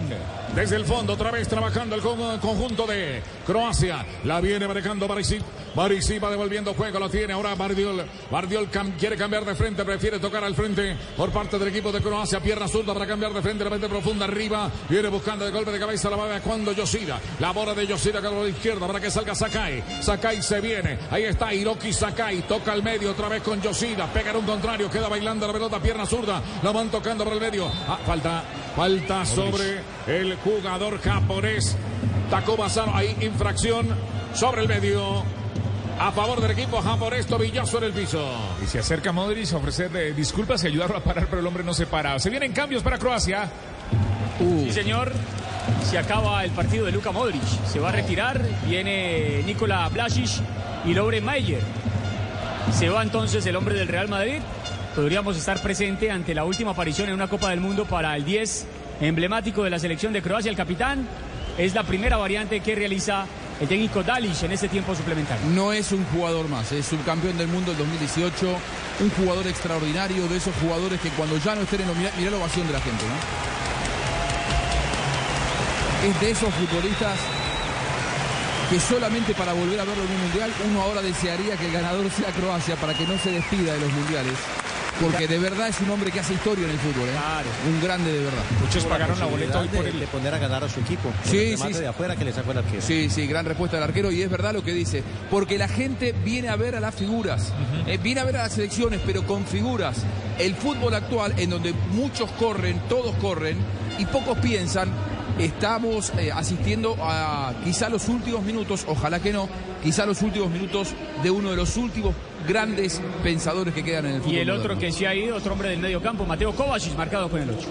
Desde el fondo, otra vez trabajando el con- conjunto de Croacia. La viene manejando Barisic. Barisic va devolviendo juego, lo tiene ahora Bardiol. Bardiol cam- quiere cambiar de frente, prefiere tocar al frente por parte del equipo de Croacia. Pierna zurda para cambiar de frente, la mente profunda arriba. Viene buscando de golpe de cabeza, la va cuando Yoshida. La bola de Yoshida que la izquierda para que salga Sakai. Sakai se viene. Ahí está Hiroki Sakai. Toca al medio otra vez con Yoshida. Pega en un contrario, queda bailando la pelota, pierna zurda. La van tocando por el medio. Ah, falta, falta sobre el jugador japonés. Takuma Sano. Ahí infracción sobre el medio. A favor del equipo japonés, tobillazo en el piso. Y se acerca Modric a ofrecerle disculpas y ayudarlo a parar, pero el hombre no se para. Se vienen cambios para Croacia. Sí, señor. Se acaba el partido de Luka Modric. Se va a retirar. Viene Nikola Blasic y Lobre Mayer. Se va entonces el hombre del Real Madrid. Podríamos estar presente ante la última aparición en una Copa del Mundo para el 10 emblemático de la selección de Croacia, el capitán. Es la primera variante que realiza el técnico Dalic en este tiempo suplementario. No es un jugador más, es subcampeón del mundo del 2018, un jugador extraordinario, de esos jugadores que cuando ya no estén en lo, mirá, mirá la ovación de la gente. Es de esos futbolistas que solamente para volver a verlo en un mundial, uno ahora desearía que el ganador sea Croacia para que no se despida de los mundiales. Porque de verdad es un hombre que hace historia en el fútbol, ¿eh? Un grande de verdad. Muchos pagaron la boleta hoy por de, el. de poner a ganar a su equipo. Sí, el sí, remate sí. de afuera que le sacó el arquero. Sí, sí, gran respuesta del arquero y es verdad lo que dice, porque la gente viene a ver a las figuras, eh, viene a ver a las selecciones, pero con figuras. El fútbol actual, en donde muchos corren, todos corren y pocos piensan, estamos eh, asistiendo a quizá los últimos minutos, ojalá que no, quizá los últimos minutos de uno de los últimos grandes pensadores que quedan en el fútbol. Y el otro moderno. que se ha ido, otro hombre del medio campo, Mateo Kovacic, marcado con el 8.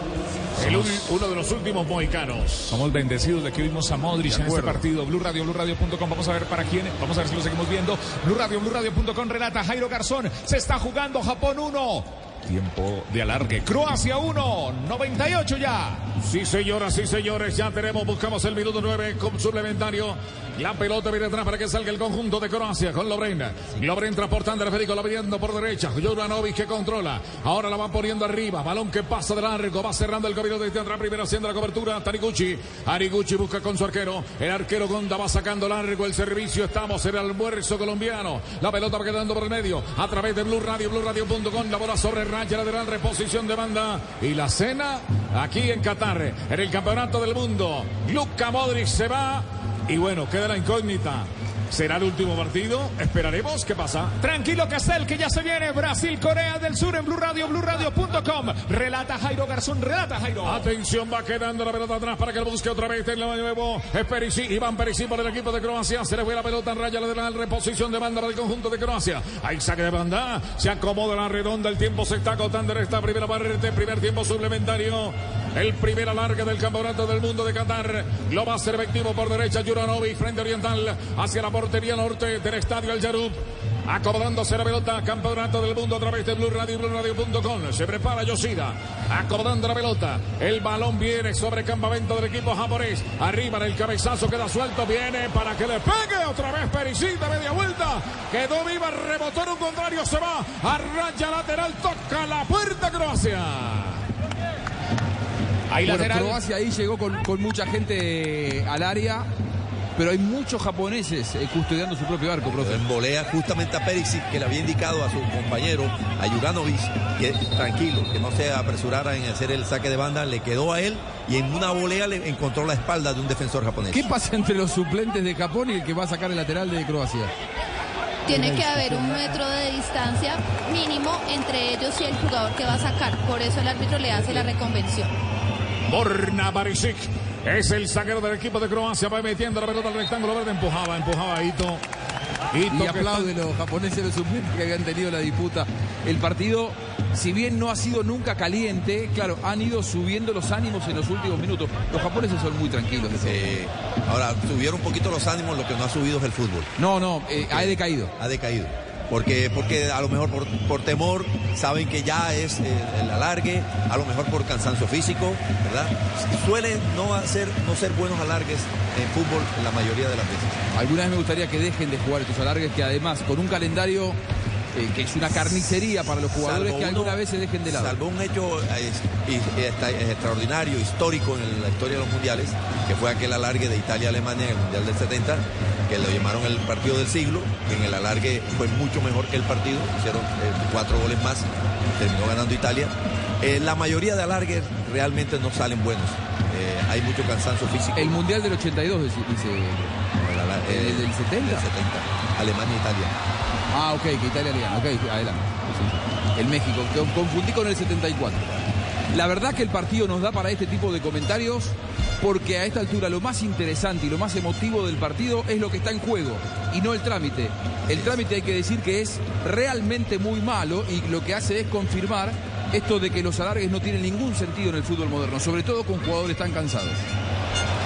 El un- uno de los últimos mohicanos. Somos bendecidos de que vimos a Modric en este partido. Blue Radio, BlueRadio.com. Vamos a ver para quién. Vamos a ver si lo seguimos viendo. Blue Radio, BlueRadio.com. Relata Jairo Garzón. Se está jugando Japón 1. Tiempo de alargue. Croacia 1. 98 ya. Sí, señoras, sí, señores, ya tenemos, buscamos el minuto 9 con suplementario. La pelota viene atrás para que salga el conjunto de Croacia con Lobren. Lobren transportando Federico, la viendo por derecha. Juranovic que controla. Ahora la va poniendo arriba. Balón que pasa de largo. Va cerrando el camino desde atrás. Primero haciendo la cobertura. Taniguchi. Ariguchi busca con su arquero. El arquero Gonda va sacando largo el servicio. Estamos en el almuerzo colombiano. La pelota va quedando por el medio. A través de Blue Radio, BlueRadio.com. La bola sobre raya lateral. Reposición de banda. Y la cena aquí en Qatar. En el campeonato del mundo. Luka Modric se va. Y bueno, queda la incógnita. ¿Será el último partido? Esperaremos. ¿Qué pasa? Tranquilo Castel, que ya se viene Brasil, Corea del Sur en Blue Radio, BlueRadio.com. Relata Jairo Garzón, relata Jairo. Atención, va quedando la pelota atrás para que lo busque otra vez. El nuevo es Iván Perisic por el equipo de Croacia. Se le fue la pelota en raya lateral, reposición de banda para el conjunto de Croacia. Ahí saque de banda, se acomoda la redonda. El tiempo se está agotando en esta primera parte, primer tiempo suplementario. El primer alargue del campeonato del mundo de Qatar. Lo ser efectivo por derecha, Juranovic, frente oriental, hacia la portería norte del estadio El Yarub. Acomodándose la pelota. Campeonato del mundo a través de Blue Radio y BlueRadio.com. Se prepara Yoshida. Acomodando la pelota. El balón viene sobre el campamento del equipo japonés. Arriba en el cabezazo queda suelto. Viene para que le pegue otra vez Perisic media vuelta. Quedó viva, rebotó en un contrario. Se va a raya lateral. Toca la puerta Croacia. Ahí Croacia ahí llegó con, con mucha gente al área pero hay muchos japoneses eh, custodiando su propio arco, profe. En volea justamente a Perisic, que le había indicado a su compañero, a Juranovic, que tranquilo, que no se apresurara en hacer el saque de banda, le quedó a él y en una volea le encontró la espalda de un defensor japonés. ¿Qué pasa entre los suplentes de Japón y el que va a sacar el lateral de Croacia? Tiene que haber un metro de distancia mínimo entre ellos y el jugador que va a sacar. Por eso el árbitro le hace la reconvención. Borna Barisic es el zaguero del equipo de Croacia. Va metiendo la pelota al rectángulo verde. Empujaba, empujaba a Ito. y aplaude los japoneses los suplentes que habían tenido la disputa. El partido, si bien no ha sido nunca caliente, claro, han ido subiendo los ánimos en los últimos minutos. Los japoneses son muy tranquilos. ahora, subieron un poquito los ánimos, lo que no ha subido es el fútbol. No, no, eh, ha decaído. Ha decaído porque, porque a lo mejor por, temor saben que ya es eh, el alargue, a lo mejor por cansancio físico, ¿verdad? Suelen no, hacer, no ser buenos alargues en fútbol la mayoría de las veces. Alguna vez me gustaría que dejen de jugar estos alargues que además con un calendario eh, que es una carnicería para los jugadores que alguna vez se dejen de lado. Salvo un hecho extraordinario, histórico en la historia de los mundiales, que fue aquel alargue de Italia-Alemania en el Mundial del 70, que lo llamaron el partido del siglo, que en el alargue fue mucho mejor que el partido, hicieron eh, cuatro goles más, terminó ganando Italia. Eh, la mayoría de alargues realmente no salen buenos. hay mucho cansancio físico. El Mundial del 82, dice. el, del 70. 70. Alemania-Italia. Ah, ok, que Italia gana. Ok, adelante. El México, confundí con el 74. La verdad que el partido nos da para este tipo de comentarios porque a esta altura lo más interesante y lo más emotivo del partido es lo que está en juego y no el trámite. El trámite hay que decir que es realmente muy malo y lo que hace es confirmar esto de que los alargues no tienen ningún sentido en el fútbol moderno, sobre todo con jugadores tan cansados.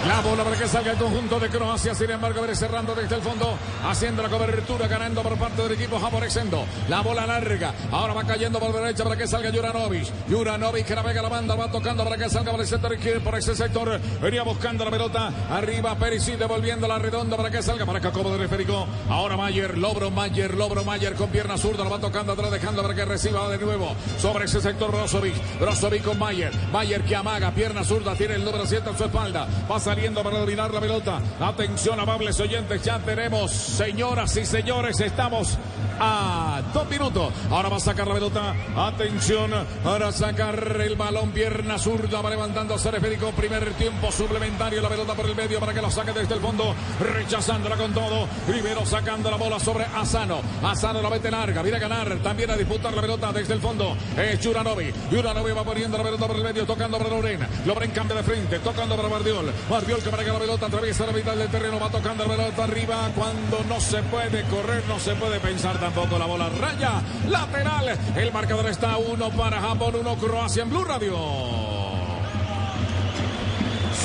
La bola para que salga el conjunto de Croacia. Sin embargo, viene cerrando desde el fondo, haciendo la cobertura, ganando por parte del equipo japonesendo. La bola larga. Ahora va cayendo por derecha para que salga Juranovic. Juranovic que la pega la banda, va tocando para que salga por el sector izquierdo, por ese sector. Venía buscando la pelota. Arriba Perisic devolviendo la redonda para que salga para Jacobo de Federico. Ahora Mayer, Lobro Mayer, Lobro Mayer con pierna zurda. Lo va tocando atrás, dejando para que reciba de nuevo sobre ese sector Brozovic. Brozovic con Mayer. Mayer que amaga, pierna zurda, tiene el número 7 en su espalda. Pasa saliendo para dominar la pelota. Atención, amables oyentes, ya tenemos, señoras y señores, estamos a dos minutos. Ahora va a sacar la pelota. Atención, para sacar el balón, pierna zurda, va levantando Federico. Primer tiempo suplementario, la pelota por el medio para que lo saque desde el fondo, rechazándola con todo. Primero sacando la bola sobre Asano. Asano la mete larga, viene a ganar, también a disputar la pelota desde el fondo. Es Juranovi. Juranovi va poniendo la pelota por el medio, tocando para Loren. Loren cambia de frente, tocando para Bardiol. Bardiol que que la pelota atraviesa la mitad del terreno, va tocando la pelota arriba. Cuando no se puede correr, no se puede pensar tampoco la bola raya. Lateral. El marcador está uno para Japón, uno Croacia en Blue Radio.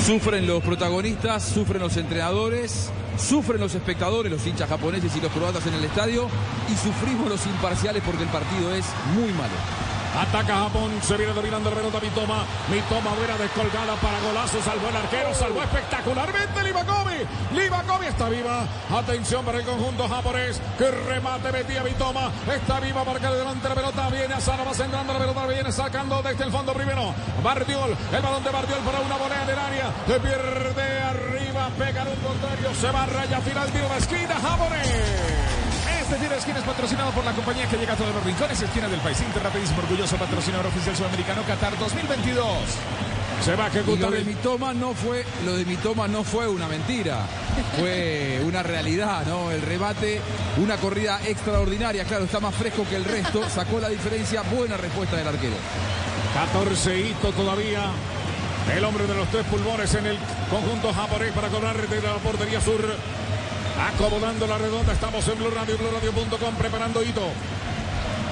Sufren los protagonistas, sufren los entrenadores, sufren los espectadores, los hinchas japoneses y los croatas en el estadio y sufrimos los imparciales porque el partido es muy malo. Ataca Japón, se viene dominando la pelota Mitoma. Mitoma buena descolgada para golazo, salvó el arquero, salvó espectacularmente Livakovi. Livakovi está viva. Atención para el conjunto japonés. Que remate metía Mitoma. Está viva que delante la pelota. Viene Asano, va centrando la pelota, viene sacando desde el fondo primero. Bardiol, el balón de Bardiol para una volea en el área. Se pierde arriba, pega en un contrario, se va raya final, tiro de esquina japonés. Este tiro de esquina es patrocinado por la compañía que llega a todos los rincones y esquinas del país. Inter rapidísimo, orgulloso patrocinador oficial sudamericano Qatar 2022. Se va a ejecutar. lo de mi toma no fue, lo de mi toma no fue una mentira. Fue una realidad, ¿no? El rebate, una corrida extraordinaria. Claro, está más fresco que el resto. Sacó la diferencia. Buena respuesta del arquero. 14 hitos todavía. El hombre de los tres pulmones en el conjunto japonés para cobrar desde la portería sur. Acomodando la redonda, estamos en Blue Radio, BlueRadio.com, preparando Hito.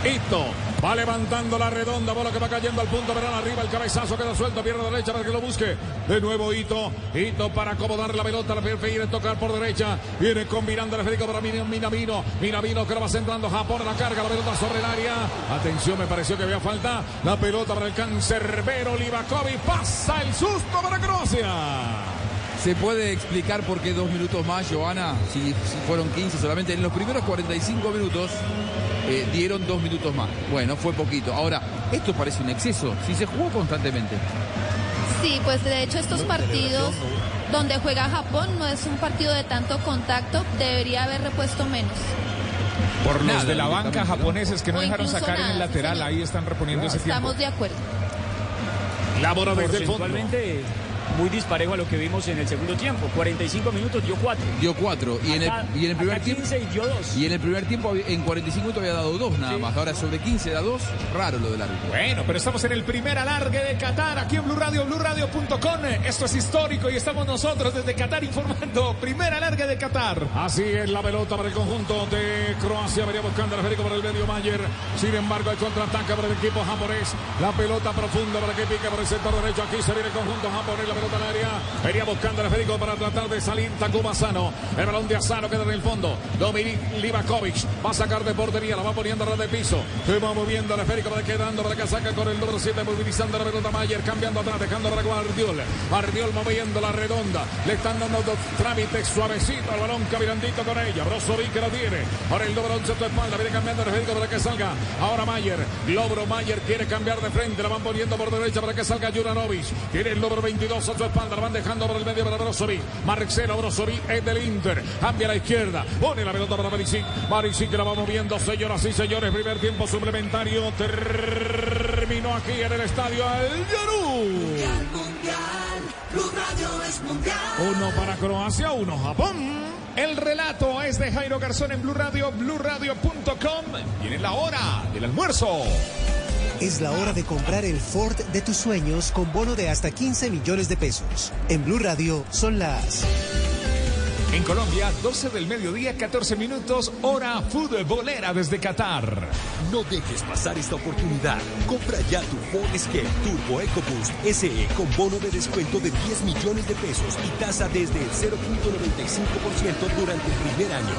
Hito Va levantando la redonda, bola que va cayendo al punto, verán arriba el cabezazo queda suelto, pierna derecha para que lo busque. De nuevo Hito, Hito para acomodar la pelota, la prefiere tocar por derecha. Viene combinando el Federico para Minamino. Minamino que lo va centrando Japón la carga, la pelota sobre el área. Atención, me pareció que había falta. La pelota para el cancerbero Livakovic. Pasa el susto para Croacia. ¿Se puede explicar por qué dos minutos más, Joana? Si, si fueron 15 solamente. En los primeros 45 minutos eh, dieron dos minutos más. Bueno, fue poquito. Ahora, esto parece un exceso. Si se jugó constantemente. Sí, pues de hecho estos partidos donde juega Japón no es un partido de tanto contacto, debería haber repuesto menos. Por los Nada, de la banca japoneses que no dejaron sacar en el sí, lateral, ahí están reponiendo ese tiempo. Estamos de acuerdo. La desde el fondo. Muy disparejo a lo que vimos en el segundo tiempo. 45 minutos dio 4. Dio cuatro. Y en el, y en el primer tiempo. 15 y dio 2. Y en el primer tiempo, en 45 minutos había dado dos nada más. Ahora sobre 15 da dos. Raro lo del árbitro. Bueno, pero estamos en el primer alargue de Qatar, aquí en Blue Radio, BlueRadio.com. Esto es histórico y estamos nosotros desde Qatar informando. Primer alargue de Qatar. Así es la pelota para el conjunto de Croacia. Venía buscando a Federico por el medio Mayer. Sin embargo, el contraataque para el equipo japonés. La pelota profunda para que pique por el sector derecho. Aquí se viene el conjunto japonés. La pelota al área. Venía buscando a Federico para tratar de salir Takuma Asano. El balón de Asano queda en el fondo. Dominik Livakovic va a sacar de portería. La va poniendo a red de piso. Se va moviendo el esférico para quedando para que saca con el número 7. Movilizando la pelota Mayer. Cambiando atrás. Dejando para Guardiol. Guardiol moviendo la redonda. Le están dando dos trámites suavecito al balón. Caminandito con ella. Brozovic que lo tiene. Ahora el número 11 a su espalda. Viene cambiando el esférico para que salga. Ahora Mayer. Logro Mayer quiere cambiar de frente. La van poniendo por derecha para que salga Juranovic. Tiene el número 22 su espalda. La van dejando por el medio para Brozovic. Marcelo Brozovic es del Inter. Cambia a la izquierda. Pone la pelota para. Maricic que la va moviendo. Señoras y señores. Primer tiempo suplementario. Terminó aquí en el estadio El Yarú. Uno para Croacia, uno Japón. El relato es de Jairo Garzón en Blue Radio, BlueRadio.com. Viene la hora del almuerzo. Es la hora de comprar el Ford de tus sueños con bono de hasta 15 millones de pesos. En Blue Radio son las En Colombia, 12 del mediodía, 14 minutos, hora futbolera desde Qatar. No dejes pasar esta oportunidad. Compra ya tu Ford Escape Turbo EcoBoost SE con bono de descuento de 10 millones de pesos y tasa desde el 0.95% durante el primer año.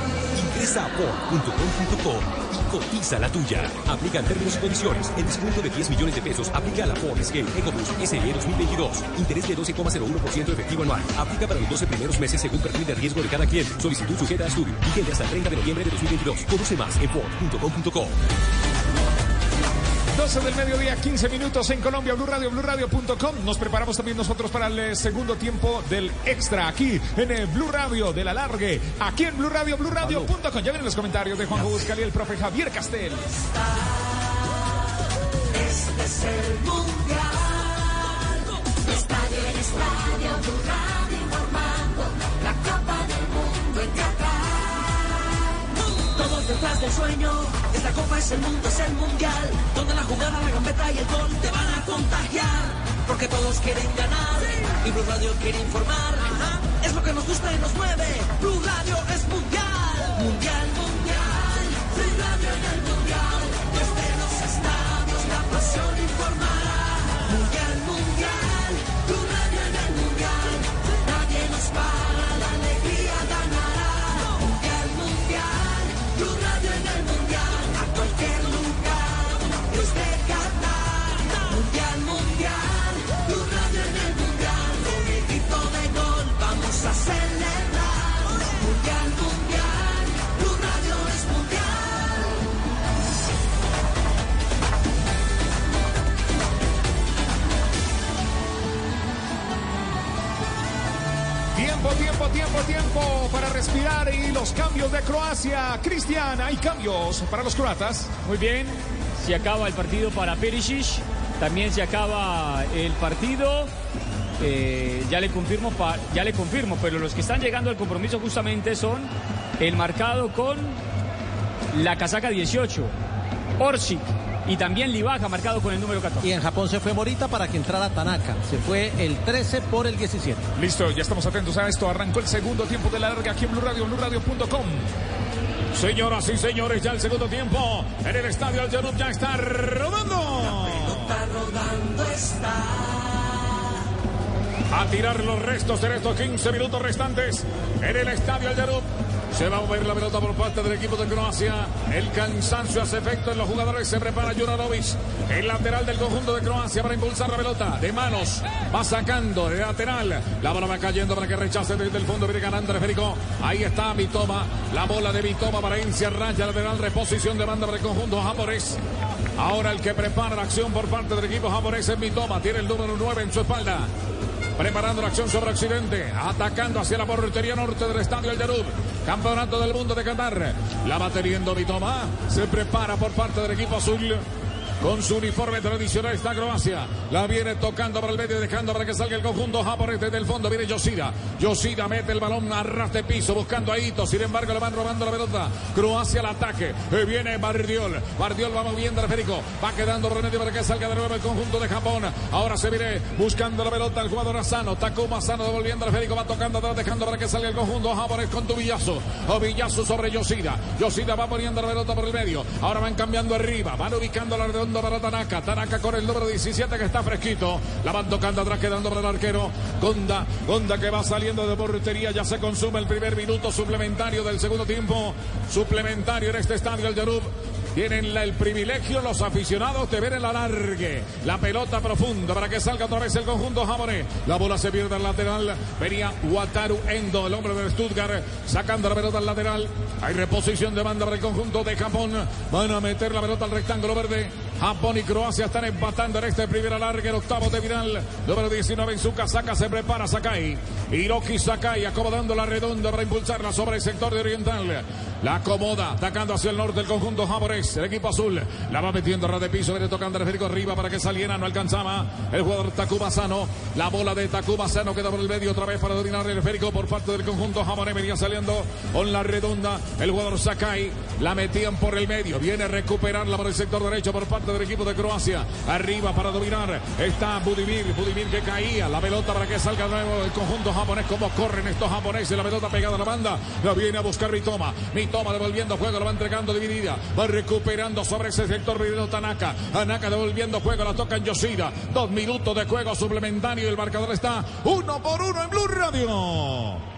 Ingresa a Ford.com.co y cotiza la tuya. Aplican términos y condiciones. El descuento de 10 millones de pesos aplica a la Ford Escape EcoBoost SE 2022. Interés de 12,01% efectivo anual. Aplica para los 12 primeros meses según perfil de riesgo de cada quien. Solicitud sujeta a estudio. Vigente hasta el 30 de noviembre de 2022. Conoce más en Ford.com.co. 12 del mediodía, 15 minutos en Colombia, Blue Radio, BlueRadio.com. Nos preparamos también nosotros para el segundo tiempo del extra aquí en el Blue Radio del alargue, aquí en Blue Radio, BlueRadio.com. Ya vienen los comentarios de Juanjo Buscali y el profe Javier Castel. Este es el mundial. Estadio estadio, Blue Radio En Qatar. Todos detrás del sueño. Esta Copa es el mundo, es el mundial. Donde la jugada, la gambeta y el gol te van a contagiar. Porque todos quieren ganar. Y Blue Radio quiere informar. Es lo que nos gusta y nos mueve. Blue Radio es mundial. Mundial, mundial. Blue Radio en el mundial. Desde los estadios la pasión informará. A. Mundial, mundial. Blue Radio es mundial. Tiempo, tiempo, tiempo, tiempo para respirar y los cambios de Croacia. Cristian, hay cambios para los croatas. Muy bien, se acaba el partido para Perisic, también se acaba el partido. Eh, ya le confirmo, pa- ya le confirmo, pero los que están llegando al compromiso justamente son el marcado con la casaca 18, Orsic y también Livaja marcado con el número 14. Y en Japón se fue Morita para que entrara Tanaka. Se fue el 13 por el 17. Listo, ya estamos atentos a esto. Arrancó el segundo tiempo de la larga aquí en Blue Radio, BlueRadio.com. Señoras y señores, ya el segundo tiempo en el estadio Al ya está rodando. Está rodando está. A tirar los restos en estos 15 minutos restantes en el estadio Al Yarub. Se va a mover la pelota por parte del equipo de Croacia. El cansancio hace efecto en los jugadores. Se prepara Juranovic, el lateral del conjunto de Croacia para impulsar la pelota. De manos, va sacando de lateral. La bola va cayendo para que rechace desde el fondo. Viene ganando el Federico. Ahí está Vitoma. La bola de Vitoma para Incia Raya lateral. Reposición de banda para el conjunto japonés. Ahora el que prepara la acción por parte del equipo japonés es Vitoma. Tiene el número 9 en su espalda. Preparando la acción sobre Occidente. Atacando hacia la portería norte del estadio El Yarub. Campeonato del mundo de Qatar. La va teniendo Vitoma. Se prepara por parte del equipo azul. Con su uniforme tradicional está Croacia. La viene tocando para el medio, dejando para que salga el conjunto japonés desde el fondo. Viene Yoshida. Yoshida mete el balón a piso, buscando a Ito. Sin embargo, le van robando la pelota. Croacia al ataque. Eh, Viene Bardiol. Bardiol va moviendo al Federico. Va quedando por para que salga de nuevo el conjunto de Japón. Ahora se viene buscando la pelota el jugador Asano. Takuma Asano devolviendo al Federico. Va tocando atrás, dejando para que salga el conjunto japonés con tu Villazo. O Villazo sobre Yoshida. Yoshida va poniendo la pelota por el medio. Ahora van cambiando arriba. Van ubicando la redonda para Tanaka. Tanaka con el número 17 que está fresquito. La van tocando atrás, quedando para el arquero. Gonda. Gonda que va saliendo de portería. Ya se consume el primer minuto suplementario del segundo tiempo. Suplementario en este estadio, el Yarub. Tienen el privilegio los aficionados de ver el alargue. La pelota profunda para que salga otra vez el conjunto japonés. La bola se pierde al lateral. Venía Wataru Endo, el hombre del Stuttgart, sacando la pelota al lateral. Hay reposición de banda para el conjunto de Japón. Van a meter la pelota al rectángulo verde. Japón y Croacia están empatando en este primer alargue. El octavo de Vidal. Número 19 en su casaca. Se prepara Sakai. Hiroki Sakai acomodando la redonda para impulsarla sobre el sector de Oriental. La acomoda, atacando hacia el norte el conjunto japonés. El equipo azul la va metiendo a ras de piso. Viene tocando el esférico arriba para que saliera. No alcanzaba el jugador Takuma Sano. La bola de Takuma Sano queda por el medio otra vez para dominar el esférico por parte del conjunto japonés. Venía saliendo con la redonda el jugador Sakai. La metían por el medio. Viene a recuperarla por el sector derecho por parte del equipo de Croacia. Arriba para dominar. Está Budimir. Budimir que caía. La pelota para que salga nuevo el conjunto japonés. Como corren estos japoneses. La pelota pegada a la banda. La viene a buscar Mitoma. Mitoma devolviendo juego. La va entregando dividida. Va recuperando sobre ese sector. Viniendo Tanaka. Tanaka devolviendo juego. La toca en Yoshida. Dos minutos de juego suplementario. El marcador está uno por uno en Blue Radio.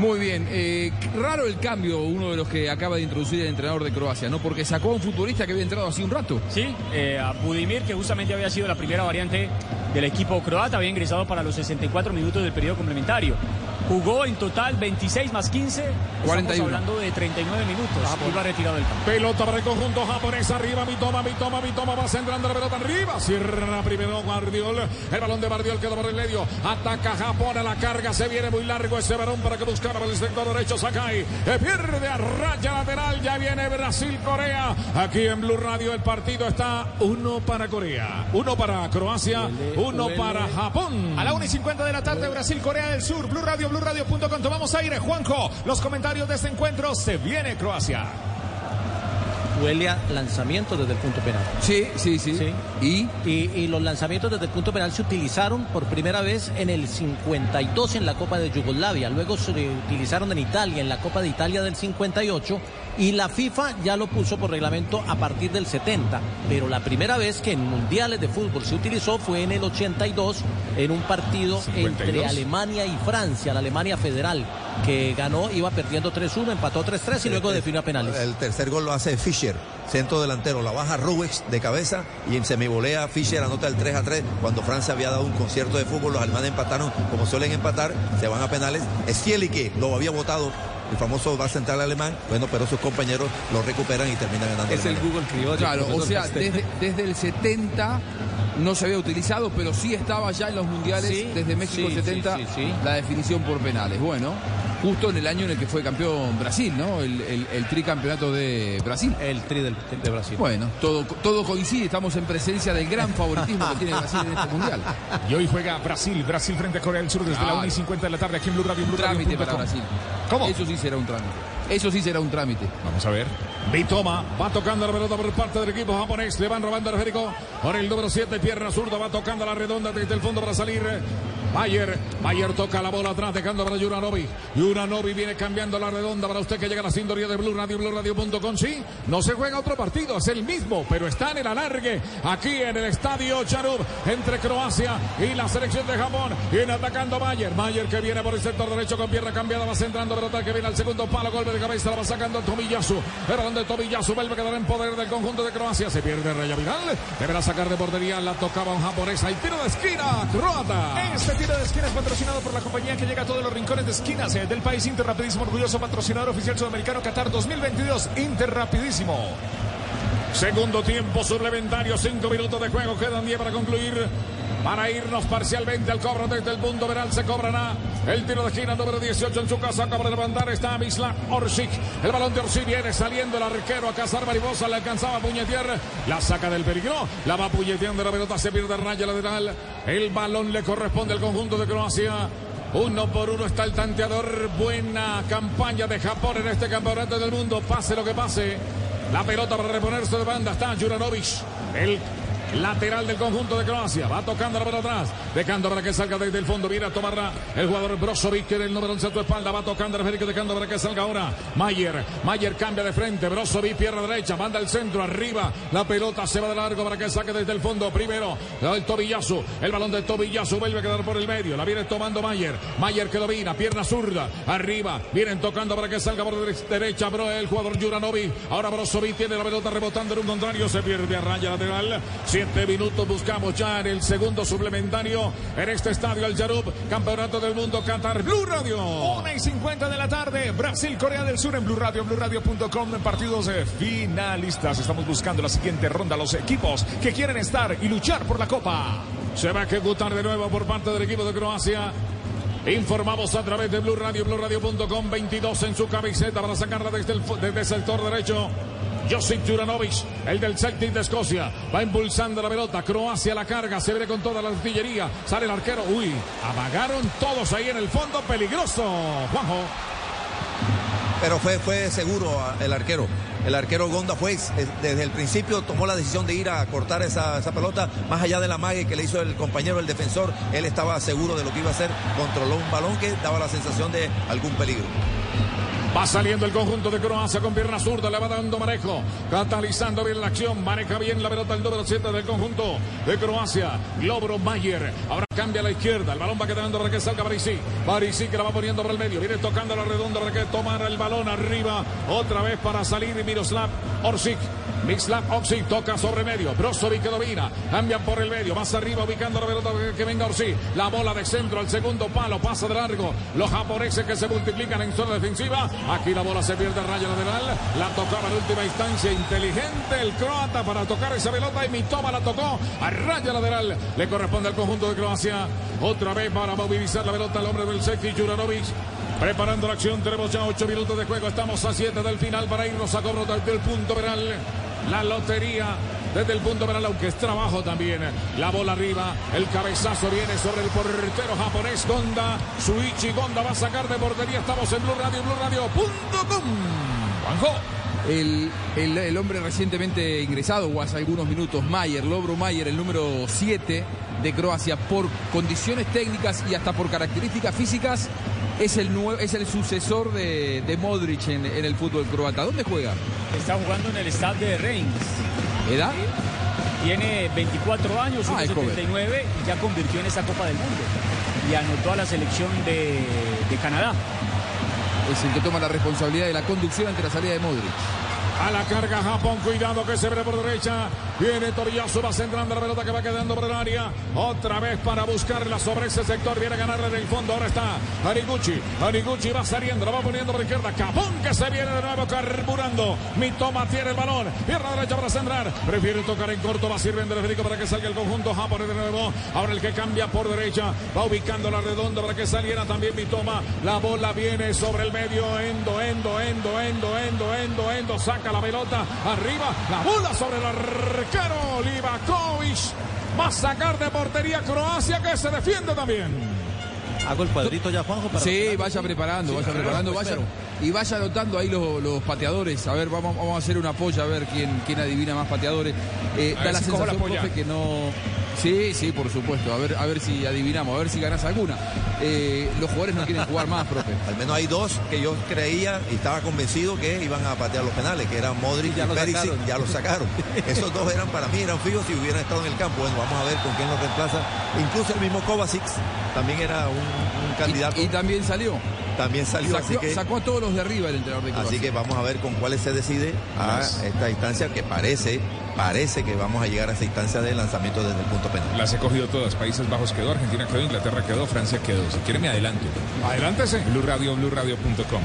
Muy bien, eh, raro el cambio, uno de los que acaba de introducir el entrenador de Croacia, ¿no? Porque sacó a un futbolista que había entrado hace un rato. Sí, eh, a Budimir, que justamente había sido la primera variante del equipo croata, había ingresado para los 64 minutos del periodo complementario. Jugó en total 26 más 15, estamos 41. hablando de 39 minutos. Y va retirado del campo. Pelota para el conjunto japonés. Arriba, Mitoma, Mitoma, Mitoma. Va centrando la pelota arriba. Cierra primero Guardiol. El balón de Guardiol queda por el medio. Ataca Japón a la carga. Se viene muy largo ese balón para que buscara por el sector derecho. Sakai. Eh, pierde a raya lateral. Ya viene Brasil-Corea. Aquí en Blue Radio el partido está uno para Corea. Uno para Croacia. Uno para Japón. A la 1 y 50 de la tarde, Brasil, Corea del Sur, Blue Radio, BlueRadio.com. Tomamos aire, Juanjo. Los comentarios de este encuentro. Se viene Croacia. Huele a lanzamiento desde el punto penal. Sí, sí, sí. ¿Y? y los lanzamientos desde el punto penal se utilizaron por primera vez en el 52 en la Copa de Yugoslavia. Luego se utilizaron en Italia, en la Copa de Italia del 58. Y la FIFA ya lo puso por reglamento a partir del 70. Pero la primera vez que en mundiales de fútbol se utilizó fue en el 82 en un partido entre 52. Alemania y Francia, la Alemania Federal, que ganó, iba perdiendo 3-1, empató 3-3 y luego definió a penales. El tercer gol lo hace Fischer, centro delantero. La baja Rubex de cabeza y en semivolea Fischer anota el 3 a 3. Cuando Francia había dado un concierto de fútbol, los alemanes empataron como suelen empatar, se van a penales. Stielique lo había votado. El famoso va central alemán, bueno, pero sus compañeros lo recuperan y terminan ganando. Es el Google criollo. Claro, o sea, desde, desde el 70 no se había utilizado, pero sí estaba ya en los mundiales Sí, desde México sí, 70 sí, sí, sí. la definición por penales. Bueno, justo en el año en el que fue campeón Brasil, ¿no? El, el- el tricampeonato de Brasil. El tri del- de Brasil. Bueno, todo, todo coincide, estamos en presencia del gran favoritismo que tiene Brasil en este mundial. Y hoy juega Brasil, Brasil frente a Corea del Sur desde la Claro. 1 y 50 de la tarde aquí en Blue Radio, Un Blue trámite para. Brasil. ¿Cómo? Eso sí será un trámite. Eso sí será un trámite. Vamos a ver. Mitoma va tocando la pelota por parte del equipo japonés. Le van robando el Federico. Por el número 7, pierna zurda. Va tocando la redonda desde el fondo para salir. Mayer, Mayer toca la bola atrás, dejando para Juranovi. Juranovi viene cambiando la redonda para usted que llega a la sintonía de Blue Radio, BlueRadio.com. Sí, no se juega otro partido, es el mismo, pero está en el alargue aquí en el estadio Charub entre Croacia y la selección de Japón. Viene atacando Mayer. Mayer que viene por el sector derecho con pierna cambiada, va centrando pelota que viene al segundo palo, golpe de cabeza, la va sacando Tomiyasu. Pero donde Tomiyasu vuelve a quedar en poder del conjunto de Croacia. Se pierde Raya Vidal, deberá sacar de portería, la tocaba un japonés. Hay tiro de esquina, croata. Tiro de esquina es patrocinado por la compañía que llega a todos los rincones de esquinas eh, del país Interrapidísimo, orgulloso patrocinador oficial sudamericano Qatar 2022. Interrapidísimo. Segundo tiempo suplementario, cinco minutos de juego, quedan 10 para concluir. Para irnos parcialmente al cobro desde el punto veral se cobrará el tiro de esquina número 18 en su casa. Acaba de levantar está Misla Orsic. El balón de Orsic viene saliendo el arquero a cazar mariposa. Le alcanzaba a puñetear. La saca del peligro. La va puñeteando la pelota. Se pierde raya lateral. El balón le corresponde al conjunto de Croacia. Uno por uno está el tanteador. Buena campaña de Japón en este campeonato del mundo. Pase lo que pase. La pelota para reponerse de banda está Juranovic. El lateral del conjunto de Croacia. Va tocando pelota atrás. Dejando para que salga desde el fondo. Viene a tomarla el jugador Brozovic, que el número 11 a tu espalda. Va tocando el dejando para que salga ahora. Mayer. Mayer cambia de frente. Brozovic, pierna derecha. Manda el centro. Arriba. La pelota se va de largo para que saque desde el fondo. Primero. El Tobillazo. El balón de Tobillazo vuelve a quedar por el medio. La viene tomando Mayer. Mayer que domina. Pierna zurda. Arriba. Vienen tocando para que salga por derecha. Bro, el jugador Juranovic. Ahora Brozovic tiene la pelota rebotando en un contrario. Se pierde a raya lateral. Siete minutos buscamos ya en el segundo suplementario en este estadio Al Yarub, Campeonato del Mundo Qatar Blue Radio. 1 y 50 de la tarde, Brasil, Corea del Sur en Blue Radio, BlueRadio.com en partidos eh, finalistas. Estamos buscando la siguiente ronda, los equipos que quieren estar y luchar por la Copa. Se va a ejecutar de nuevo por parte del equipo de Croacia. Informamos a través de Blue Radio, BlueRadio.com, 22 en su camiseta para sacarla desde el, desde el sector derecho. Josip Juranovic, el del Celtic de Escocia, va impulsando la pelota. Croacia la carga, se ve con toda la artillería. Sale el arquero. Uy, amagaron todos ahí en el fondo. Peligroso, Juanjo. Pero fue, fue seguro el arquero. El arquero Gonda fue desde el principio tomó la decisión de ir a cortar esa, esa pelota, más allá de la mague que le hizo el compañero, el defensor, él estaba seguro de lo que iba a hacer, controló un balón que daba la sensación de algún peligro. Va saliendo el conjunto de Croacia con pierna zurda, le va dando manejo, catalizando bien la acción, maneja bien la pelota el número 7 del conjunto de Croacia, Globro Mayer. Ahora cambia a la izquierda, el balón va quedando para que salga Parisi. Parisi que la va poniendo por el medio, viene tocando la redonda para que tomara el balón arriba, otra vez para salir Miroslav Orsic. Mislav Oxy toca sobre medio. Brozovic que domina. Cambian por el medio. Más arriba ubicando la pelota que venga Orsi. La bola de centro al segundo palo. Pasa de largo. Los japoneses que se multiplican en zona defensiva. Aquí la bola se pierde raya lateral. La tocaba en última instancia. Inteligente el croata para tocar esa pelota. Y Mitoma la tocó a raya lateral. Le corresponde al conjunto de Croacia. Otra vez para movilizar la pelota al hombre del Seki Juranovic. Preparando la acción, tenemos ya ocho minutos de juego. Estamos a siete del final para irnos a cobro del punto penal. La lotería desde el punto penal, aunque es trabajo también. La bola arriba, el cabezazo viene sobre el portero japonés Gonda. Suichi Gonda va a sacar de portería. Estamos en Blue Radio, Blue Radio.com. Juanjo. El, el, el, hombre recientemente ingresado, o hace algunos minutos, Mayer, Lobro Mayer, el número 7 de Croacia, por condiciones técnicas y hasta por características físicas, es el, es el sucesor de, de Modric en, en, el fútbol croata. ¿Dónde juega? Está jugando en el Stade de Reims. ¿Edad? Tiene 24 años, Ah, es 79 y ya convirtió en esa Copa del Mundo. Y anotó a la selección de, de Canadá. Es el que toma la responsabilidad de la conducción ante la salida de Modric. A la carga Japón, cuidado que se abre por derecha. Viene Toriyasu, va centrando la pelota que va quedando por el área. Otra vez para buscarla sobre ese sector. Viene a ganarle en el fondo. Ahora está Ariguchi. Ariguchi va saliendo, lo va poniendo por izquierda. Capón que se viene de nuevo carburando. Mitoma tiene el balón. Pierna derecha para centrar. Prefiere tocar en corto. Va sirviendo el Federico para que salga el conjunto japonés de nuevo. Ahora el que cambia por derecha. Va ubicando la redonda para que saliera también Mitoma. La bola viene sobre el medio. Endo, endo, endo, endo, endo, endo, endo. Saca la pelota arriba. La bola sobre el arquero Livakovic. Va a sacar de portería Croacia que se defiende también. Hago el cuadrito ya, Juanjo. Para Sí, los vaya preparando, Sí, vaya preparando, vaya. Y vaya anotando ahí los, los pateadores. A ver, vamos, vamos a hacer una polla a ver quién, quién adivina más pateadores. Eh, A da la si la sensación, polla. profe, que no. Sí, sí, por supuesto. A ver, a ver si adivinamos, a ver si ganas alguna. Eh, los jugadores no quieren jugar más, profe. Al menos hay dos que yo creía y estaba convencido que iban a patear los penales, que eran Modric Ya y lo Perisic, sacaron. ya los sacaron. Esos dos eran para mí, eran fijos si hubieran estado en el campo. Bueno, vamos a ver con quién los reemplaza. Incluso el mismo Kovacic también era un, un candidato. Y, también salió. También salió, Sacó, así que... sacó a todos los de arriba el entrenador de Croacia. Así que vamos a ver con cuáles se decide a esta instancia que parece, parece que vamos a llegar a esa instancia de lanzamiento desde el punto penal. Las he cogido todas. Países Bajos quedó, Argentina quedó, Inglaterra quedó, Francia quedó. Si quiere me adelanto. Adelántese. Blue Radio, BlueRadio.com.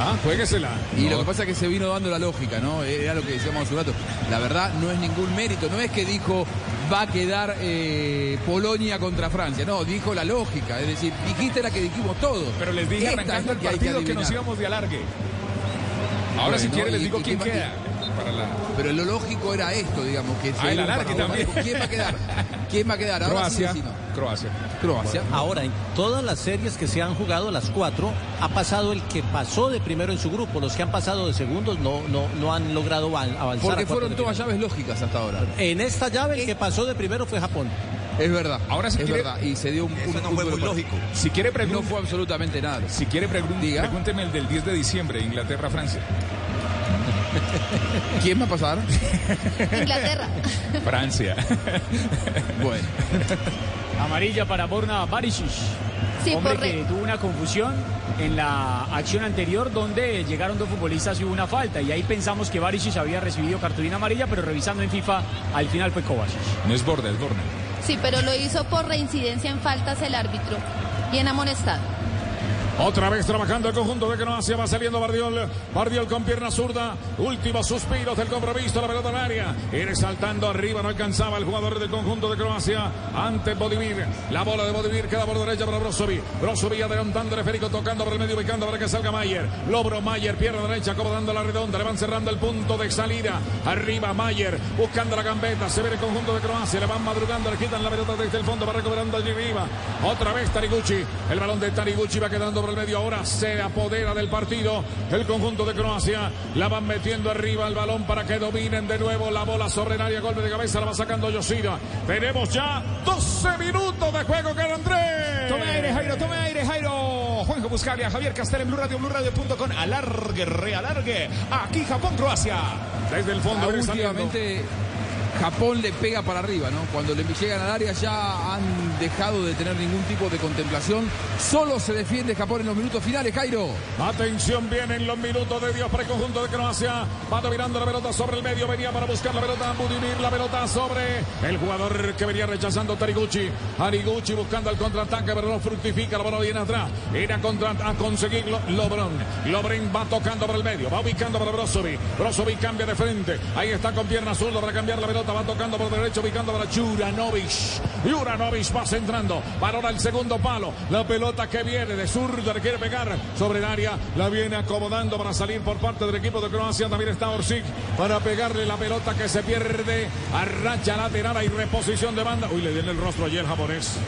Ah, juéguesela. Y lo que pasa es que se vino dando la lógica, ¿no? Era lo que decíamos hace un rato. La verdad no es ningún mérito, no es que dijo va a quedar eh, Polonia contra Francia, no, dijo la lógica, es decir, dijiste la que dijimos todos. Pero les dije Esta arrancando el partido que, nos adivinar. íbamos de alargue. Ahora si Bueno, quiere les y- digo y quién qué- queda. Para la... Pero lo lógico era esto, digamos, que Ah, el alargue también. ¿Quién va a quedar? ¿Quién va a quedar? Ahora Croacia. sí. Croacia. Croacia. Ahora, en todas las series que se han jugado, las cuatro, ha pasado el que pasó de primero en su grupo. Los que han pasado de segundos no, no, no han logrado avan- avanzar. Porque fueron todas llaves lógicas hasta ahora. En esta llave, el que pasó de primero fue Japón. Es verdad. Ahora si es quiere- verdad. Y se dio un, un- Eso no un fue duelo muy para- lógico. Si quiere No preguntar. fue absolutamente nada. Si quiere pregun- Diga. pregúnteme el del 10 de diciembre, Inglaterra-Francia. ¿Quién va a pasar? Inglaterra. Francia. Bueno. Amarilla para Borna Barisic. Sí, Hombre por que tuvo una confusión en la acción anterior donde llegaron dos futbolistas y hubo una falta. Y ahí pensamos que Barisic había recibido cartulina amarilla, pero revisando en FIFA, al final fue Kovacic. No es Borda, es Borna. Sí, pero lo hizo por reincidencia en faltas el árbitro. Bien amonestado. Otra vez trabajando el conjunto de Croacia, va saliendo Bardiol. Bardiol con pierna zurda. Últimos suspiros del compromiso, la pelota al área. Ir saltando arriba, no alcanzaba el jugador del conjunto de Croacia. Ante Bodivir. La bola de Bodivir queda por derecha para Brozovic. Brozovic adelantando el tocando por el medio, ubicando para que salga Mayer. Lobro Mayer, pierna derecha, acomodando la redonda. Le van cerrando el punto de salida. Arriba Mayer, buscando la gambeta. Se ve el conjunto de Croacia. Le van madrugando, le quitan la pelota desde el fondo, va recuperando allí arriba. Otra vez Tariguchi. El balón de Tariguchi va quedando por el medio. Ahora se apodera del partido el conjunto de Croacia. La van metiendo arriba el balón para que dominen de nuevo la bola sobre el área. Golpe de cabeza, la va sacando Yoshida. Tenemos ya 12 minutos de juego, Carlos Andrés. Tome aire, Jairo, tome aire, Jairo. Juanjo Buscalia, Javier Castel en Blue Radio, Blue Radio.com. Alargue, realargue. Aquí Japón, Croacia. Desde el fondo, Ah, saliendo. Japón le pega para arriba, ¿no? Cuando le llegan al área ya han dejado de tener ningún tipo de contemplación. Solo se defiende Japón en los minutos finales, Jairo. Atención, vienen los minutos de Dios para el conjunto de Croacia. Va dominando la pelota sobre el medio. Venía para buscar la pelota. Budimir, la pelota sobre el jugador que venía rechazando Tariguchi. Tariguchi buscando el contraataque, pero no fructifica. La bola viene atrás. Ir a, contra, a conseguirlo. Lobron. Lobron va tocando por el medio. Va ubicando para Brozovic. Brozovic cambia de frente. Ahí está con pierna zurda para cambiar la pelota. Va tocando por derecho, ubicando para Juranovic. Juranovic va centrando. Valora el segundo palo. La pelota que viene de zurda quiere pegar sobre el área. La viene acomodando para salir por parte del equipo de Croacia. También está Orsic para pegarle la pelota que se pierde. A racha lateral y reposición de banda. Uy, le dio en el rostro ayer japonés.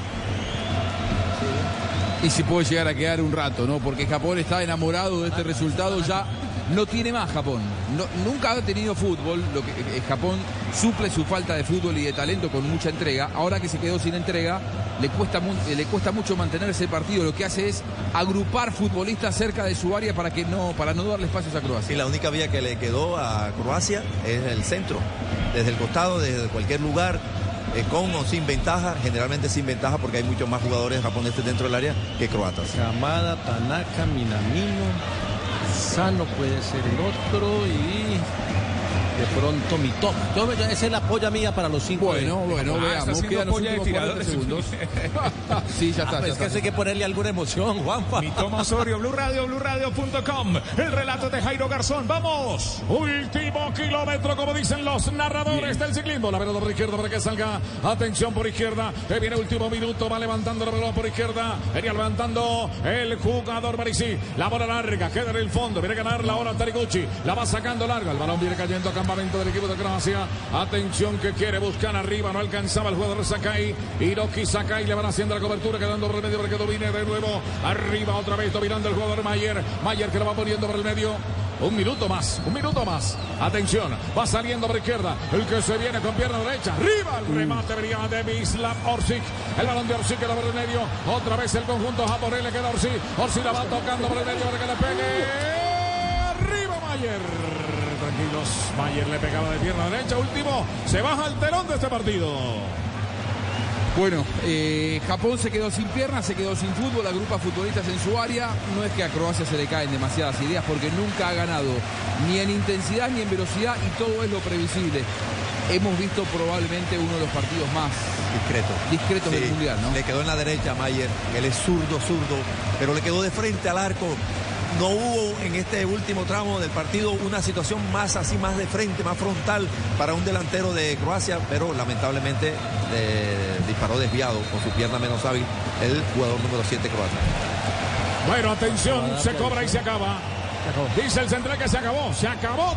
Y se puede llegar a quedar un rato, ¿no? Porque Japón está enamorado de este resultado, ya no tiene más Japón. No- nunca ha tenido fútbol, lo que eh, Japón suple su falta de fútbol y de talento con mucha entrega. Ahora que se quedó sin entrega, le cuesta, mu- eh, le cuesta mucho mantenerse el partido. Lo que hace es agrupar futbolistas cerca de su área para que no, para no darle espacios a Croacia. Y la única vía que le quedó a Croacia es el centro, desde el costado, desde cualquier lugar, eh, con o sin ventaja, generalmente sin ventaja porque hay muchos más jugadores japoneses dentro del área que croatas. Kamada, Tanaka, Minamino, Sano puede ser el otro y de pronto Mitoma. Yo, yo- esa es la polla mía para los cinco. Bueno, de- bueno, Ah, veamos. Quedan los polla de últimos 40 tiradores. segundos. sí, ya Ah, está. pues ya es que está. hay que ponerle alguna emoción, Juanpa. Mitoma Osorio, Blue Radio, Blue Radio.com. El relato de Jairo Garzón. ¡Vamos! Último kilómetro, como dicen los narradores del ciclismo. La pelota por izquierda para que salga. Atención por izquierda. Que viene último minuto. Va levantando la pelota por izquierda. Venía levantando el jugador Marisi. La bola larga. Queda en el fondo. Viene a ganar la hora Tariguchi. La va sacando larga. El balón viene cayendo a campo del equipo de Croacia. Atención que quiere buscar arriba. No alcanzaba el jugador Sakai. Hiroki Sakai le van haciendo la cobertura, quedando por el medio para que domine de nuevo. Arriba otra vez, dominando el jugador Mayer. Mayer que lo va poniendo por el medio. Un minuto más, un minuto más. Atención, va saliendo por izquierda. El que se viene con pierna derecha. Arriba el remate venía de Mislav Orsic. El balón de Orsic queda por el medio. Otra vez el conjunto japonés le queda Orsic. Orsic la va tocando por el medio para que le pegue. Mayer le pegaba de pierna derecha. Último, se baja el telón de este partido. Bueno, eh, Japón se quedó sin piernas, se quedó sin fútbol, agrupa futbolistas en su área. No es que a Croacia se le caen demasiadas ideas porque nunca ha ganado ni en intensidad ni en velocidad y todo es lo previsible. Hemos visto probablemente uno de los partidos más discretos, discretos del Mundial, ¿no? Le quedó en la derecha Mayer, él es zurdo, zurdo, pero le quedó de frente al arco. No hubo en este último tramo del partido una situación más así, más de frente, más frontal para un delantero de Croacia, pero lamentablemente eh, disparó desviado con su pierna menos hábil el jugador número 7 croata. Bueno, atención, se cobra y se acaba. Dice el central que se acabó, se acabó,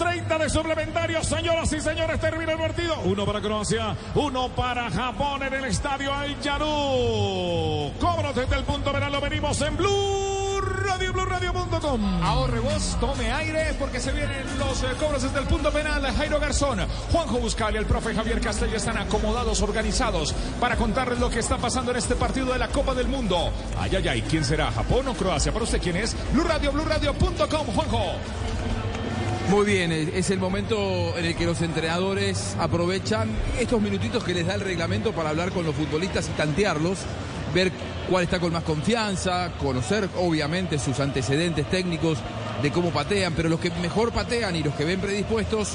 30 de suplementarios, señoras y señores, termina el partido. Uno para Croacia, uno para Japón en el estadio Al Yarú. Cobros desde el punto penal, lo venimos en Blue Radio, BlueRadio.com. Ahorre vos, tome aire porque se vienen los eh, cobros desde el punto penal. Jairo Garzón, Juanjo Buscal y el profe Javier Castillo están acomodados, organizados para contarles lo que está pasando en este partido de la Copa del Mundo. Ay, ay, ay, ¿quién será? ¿Japón o Croacia? ¿Para usted quién es? Blue Radio, BlueRadio.com, Juanjo. Muy bien, es el momento en el que los entrenadores aprovechan estos minutitos que les da el reglamento para hablar con los futbolistas y tantearlos, ver cuál está con más confianza, conocer obviamente sus antecedentes técnicos de cómo patean, pero los que mejor patean y los que ven predispuestos,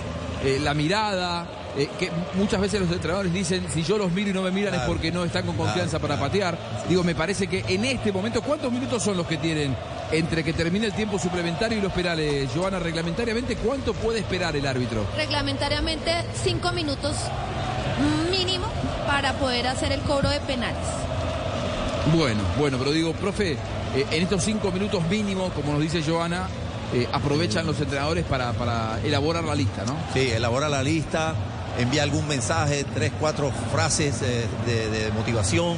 eh, la mirada, eh, que muchas veces los entrenadores dicen, si yo los miro y no me miran es porque no están con confianza Claro, para patear. Digo, me parece que en este momento, ¿cuántos minutos son los que tienen entre que termine el tiempo suplementario y los penales? Joana, reglamentariamente, ¿cuánto puede esperar el árbitro? Reglamentariamente, cinco minutos mínimo para poder hacer el cobro de penales. Bueno, bueno, pero digo, profe, eh, en estos cinco minutos mínimos, como nos dice Joana, eh, aprovechan los entrenadores para, para elaborar la lista, ¿no? Sí, elabora la lista, envía algún mensaje, tres, cuatro frases eh, de, de motivación,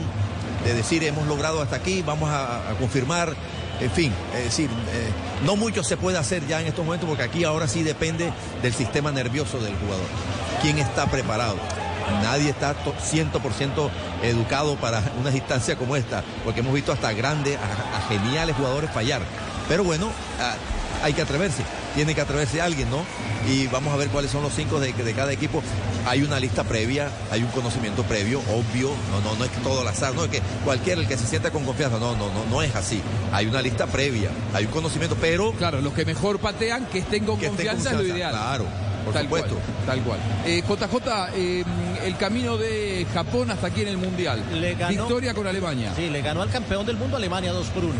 de decir hemos logrado hasta aquí, vamos a, a confirmar. En fin, decir, eh, no mucho se puede hacer ya en estos momentos porque aquí ahora sí depende del sistema nervioso del jugador. ¿Quién está preparado? Nadie está to- 100% educado para una instancia como esta, porque hemos visto hasta grandes, a, geniales jugadores fallar. Pero bueno, hay que atreverse, tiene que atreverse alguien, ¿no? Y vamos a ver cuáles son los cinco de, de cada equipo. Hay una lista previa, hay un conocimiento previo, obvio, no, no, no es que todo al azar, no es que cualquiera el que se sienta con confianza, no, no, no, no es así. Hay una lista previa, hay un conocimiento, pero... Claro, los que mejor patean, que estén con Que estén con confianza, es lo ideal. claro, por tal supuesto. Cual, tal cual. Eh, JJ, eh, el camino de Japón hasta aquí en el Mundial. Le ganó- Victoria con Alemania. Sí, le ganó al campeón del mundo Alemania 2 por 1.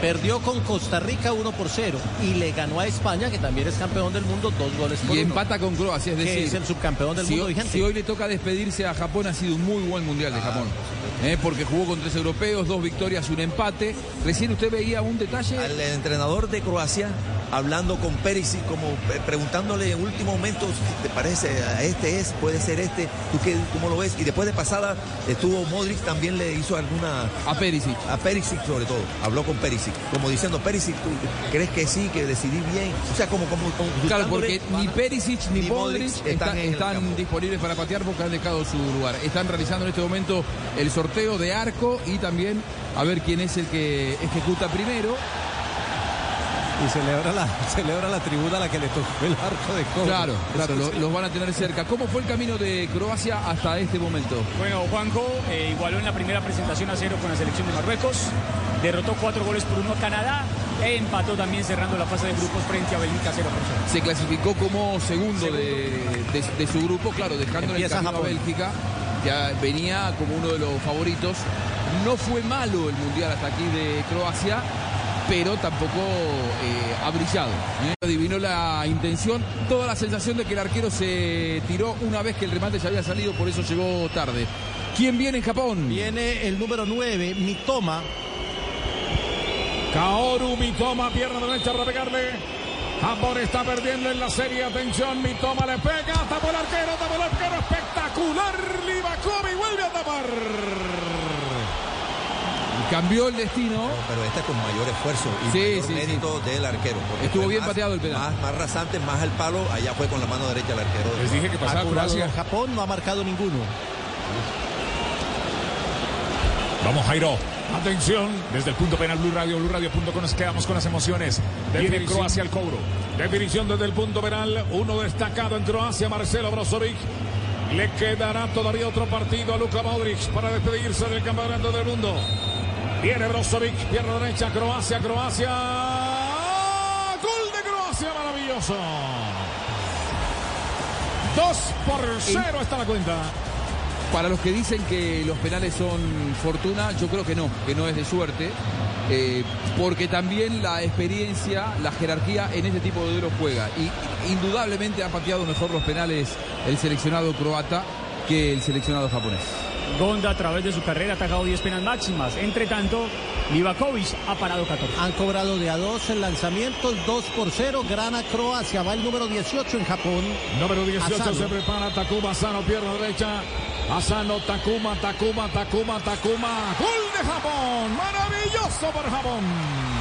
Perdió con Costa Rica 1 por 0 y le ganó a España, que también es campeón del mundo, dos goles por Y uno. empata con Croacia, es Que decir, es el subcampeón del si, mundo hoy- vigente. si hoy le toca despedirse a Japón, ha sido un muy buen mundial de Japón. Eh, porque jugó con tres europeos, dos victorias y un empate. Recién usted veía un detalle. Al entrenador de Croacia hablando con Perisic, como eh, preguntándole en último momento, si ¿te parece a este es? ¿Puede ser este? ¿Tú qué, cómo lo ves? Y después de pasada estuvo Modric, también le hizo alguna... A Perisic. A Perisic sobre todo, habló con Perisic, como diciendo, Perisic, ¿tú crees que sí, que decidí bien? O sea, como... como, como Claro, porque ni Perisic ni, ni Modric Modric están, disponibles para patear porque han dejado su lugar. Están realizando en este momento el sorteo de arco y también a ver quién es el que ejecuta primero. Y celebra la, celebra la tribuna a la que le tocó el arco de cobro. Claro, claro, lo- los van a tener cerca. ¿Cómo fue el camino de Croacia hasta este momento? Bueno, Juanjo eh, igualó en la primera presentación a cero con la selección de Marruecos, derrotó cuatro goles por uno a Canadá e empató también cerrando la fase de grupos frente a Bélgica 0 por 0. Se clasificó como segundo, De, de- de su grupo, claro, dejando en el camino a. Bélgica. Ya venía como uno de los favoritos. No fue malo el mundial hasta aquí de Croacia, pero tampoco eh, ha brillado. ¿eh? Adivinó la intención, toda la sensación de que el arquero se tiró una vez que el remate ya había salido, por eso llegó tarde. ¿Quién viene en Japón? Viene el número 9, Mitoma. Kaoru Mitoma, pierna derecha para pegarle. Japón está perdiendo en la serie. Atención, Mitoma le pega. Tapó el arquero, tapó el arquero. Espectacular. Livakovic vuelve a tapar. Cambió el destino. Pero este con mayor esfuerzo y Sí, mayor sí, mérito del arquero. Estuvo bien más- pateado el penal. Más, más rasante, más el palo. Allá fue con la mano derecha el arquero. Les dije que pasaba Croacia. Japón no ha marcado ninguno. Vamos, Jairo. Atención, desde el punto penal Blue Radio, BlueRadio.com nos quedamos con las emociones. Viene. Croacia al cobro. Definición desde el punto penal. Uno destacado en Croacia, Marcelo Brozovic. Le quedará todavía otro partido a Luka Modric para despedirse del campeonato del mundo. Viene Brozovic, pierna derecha, Croacia, Croacia. Gol de Croacia, maravilloso. Dos por cero está la cuenta. Para los que dicen que los penales son fortuna, yo creo que no, que no es de suerte, eh, porque también la experiencia, la jerarquía en este tipo de duelos juega. Y indudablemente ha pateado mejor los penales el seleccionado croata que el seleccionado japonés. Gonda a través de su carrera ha atajado 10 penas máximas. Entre tanto, Livakovic ha parado 14. Han cobrado de a dos en lanzamientos, 2 por 0. Gana Croacia, va el número 18 en Japón. Número 18 Asano. se prepara Takuma Asano, pierna derecha. Asano, Takuma, Takuma, Takuma, Takuma. Gol de Japón. Maravilloso por Japón.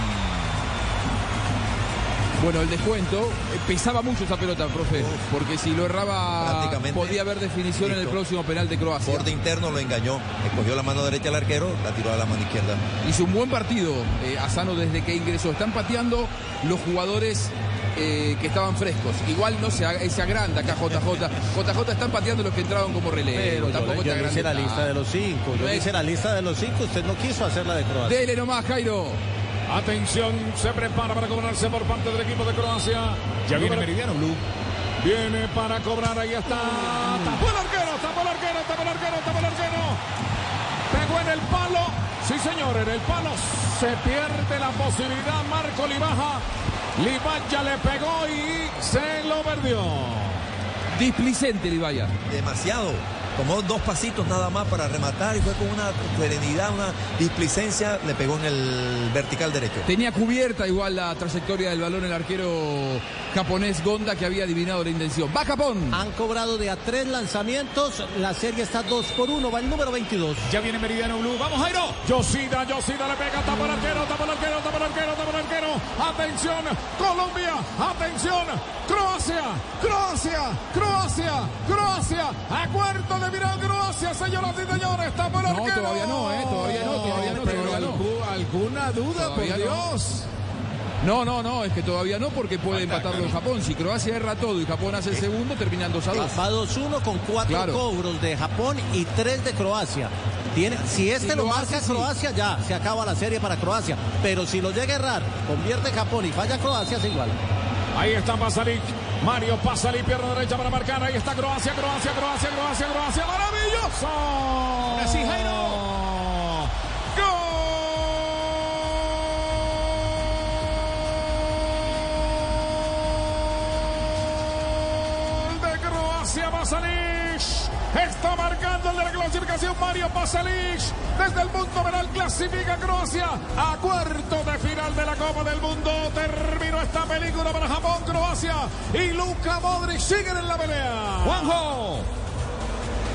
Bueno, el descuento, eh, pesaba mucho esa pelota, profe, porque si lo erraba podía haber definición en el próximo penal de Croacia. Borde interno lo engañó. Escogió la mano derecha al arquero, la tiró a la mano izquierda. Hizo un buen partido eh, Asano desde que ingresó. Están pateando los jugadores eh, que estaban frescos. Igual no se, se agranda acá JJ. JJ están pateando los que entraron como relevo. Pero Tampoco yo hice la lista de los cinco. Yo No le es- hice la lista de los cinco. Usted no quiso hacer la de Croacia. Dele nomás, Jairo. Atención, se prepara para cobrarse por parte del equipo de Croacia. Ya viene Meridiano Blue. Viene para cobrar, ahí está. Tapó el arquero, tapó el arquero, tapó el arquero, tapó el arquero. Pegó en el palo. Sí, señor, en el palo se pierde la posibilidad. Marco Libaja. Libaya le pegó y se lo perdió. Displicente, Libaya. Demasiado. Tomó dos pasitos nada más para rematar y fue con una serenidad, una displicencia. Le pegó en el vertical derecho. Tenía cubierta igual la trayectoria del balón el arquero japonés Gonda que había adivinado la intención. Va Japón. Han cobrado de a tres lanzamientos. La serie está 2 por 1. Va el número 22. Ya viene Meridiano Blue. Vamos, Jairo. Yosida, Yosida le pega, tapa el arquero, tapa el arquero, tapa el arquero, tapa el arquero. Atención, Colombia, atención, Croacia, Croacia, Croacia, Croacia. A cuarto de final Croacia, señoras y señores, tapa el No, arquero. todavía no, eh, todavía no, todavía no, Pero todavía no. algu- alguna duda, Todavía por no. Dios. No, no, no, es que todavía no porque puede empatarlo en Japón. Si Croacia erra todo y Japón hace el segundo, terminan 2 a 2. Va 2-1 con cuatro Claro. cobros de Japón y tres de Croacia. Tiene, si este Si lo, lo marca hace, sí. Croacia, ya se acaba la serie para Croacia. Pero si lo llega a errar, convierte Japón y falla Croacia, se igual. Ahí está Pasalic. Mario Pasalic, pierna derecha para marcar. Ahí está Croacia, Croacia, Croacia, Croacia, Croacia. ¡Maravilloso! Ahora sí, Jairo. Gol de Croacia, Pasalic. Está marcando el de la clasificación Mario Pasalic. Desde el punto penal clasifica Croacia a cuarto de final de la Copa del Mundo. Terminó esta película para Japón, Croacia y Luka Modric siguen en la pelea. Juanjo.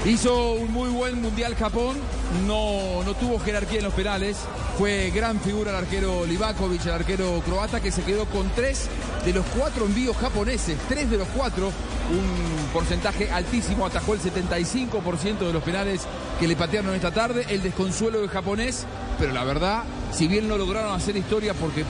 Hizo un muy buen mundial Japón, no, no tuvo jerarquía en los penales, fue gran figura el arquero Livakovic, el arquero croata, que se quedó con tres de los cuatro envíos japoneses, tres de los cuatro, un porcentaje altísimo, atajó el 75% de los penales que le patearon esta tarde, el desconsuelo del japonés, pero la verdad, si bien no lograron hacer historia porque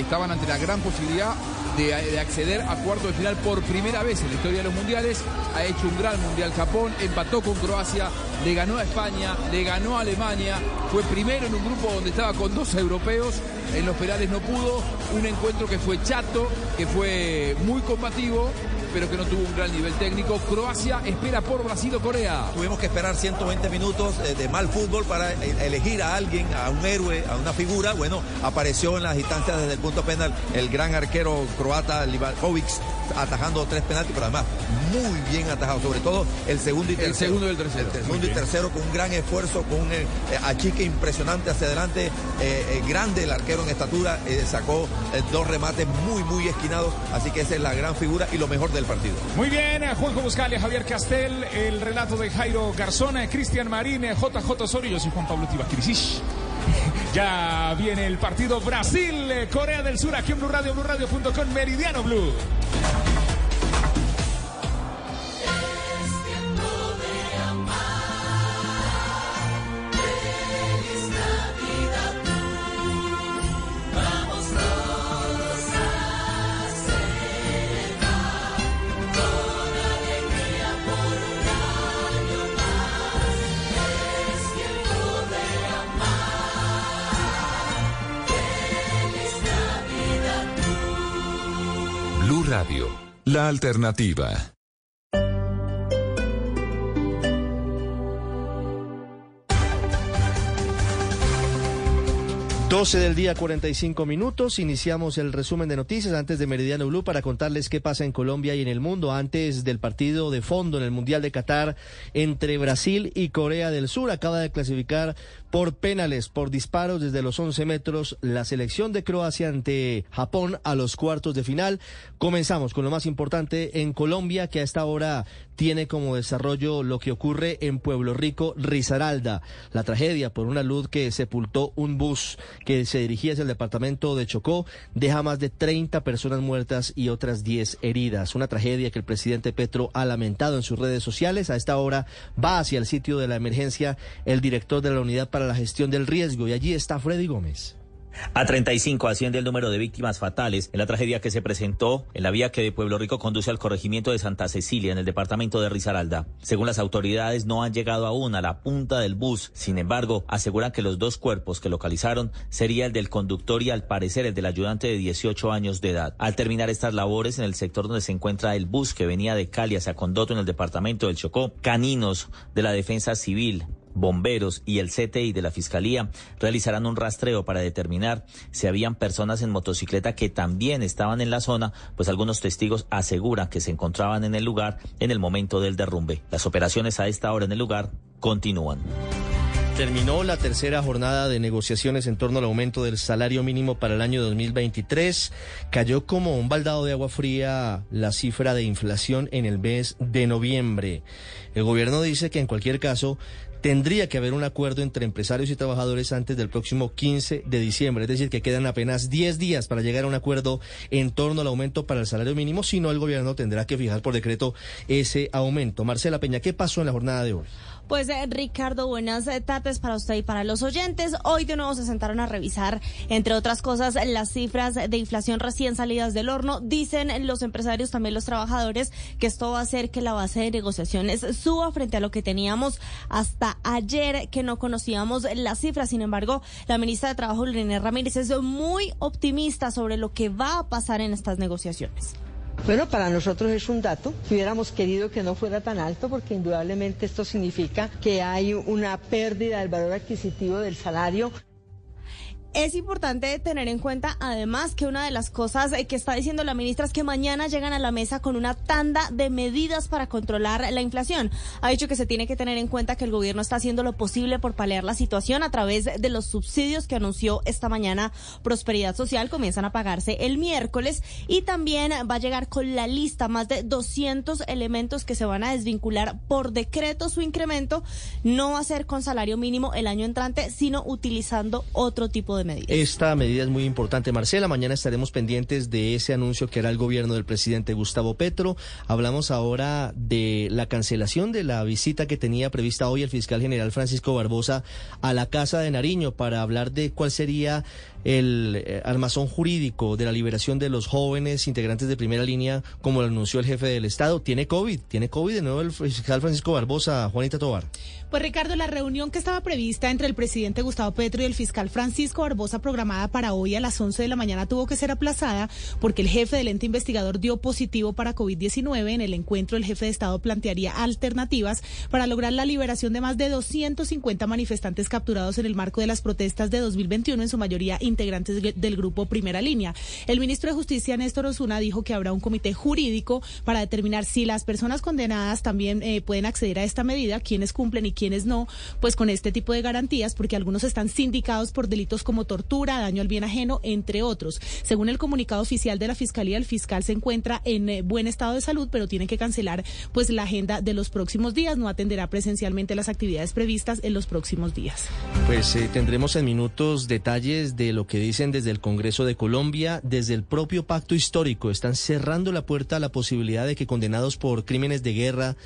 estaban ante la gran posibilidad de, de acceder a cuarto de final por primera vez en la historia de los mundiales. Ha hecho un gran mundial Japón, empató con Croacia, le ganó a España, le ganó a Alemania, fue primero en un grupo donde estaba con dos europeos, en los penales no pudo, un encuentro que fue chato, que fue muy combativo, pero que no tuvo un gran nivel técnico. Croacia espera por Brasil o Corea. Tuvimos que esperar 120 minutos eh, de mal fútbol para eh, elegir a alguien, a un héroe, a una figura. Bueno, apareció en las instancias desde el punto penal el gran arquero croata Livakovic atajando tres penaltis, pero además muy bien atajado, sobre todo el segundo y tercero. El segundo y el tercero. El segundo y tercero con un gran esfuerzo, con un eh, achique impresionante hacia adelante, eh, grande el arquero en estatura, sacó dos remates muy, muy esquinados, así que esa es la gran figura y lo mejor del partido. Muy bien, Juanjo Buscalia, Javier Castel, el relato de Jairo Garzón, Cristian Marín, JJ Osorio, yo soy Juan Pablo Tibaquirisish. Ya viene el partido Brasil, Corea del Sur, aquí en Blue Radio, BlueRadio.com, Meridiano Blue. La alternativa. 12 del día, 45 minutos. Iniciamos el resumen de noticias antes de Meridiano Blue para contarles qué pasa en Colombia y en el mundo antes del partido de fondo en el Mundial de Qatar entre Brasil y Corea del Sur. Acaba de clasificar por penales, por disparos desde los 11 metros, la selección de Croacia ante Japón a los cuartos de final. Comenzamos con lo más importante en Colombia, que a esta hora tiene como desarrollo lo que ocurre en Pueblo Rico, Risaralda. La tragedia por una luz que sepultó un bus que se dirigía hacia el departamento de Chocó deja más de 30 personas muertas y otras 10 heridas. Una tragedia que el presidente Petro ha lamentado en sus redes sociales. A esta hora va hacia el sitio de la emergencia el director de la unidad para la gestión del riesgo y allí está Freddy Gómez. A 35 asciende el número de víctimas fatales en la tragedia que se presentó en la vía que de Pueblo Rico conduce al corregimiento de Santa Cecilia en el departamento de Risaralda. Según las autoridades, no han llegado aún a la punta del bus. Sin embargo, aseguran que los dos cuerpos que localizaron sería el del conductor y al parecer el del ayudante de 18 años de edad. Al terminar estas labores en el sector donde se encuentra el bus que venía de Cali hacia Condoto en el departamento del Chocó, caninos de la defensa civil bomberos y el CTI de la Fiscalía realizarán un rastreo para determinar si habían personas en motocicleta que también estaban en la zona, pues algunos testigos aseguran que se encontraban en el lugar en el momento del derrumbe. Las operaciones a esta hora en el lugar continúan. Terminó la tercera jornada de negociaciones en torno al aumento del salario mínimo para el año 2023. Cayó como un baldado de agua fría la cifra de inflación en el mes de noviembre. El gobierno dice que en cualquier caso tendría que haber un acuerdo entre empresarios y trabajadores antes del próximo 15 de diciembre, es decir, que quedan apenas 10 días para llegar a un acuerdo en torno al aumento para el salario mínimo, si no el gobierno tendrá que fijar por decreto ese aumento. Marcela Peña, ¿qué pasó en la jornada de hoy? Pues eh, Ricardo, buenas tardes para usted y para los oyentes. Hoy de nuevo se sentaron a revisar, entre otras cosas, las cifras de inflación recién salidas del horno. Dicen los empresarios, también los trabajadores, que esto va a hacer que la base de negociaciones suba frente a lo que teníamos hasta ayer, que no conocíamos las cifras. Sin embargo, la ministra de Trabajo, Lorena Ramírez, es muy optimista sobre lo que va a pasar en estas negociaciones. Bueno, para nosotros es un dato. Hubiéramos querido que no fuera tan alto porque indudablemente esto significa que hay una pérdida del valor adquisitivo del salario. Es importante tener en cuenta, además, que una de las cosas eh, que está diciendo la ministra es que mañana llegan a la mesa con una tanda de medidas para controlar la inflación. Ha dicho que se tiene que tener en cuenta que el gobierno está haciendo lo posible por paliar la situación a través de los subsidios que anunció esta mañana Prosperidad Social. Comienzan a pagarse el miércoles y también va a llegar con la lista más de 200 elementos que se van a desvincular por decreto su incremento. No va a ser con salario mínimo el año entrante, sino utilizando otro tipo de esta medida es muy importante, Marcela. Mañana estaremos pendientes de ese anuncio que hará el gobierno del presidente Gustavo Petro. Hablamos ahora de la cancelación de la visita que tenía prevista hoy el fiscal general Francisco Barbosa a la Casa de Nariño para hablar de cuál sería el eh, armazón jurídico de la liberación de los jóvenes integrantes de primera línea, como lo anunció el jefe del Estado. Tiene COVID, tiene COVID de nuevo el fiscal Francisco Barbosa, Juanita Tobar. Pues Ricardo, la reunión que estaba prevista entre el presidente Gustavo Petro y el fiscal Francisco Barbosa, programada para hoy a las 11 de la mañana, tuvo que ser aplazada porque el jefe del ente investigador dio positivo para COVID-19. En el encuentro, el jefe de Estado plantearía alternativas para lograr la liberación de más de 250 manifestantes capturados en el marco de las protestas de 2021, en su mayoría integrantes de- del grupo Primera Línea. El ministro de Justicia, Néstor Osuna, dijo que habrá un comité jurídico para determinar si las personas condenadas también eh, pueden acceder a esta medida, quienes cumplen y no, pues con este tipo de garantías, porque algunos están sindicados por delitos como tortura, daño al bien ajeno, entre otros. Según el comunicado oficial de la Fiscalía, el fiscal se encuentra en eh, buen estado de salud, pero tiene que cancelar pues la agenda de los próximos días, no atenderá presencialmente las actividades previstas en los próximos días. Pues eh, tendremos en minutos detalles de lo que dicen desde el Congreso de Colombia, desde el propio pacto histórico. Están cerrando la puerta a la posibilidad de que condenados por crímenes de guerra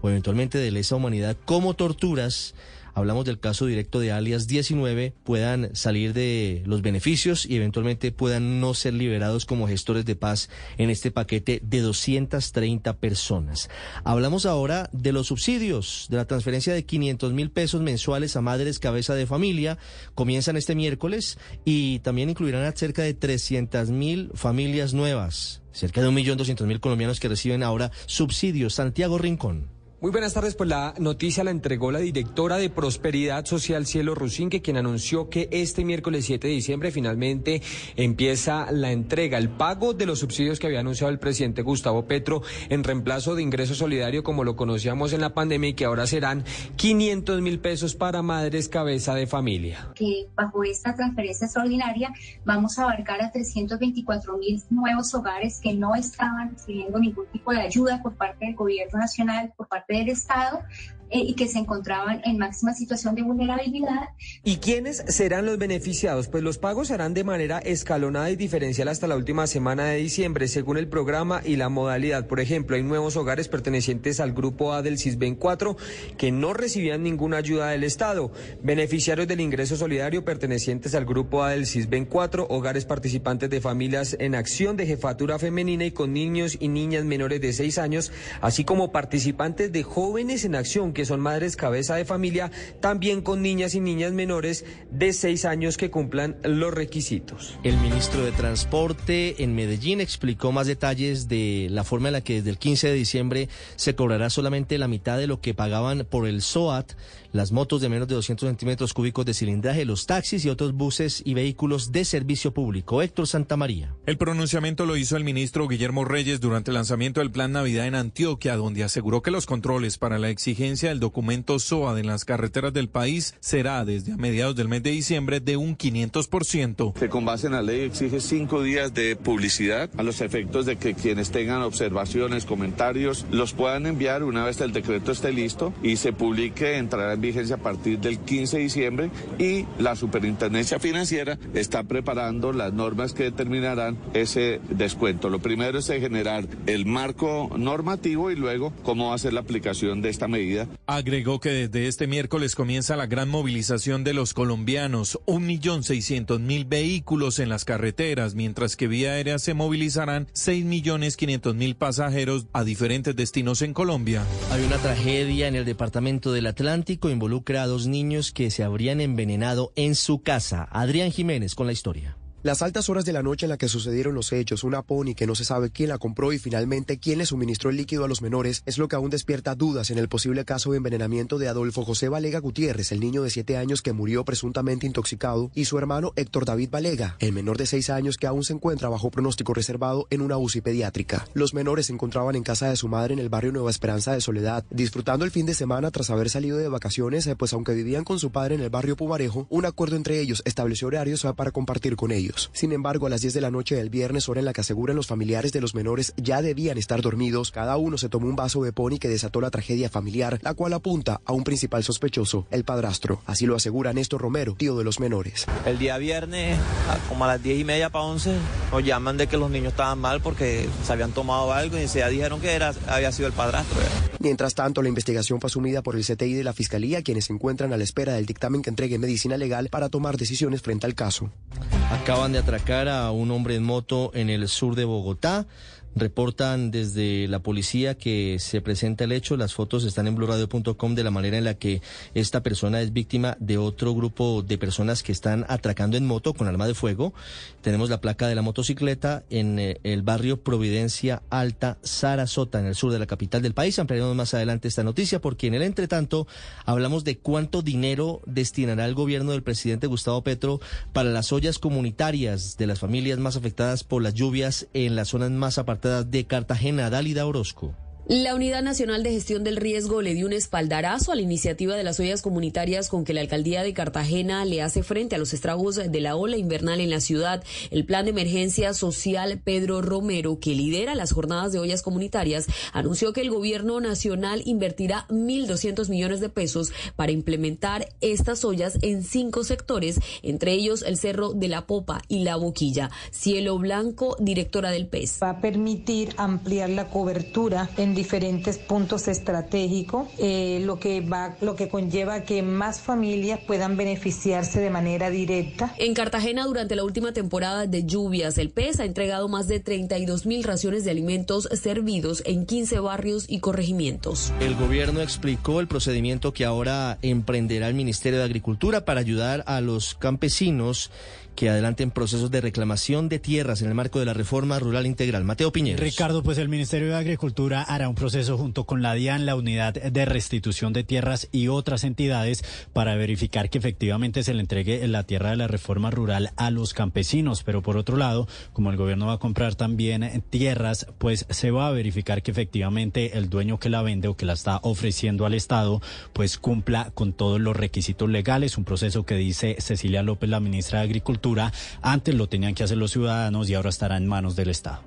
o eventualmente de lesa humanidad como torturas, hablamos del caso directo de alias 19, puedan salir de los beneficios y eventualmente puedan no ser liberados como gestores de paz en este paquete de 230 personas. Hablamos ahora de los subsidios, de la transferencia de 500 mil pesos mensuales a madres cabeza de familia. Comienzan este miércoles y también incluirán a cerca de 300 mil familias nuevas, cerca de 1.200.000 colombianos que reciben ahora subsidios. Santiago Rincón. Muy buenas tardes, pues la noticia la entregó la directora de Prosperidad Social Cielo Rusinque, quien anunció que este miércoles 7 de diciembre finalmente empieza la entrega, el pago de los subsidios que había anunciado el presidente Gustavo Petro en reemplazo de ingreso solidario como lo conocíamos en la pandemia y que ahora serán 500 mil pesos para madres cabeza de familia. que bajo esta transferencia extraordinaria vamos a abarcar a 324 mil nuevos hogares que no estaban recibiendo ningún tipo de ayuda por parte del gobierno nacional, por parte del Estado eh, y que se encontraban en máxima situación de vulnerabilidad. ¿Y quiénes serán los beneficiados? Pues los pagos serán de manera escalonada y diferencial hasta la última semana de diciembre, según el programa y la modalidad. Por ejemplo, hay nuevos hogares pertenecientes al grupo A del CISBEN 4 que no recibían ninguna ayuda del Estado. Beneficiarios del ingreso solidario pertenecientes al grupo A del CISBEN 4, hogares participantes de familias en acción de jefatura femenina y con niños y niñas menores de 6 años, así como participantes de jóvenes en acción que son madres cabeza de familia, también con niñas y niñas menores de 6 años que cumplan los requisitos. El ministro de Transporte en Medellín explicó más detalles de la forma en la que desde el 15 de diciembre se cobrará solamente la mitad de lo que pagaban por el SOAT, las motos de menos de 200 centímetros cúbicos de cilindraje, los taxis y otros buses y vehículos de servicio público. Héctor Santamaría. El pronunciamiento lo hizo el ministro Guillermo Reyes durante el lanzamiento del Plan Navidad en Antioquia, donde aseguró que los controles para la exigencia del documento SOA en las carreteras del país será desde a mediados del mes de diciembre de un 500%. que con base en la ley exige cinco días de publicidad a los efectos de que quienes tengan observaciones, comentarios, los puedan enviar una vez el decreto esté listo y se publique, entrará en vigencia a partir del 15 de diciembre y la Superintendencia Financiera está preparando las normas que determinarán ese descuento. Lo primero es generar el marco normativo y luego cómo va a ser la aplicación de esta medida. Agregó que desde este miércoles comienza la gran movilización de los colombianos, un millón seiscientos mil vehículos en las carreteras, mientras que vía aérea se movilizarán seis millones quinientos mil pasajeros a diferentes destinos en Colombia. Hay una tragedia en el departamento del Atlántico, involucra a dos niños que se habrían envenenado en su casa. Adrián Jiménez con la historia. Las altas horas de la noche en la que sucedieron los hechos, una pony que no se sabe quién la compró y finalmente quién le suministró el líquido a los menores, es lo que aún despierta dudas en el posible caso de envenenamiento de Adolfo José Valega Gutiérrez, el niño de siete años que murió presuntamente intoxicado, y su hermano Héctor David Valega, el menor de seis años que aún se encuentra bajo pronóstico reservado en una UCI pediátrica. Los menores se encontraban en casa de su madre en el barrio Nueva Esperanza de Soledad, disfrutando el fin de semana tras haber salido de vacaciones, eh, pues aunque vivían con su padre en el barrio Pumarejo, un acuerdo entre ellos estableció horarios eh, para compartir con ellos. Sin embargo, a las 10 de la noche del viernes, hora en la que aseguran los familiares de los menores ya debían estar dormidos, cada uno se tomó un vaso de pony que desató la tragedia familiar, la cual apunta a un principal sospechoso, el padrastro. Así lo asegura Néstor Romero, tío de los menores. El día viernes, a- como a las 10 y media para 11, nos llaman de que los niños estaban mal porque se habían tomado algo y se dijeron que era, había sido el padrastro. Mientras tanto, la investigación fue asumida por el CTI de la Fiscalía, quienes se encuentran a la espera del dictamen que entregue medicina legal para tomar decisiones frente al caso. Acaban de atracar a un hombre en moto en el sur de Bogotá. Reportan desde la policía que se presenta el hecho. Las fotos están en blurradio.com de la manera en la que esta persona es víctima de otro grupo de personas que están atracando en moto con arma de fuego. Tenemos la placa de la motocicleta en eh, el barrio Providencia Alta, Sarasota, en el sur de la capital del país. Ampliaremos más adelante esta noticia porque en el entretanto hablamos de cuánto dinero destinará el gobierno del presidente Gustavo Petro para las ollas comunitarias de las familias más afectadas por las lluvias en las zonas más apartadas de Cartagena, Dálida Orozco. La Unidad Nacional de Gestión del Riesgo le dio un espaldarazo a la iniciativa de las ollas comunitarias con que la alcaldía de Cartagena le hace frente a los estragos de la ola invernal en la ciudad. El plan de emergencia social Pedro Romero, que lidera las jornadas de ollas comunitarias, anunció que el gobierno nacional invertirá 1.200 millones de pesos para implementar estas ollas en cinco sectores, entre ellos el Cerro de la Popa y la Boquilla. Cielo Blanco, directora del PES. Va a permitir ampliar la cobertura en diferentes puntos estratégicos, eh, lo que va, lo que conlleva que más familias puedan beneficiarse de manera directa. En Cartagena, durante la última temporada de lluvias, el PES ha entregado más de 32 mil raciones de alimentos servidos en 15 barrios y corregimientos. El gobierno explicó el procedimiento que ahora emprenderá el Ministerio de Agricultura para ayudar a los campesinos que adelanten procesos de reclamación de tierras en el marco de la reforma rural integral. Mateo Piñeros. Ricardo, pues el Ministerio de Agricultura hará un proceso junto con la DIAN, la Unidad de Restitución de Tierras y otras entidades para verificar que efectivamente se le entregue la tierra de la reforma rural a los campesinos. Pero por otro lado, como el gobierno va a comprar también tierras, pues se va a verificar que efectivamente el dueño que la vende o que la está ofreciendo al Estado, pues cumpla con todos los requisitos legales. Un proceso que dice Cecilia López, la ministra de Agricultura antes lo tenían que hacer los ciudadanos y ahora estará en manos del Estado.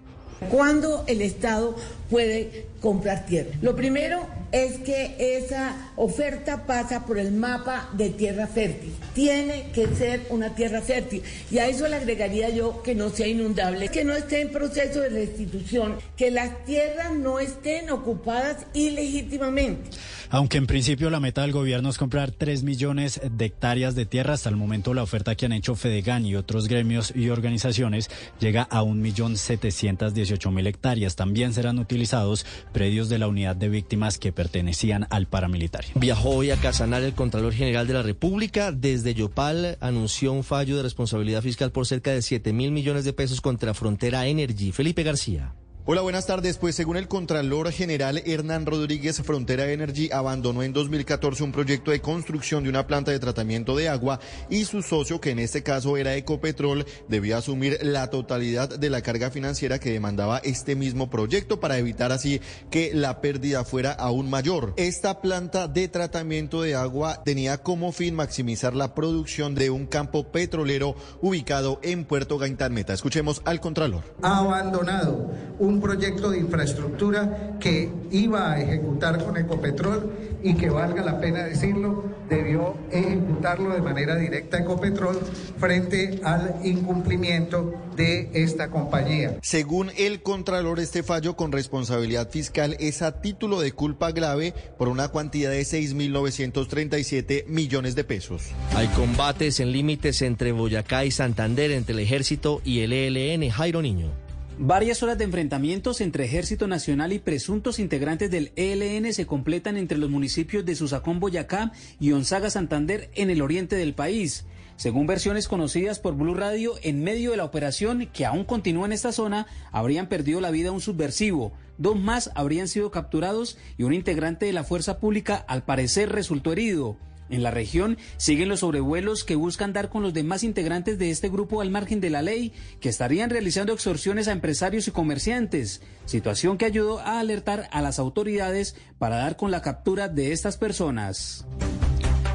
¿Cuándo el Estado puede comprar tierra? Lo primero es que esa oferta pasa por el mapa de tierra fértil. Tiene que ser una tierra fértil. Y a eso le agregaría yo que no sea inundable, que no esté en proceso de restitución, que las tierras no estén ocupadas ilegítimamente. Aunque en principio la meta del gobierno es comprar 3 millones de hectáreas de tierra, hasta el momento la oferta que han hecho Fedegan y otros gremios y organizaciones llega a 1.718.000 hectáreas. También serán utilizados predios de la unidad de víctimas que pertenecían al paramilitar. Viajó hoy a Casanar el Contralor General de la República. Desde Yopal anunció un fallo de responsabilidad fiscal por cerca de 7 mil millones de pesos contra Frontera Energy. Felipe García. Hola, buenas tardes. Pues según el Contralor General Hernán Rodríguez, Frontera Energy abandonó en 2014 un proyecto de construcción de una planta de tratamiento de agua y su socio, que en este caso era Ecopetrol, debía asumir la totalidad de la carga financiera que demandaba este mismo proyecto para evitar así que la pérdida fuera aún mayor. Esta planta de tratamiento de agua tenía como fin maximizar la producción de un campo petrolero ubicado en Puerto Gaintán Meta. Escuchemos al Contralor. Abandonado proyecto de infraestructura que iba a ejecutar con Ecopetrol y que valga la pena decirlo, debió ejecutarlo de manera directa Ecopetrol frente al incumplimiento de esta compañía. Según el Contralor, este fallo con responsabilidad fiscal es a título de culpa grave por una cantidad de 6.937 millones de pesos. Hay combates en límites entre Boyacá y Santander, entre el ejército y el ELN. Jairo Niño. Varias horas de enfrentamientos entre Ejército Nacional y presuntos integrantes del ELN se completan entre los municipios de Susacón, Boyacá y Onzaga, Santander, en el oriente del país. Según versiones conocidas por Blue Radio, en medio de la operación que aún continúa en esta zona, habrían perdido la vida un subversivo, dos más habrían sido capturados y un integrante de la fuerza pública al parecer resultó herido. En la región siguen los sobrevuelos que buscan dar con los demás integrantes de este grupo al margen de la ley, que estarían realizando extorsiones a empresarios y comerciantes, situación que ayudó a alertar a las autoridades para dar con la captura de estas personas.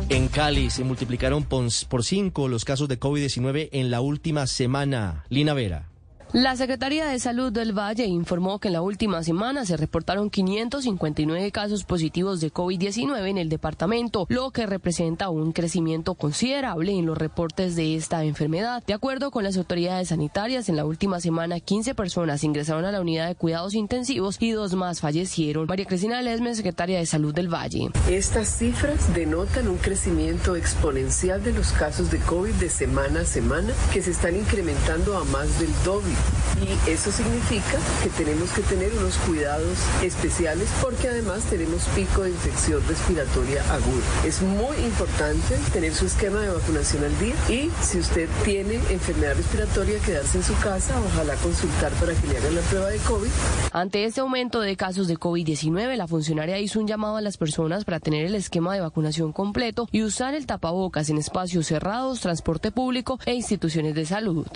En Cali se multiplicaron por cinco los casos de COVID-19 en la última semana. Lina Vera. La Secretaría de Salud del Valle informó que en la última semana se reportaron 559 casos positivos de COVID-19 en el departamento, lo que representa un crecimiento considerable en los reportes de esta enfermedad. De acuerdo con las autoridades sanitarias, en la última semana 15 personas ingresaron a la unidad de cuidados intensivos y dos más fallecieron. María Cristina Lesme, secretaria de Salud del Valle. Estas cifras denotan un crecimiento exponencial de los casos de COVID de semana a semana que se están incrementando a más del doble Y eso significa que tenemos que tener unos cuidados especiales porque además tenemos pico de infección respiratoria aguda. Es muy importante tener su esquema de vacunación al día y si usted tiene enfermedad respiratoria, quedarse en su casa, ojalá consultar para que le hagan la prueba de COVID. Ante este aumento de casos de COVID-19, la funcionaria hizo un llamado a las personas para tener el esquema de vacunación completo y usar el tapabocas en espacios cerrados, transporte público e instituciones de salud.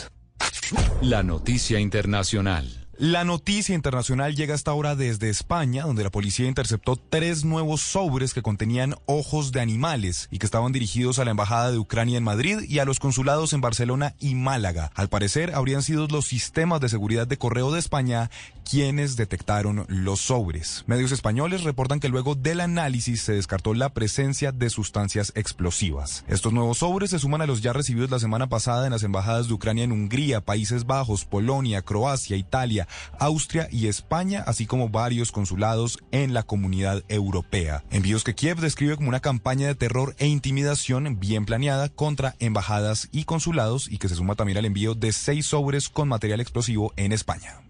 La noticia internacional. La noticia internacional llega hasta ahora desde España, donde la policía interceptó tres nuevos sobres que contenían ojos de animales y que estaban dirigidos a la Embajada de Ucrania en Madrid y a los consulados en Barcelona y Málaga. Al parecer, habrían sido los sistemas de seguridad de correo de España quienes detectaron los sobres. Medios españoles reportan que luego del análisis se descartó la presencia de sustancias explosivas. Estos nuevos sobres se suman a los ya recibidos la semana pasada en las embajadas de Ucrania en Hungría, Países Bajos, Polonia, Croacia, Italia, Austria y España, así como varios consulados en la comunidad europea. Envíos que Kiev describe como una campaña de terror e intimidación bien planeada contra embajadas y consulados y que se suma también al envío de seis sobres con material explosivo en España.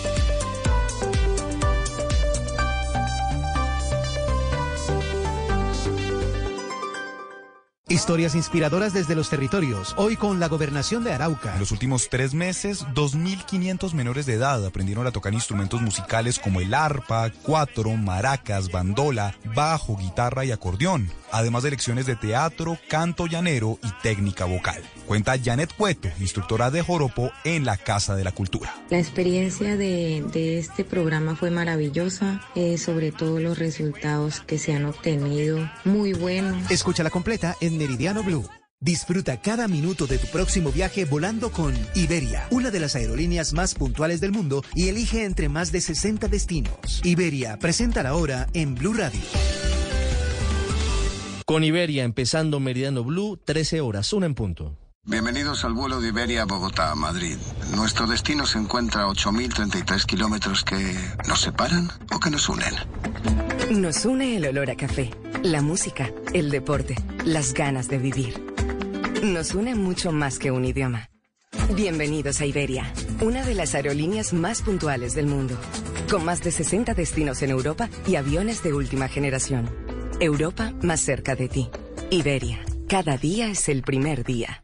Historias inspiradoras desde los territorios, hoy con la gobernación de Arauca. En los últimos tres meses, 2.500 menores de edad aprendieron a tocar instrumentos musicales como el arpa, cuatro, maracas, bandola, bajo, guitarra y acordeón, además de lecciones de teatro, canto llanero y técnica vocal. Cuenta Janet Cueto, instructora de joropo en la Casa de la Cultura. La experiencia de, de este programa fue maravillosa, eh, sobre todo los resultados que se han obtenido, muy buenos. Escucha la completa en Meridiano Blue. Disfruta cada minuto de tu próximo viaje volando con Iberia, una de las aerolíneas más puntuales del mundo y elige entre más de 60 destinos. Iberia, presenta la hora en Blue Radio. Con Iberia empezando Meridiano Blue, 13 horas, una en punto. Bienvenidos al vuelo de Iberia a Bogotá, Madrid. Nuestro destino se encuentra a 8.033 kilómetros que nos separan o que nos unen. Nos une el olor a café, la música, el deporte, las ganas de vivir. Nos une mucho más que un idioma. Bienvenidos a Iberia, una de las aerolíneas más puntuales del mundo, con más de 60 destinos en Europa y aviones de última generación. Europa más cerca de ti. Iberia, cada día es el primer día.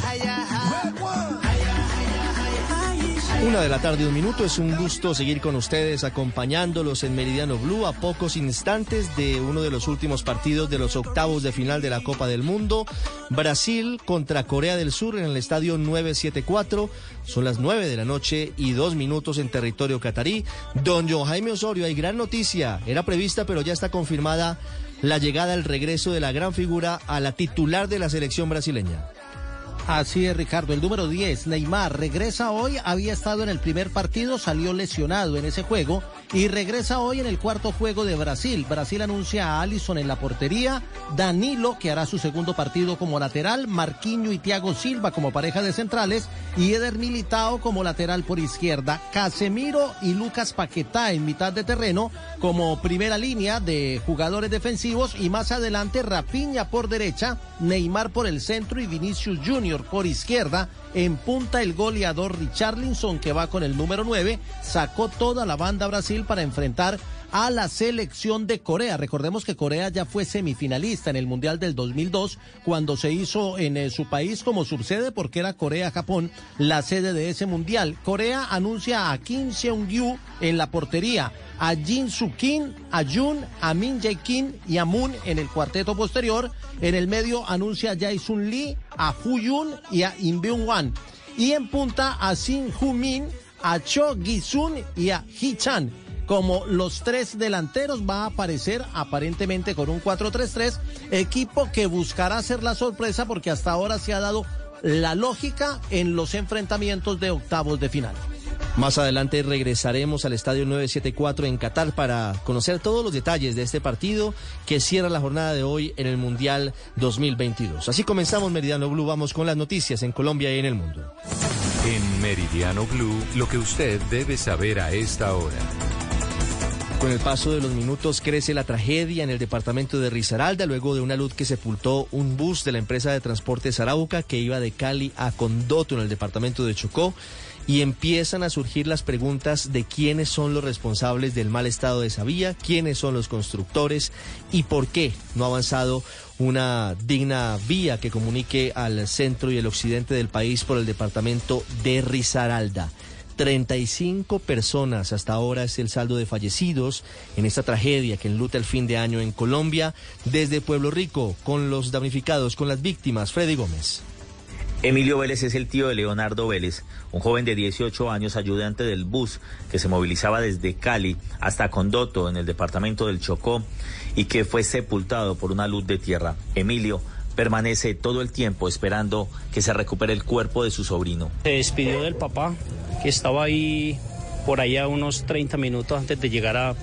Una de la tarde, un minuto. Es un gusto seguir con ustedes, acompañándolos en Meridiano Blue a pocos instantes de uno de los últimos partidos de los octavos de final de la Copa del Mundo. Brasil contra Corea del Sur en el estadio 974. Son las 9 de la noche y dos minutos en territorio catarí. Don Jaime Osorio, hay gran noticia. Era prevista, pero ya está confirmada la llegada, el regreso de la gran figura a la titular de la selección brasileña. Así es, Ricardo. El número 10, Neymar, regresa hoy. Había estado en el primer partido, salió lesionado en ese juego y regresa hoy en el cuarto juego de Brasil. Brasil anuncia a Allison en la portería, Danilo, que hará su segundo partido como lateral, Marquinho y Thiago Silva como pareja de centrales y Eder Militao como lateral por izquierda, Casemiro y Lucas Paquetá en mitad de terreno como primera línea de jugadores defensivos y más adelante Rapiña por derecha, Neymar por el centro y Vinicius Junior por izquierda. En punta el goleador Richarlinson que va con el número 9. Sacó toda la banda Brasil para enfrentar a la selección de Corea. Recordemos que Corea ya fue semifinalista en el Mundial del 2002 cuando se hizo en eh, su país como subsede porque era Corea-Japón la sede de ese Mundial. Corea anuncia a Kim Seung-yu en la portería, a Jin Soo-kim, a Jun, a Min Jae-kim y a Moon en el cuarteto posterior. En el medio anuncia a Jae-sun Lee, a Fu-yun y a Im Byung-wan. Y en punta a Shin Hu-min, a Cho Gi-sun y a Hee-chan como los tres delanteros va a aparecer aparentemente con un 4-3-3, equipo que buscará hacer la sorpresa porque hasta ahora se ha dado la lógica en los enfrentamientos de octavos de final. Más adelante regresaremos al Estadio 974 en Qatar para conocer todos los detalles de este partido que cierra la jornada de hoy en el Mundial 2022. Así comenzamos Meridiano Blue, vamos con las noticias en Colombia y en el mundo. En Meridiano Blue, lo que usted debe saber a esta hora. Con el paso de los minutos crece la tragedia en el departamento de Risaralda luego de una luz que sepultó un bus de la empresa de transporte Arauca que iba de Cali a Condoto en el departamento de Chocó y empiezan a surgir las preguntas de quiénes son los responsables del mal estado de esa vía, quiénes son los constructores y por qué no ha avanzado una digna vía que comunique al centro y el occidente del país por el departamento de Risaralda. 35 personas hasta ahora es el saldo de fallecidos en esta tragedia que enluta el fin de año en Colombia. Desde Pueblo Rico, con los damnificados, con las víctimas, Freddy Gómez. Emilio Vélez es el tío de Leonardo Vélez, un joven de 18 años ayudante del bus que se movilizaba desde Cali hasta Condoto en el departamento del Chocó y que fue sepultado por una luz de tierra. Emilio permanece todo el tiempo esperando que se recupere el cuerpo de su sobrino. Se despidió del papá, que estaba ahí por allá unos 30 minutos antes de llegar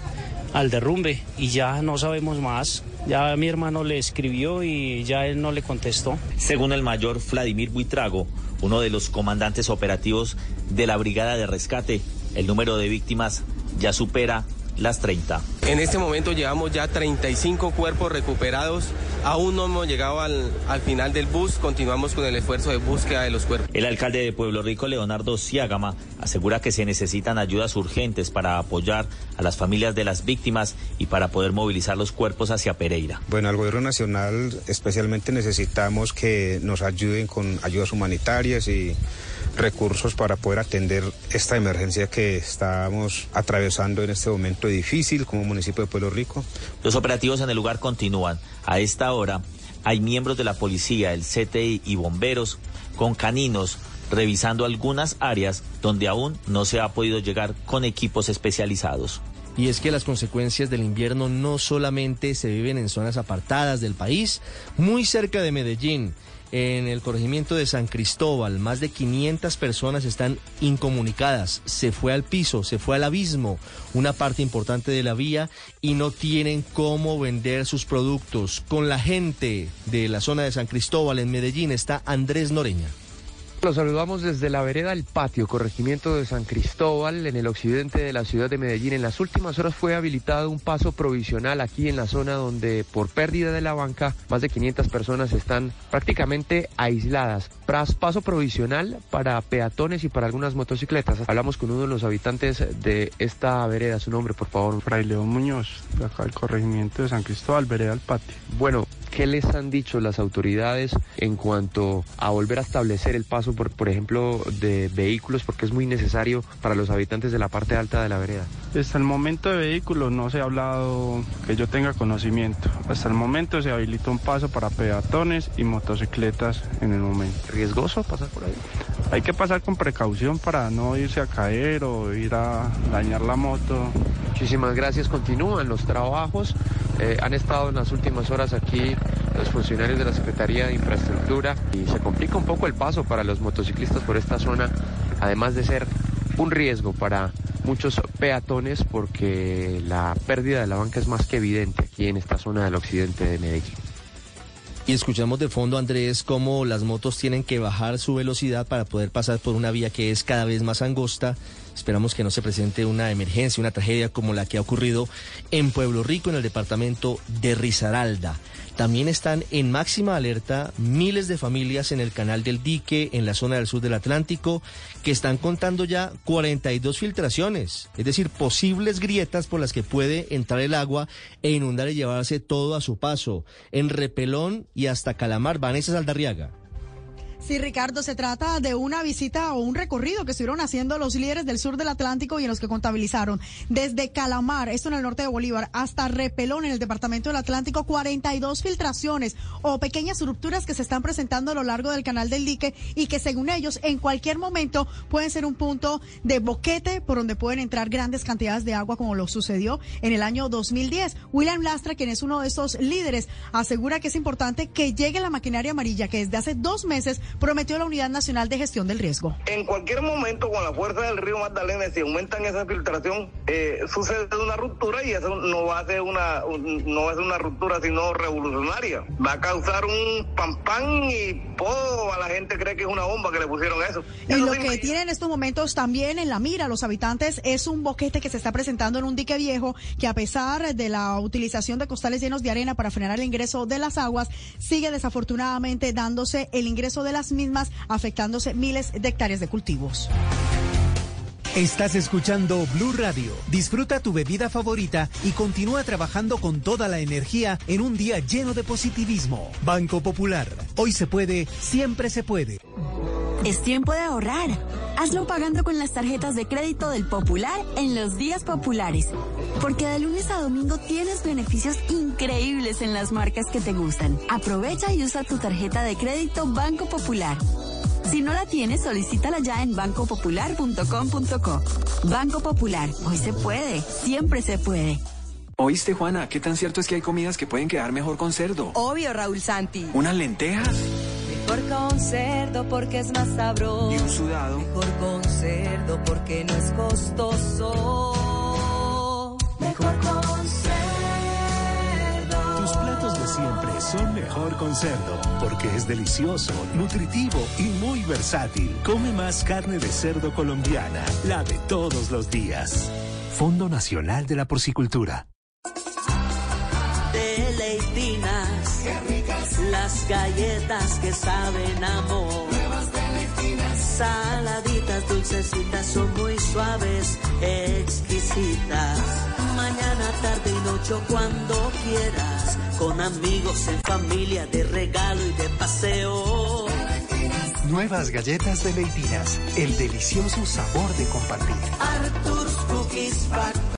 al derrumbe y ya no sabemos más. Ya mi hermano le escribió y ya él no le contestó. Según el mayor Vladimir Buitrago, uno de los comandantes operativos de la Brigada de Rescate, el número de víctimas ya supera las 30. En este momento llevamos ya 35 cuerpos recuperados. Aún no hemos llegado al, al, final del bus. Continuamos con el esfuerzo de búsqueda de los cuerpos. El alcalde de Pueblo Rico, Leonardo Ciágama, asegura que se necesitan ayudas urgentes para apoyar a las familias de las víctimas y para poder movilizar los cuerpos hacia Pereira. Bueno, al gobierno nacional especialmente necesitamos que nos ayuden con ayudas humanitarias y recursos para poder atender esta emergencia que estamos atravesando en este momento difícil como municipio de Pueblo Rico. Los operativos en el lugar continúan. A esta hora hay miembros de la policía, el CTI y bomberos con caninos revisando algunas áreas donde aún no se ha podido llegar con equipos especializados. Y es que las consecuencias del invierno no solamente se viven en zonas apartadas del país, muy cerca de Medellín en el corregimiento de San Cristóbal, más de 500 personas están incomunicadas. Se fue al piso, se fue al abismo, una parte importante de la vía y no tienen cómo vender sus productos. Con la gente de la zona de San Cristóbal en Medellín está Andrés Noreña. Los saludamos desde la vereda del patio, corregimiento de San Cristóbal, en el occidente de la ciudad de Medellín. En las últimas horas fue habilitado un paso provisional aquí en la zona donde por pérdida de la banca más de 500 personas están prácticamente aisladas. Paso provisional para peatones y para algunas motocicletas. Hablamos con uno de los habitantes de esta vereda. Su nombre, por favor. Fray León Muñoz, de acá del corregimiento de San Cristóbal, vereda del patio. Bueno, ¿qué les han dicho las autoridades en cuanto a volver a establecer el paso por, por ejemplo, de vehículos, porque es muy necesario para los habitantes de la parte alta de la vereda? Hasta el momento de vehículos no se ha hablado que yo tenga conocimiento. Hasta el momento se habilita un paso para peatones y motocicletas en el momento. ¿Riesgoso pasar por ahí? Hay que pasar con precaución para no irse a caer o ir a dañar la moto. Muchísimas gracias. Continúan los trabajos. Eh, han estado en las últimas horas aquí los funcionarios de la Secretaría de Infraestructura y se complica un poco el paso para los motociclistas por esta zona, además de ser un riesgo para muchos peatones porque la pérdida de la banca es más que evidente aquí en esta zona del occidente de Medellín. Y escuchamos de fondo, Andrés, cómo las motos tienen que bajar su velocidad para poder pasar por una vía que es cada vez más angosta. Esperamos que no se presente una emergencia, una tragedia como la que ha ocurrido en Pueblo Rico, en el departamento de Risaralda. También están en máxima alerta miles de familias en el canal del dique, en la zona del sur del Atlántico, que están contando ya 42 filtraciones, es decir, posibles grietas por las que puede entrar el agua e inundar y llevarse todo a su paso. En Repelón y hasta Calamar, Vanessa Saldarriaga. Sí, Ricardo, se trata de una visita o un recorrido que estuvieron haciendo los líderes del sur del Atlántico y en los que contabilizaron desde Calamar, esto en el norte de Bolívar, hasta Repelón en el departamento del Atlántico, 42 filtraciones o pequeñas rupturas que se están presentando a lo largo del canal del dique y que según ellos en cualquier momento pueden ser un punto de boquete por donde pueden entrar grandes cantidades de agua como lo sucedió en el año 2010. William Lastra, quien es uno de estos líderes, asegura que es importante que llegue la maquinaria amarilla que desde hace dos meses prometió la Unidad Nacional de Gestión del Riesgo. En cualquier momento, con la fuerza del río Magdalena, si aumentan esa filtración, eh, sucede una ruptura y eso no va a ser una, no va a ser una ruptura, sino revolucionaria. Va a causar un pam pam y toda la gente cree que es una bomba que le pusieron eso. Y lo que tiene en estos momentos también en la mira los habitantes es un boquete que se está presentando en un dique viejo que a pesar de la utilización de costales llenos de arena para frenar el ingreso de las aguas, sigue desafortunadamente dándose el ingreso de las mismas, afectándose miles de hectáreas de cultivos. Estás escuchando Blue Radio. Disfruta tu bebida favorita y continúa trabajando con toda la energía en un día lleno de positivismo. Banco Popular. Hoy se puede, siempre se puede. Es tiempo de ahorrar. Hazlo pagando con las tarjetas de crédito del Popular en los días populares. Porque de lunes a domingo tienes beneficios increíbles en las marcas que te gustan. Aprovecha y usa tu tarjeta de crédito Banco Popular. Si no la tienes, solicítala ya en bancopopular.com.co. Banco Popular, hoy se puede, siempre se puede. ¿Oíste, Juana? ¿Qué tan cierto es que hay comidas que pueden quedar mejor con cerdo? Obvio, Raúl Santi. ¿Unas lentejas? Mejor con cerdo porque es más sabroso. ¿Y un sudado? Mejor con cerdo porque no es costoso. Mejor con cerdo. Siempre son mejor con cerdo porque es delicioso, nutritivo y muy versátil. Come más carne de cerdo colombiana, la de todos los días. Fondo Nacional de la Porcicultura. Deleitinas. Las galletas que saben amor. Nuevas deleitinas. Saladitas, dulcecitas, son muy suaves, exquisitas. Mañana, tarde y noche cuando quieras. Con amigos, en familia, de regalo y de paseo. Nuevas galletas de leitinas, el delicioso sabor de compartir. Arthur's Cookies Factory.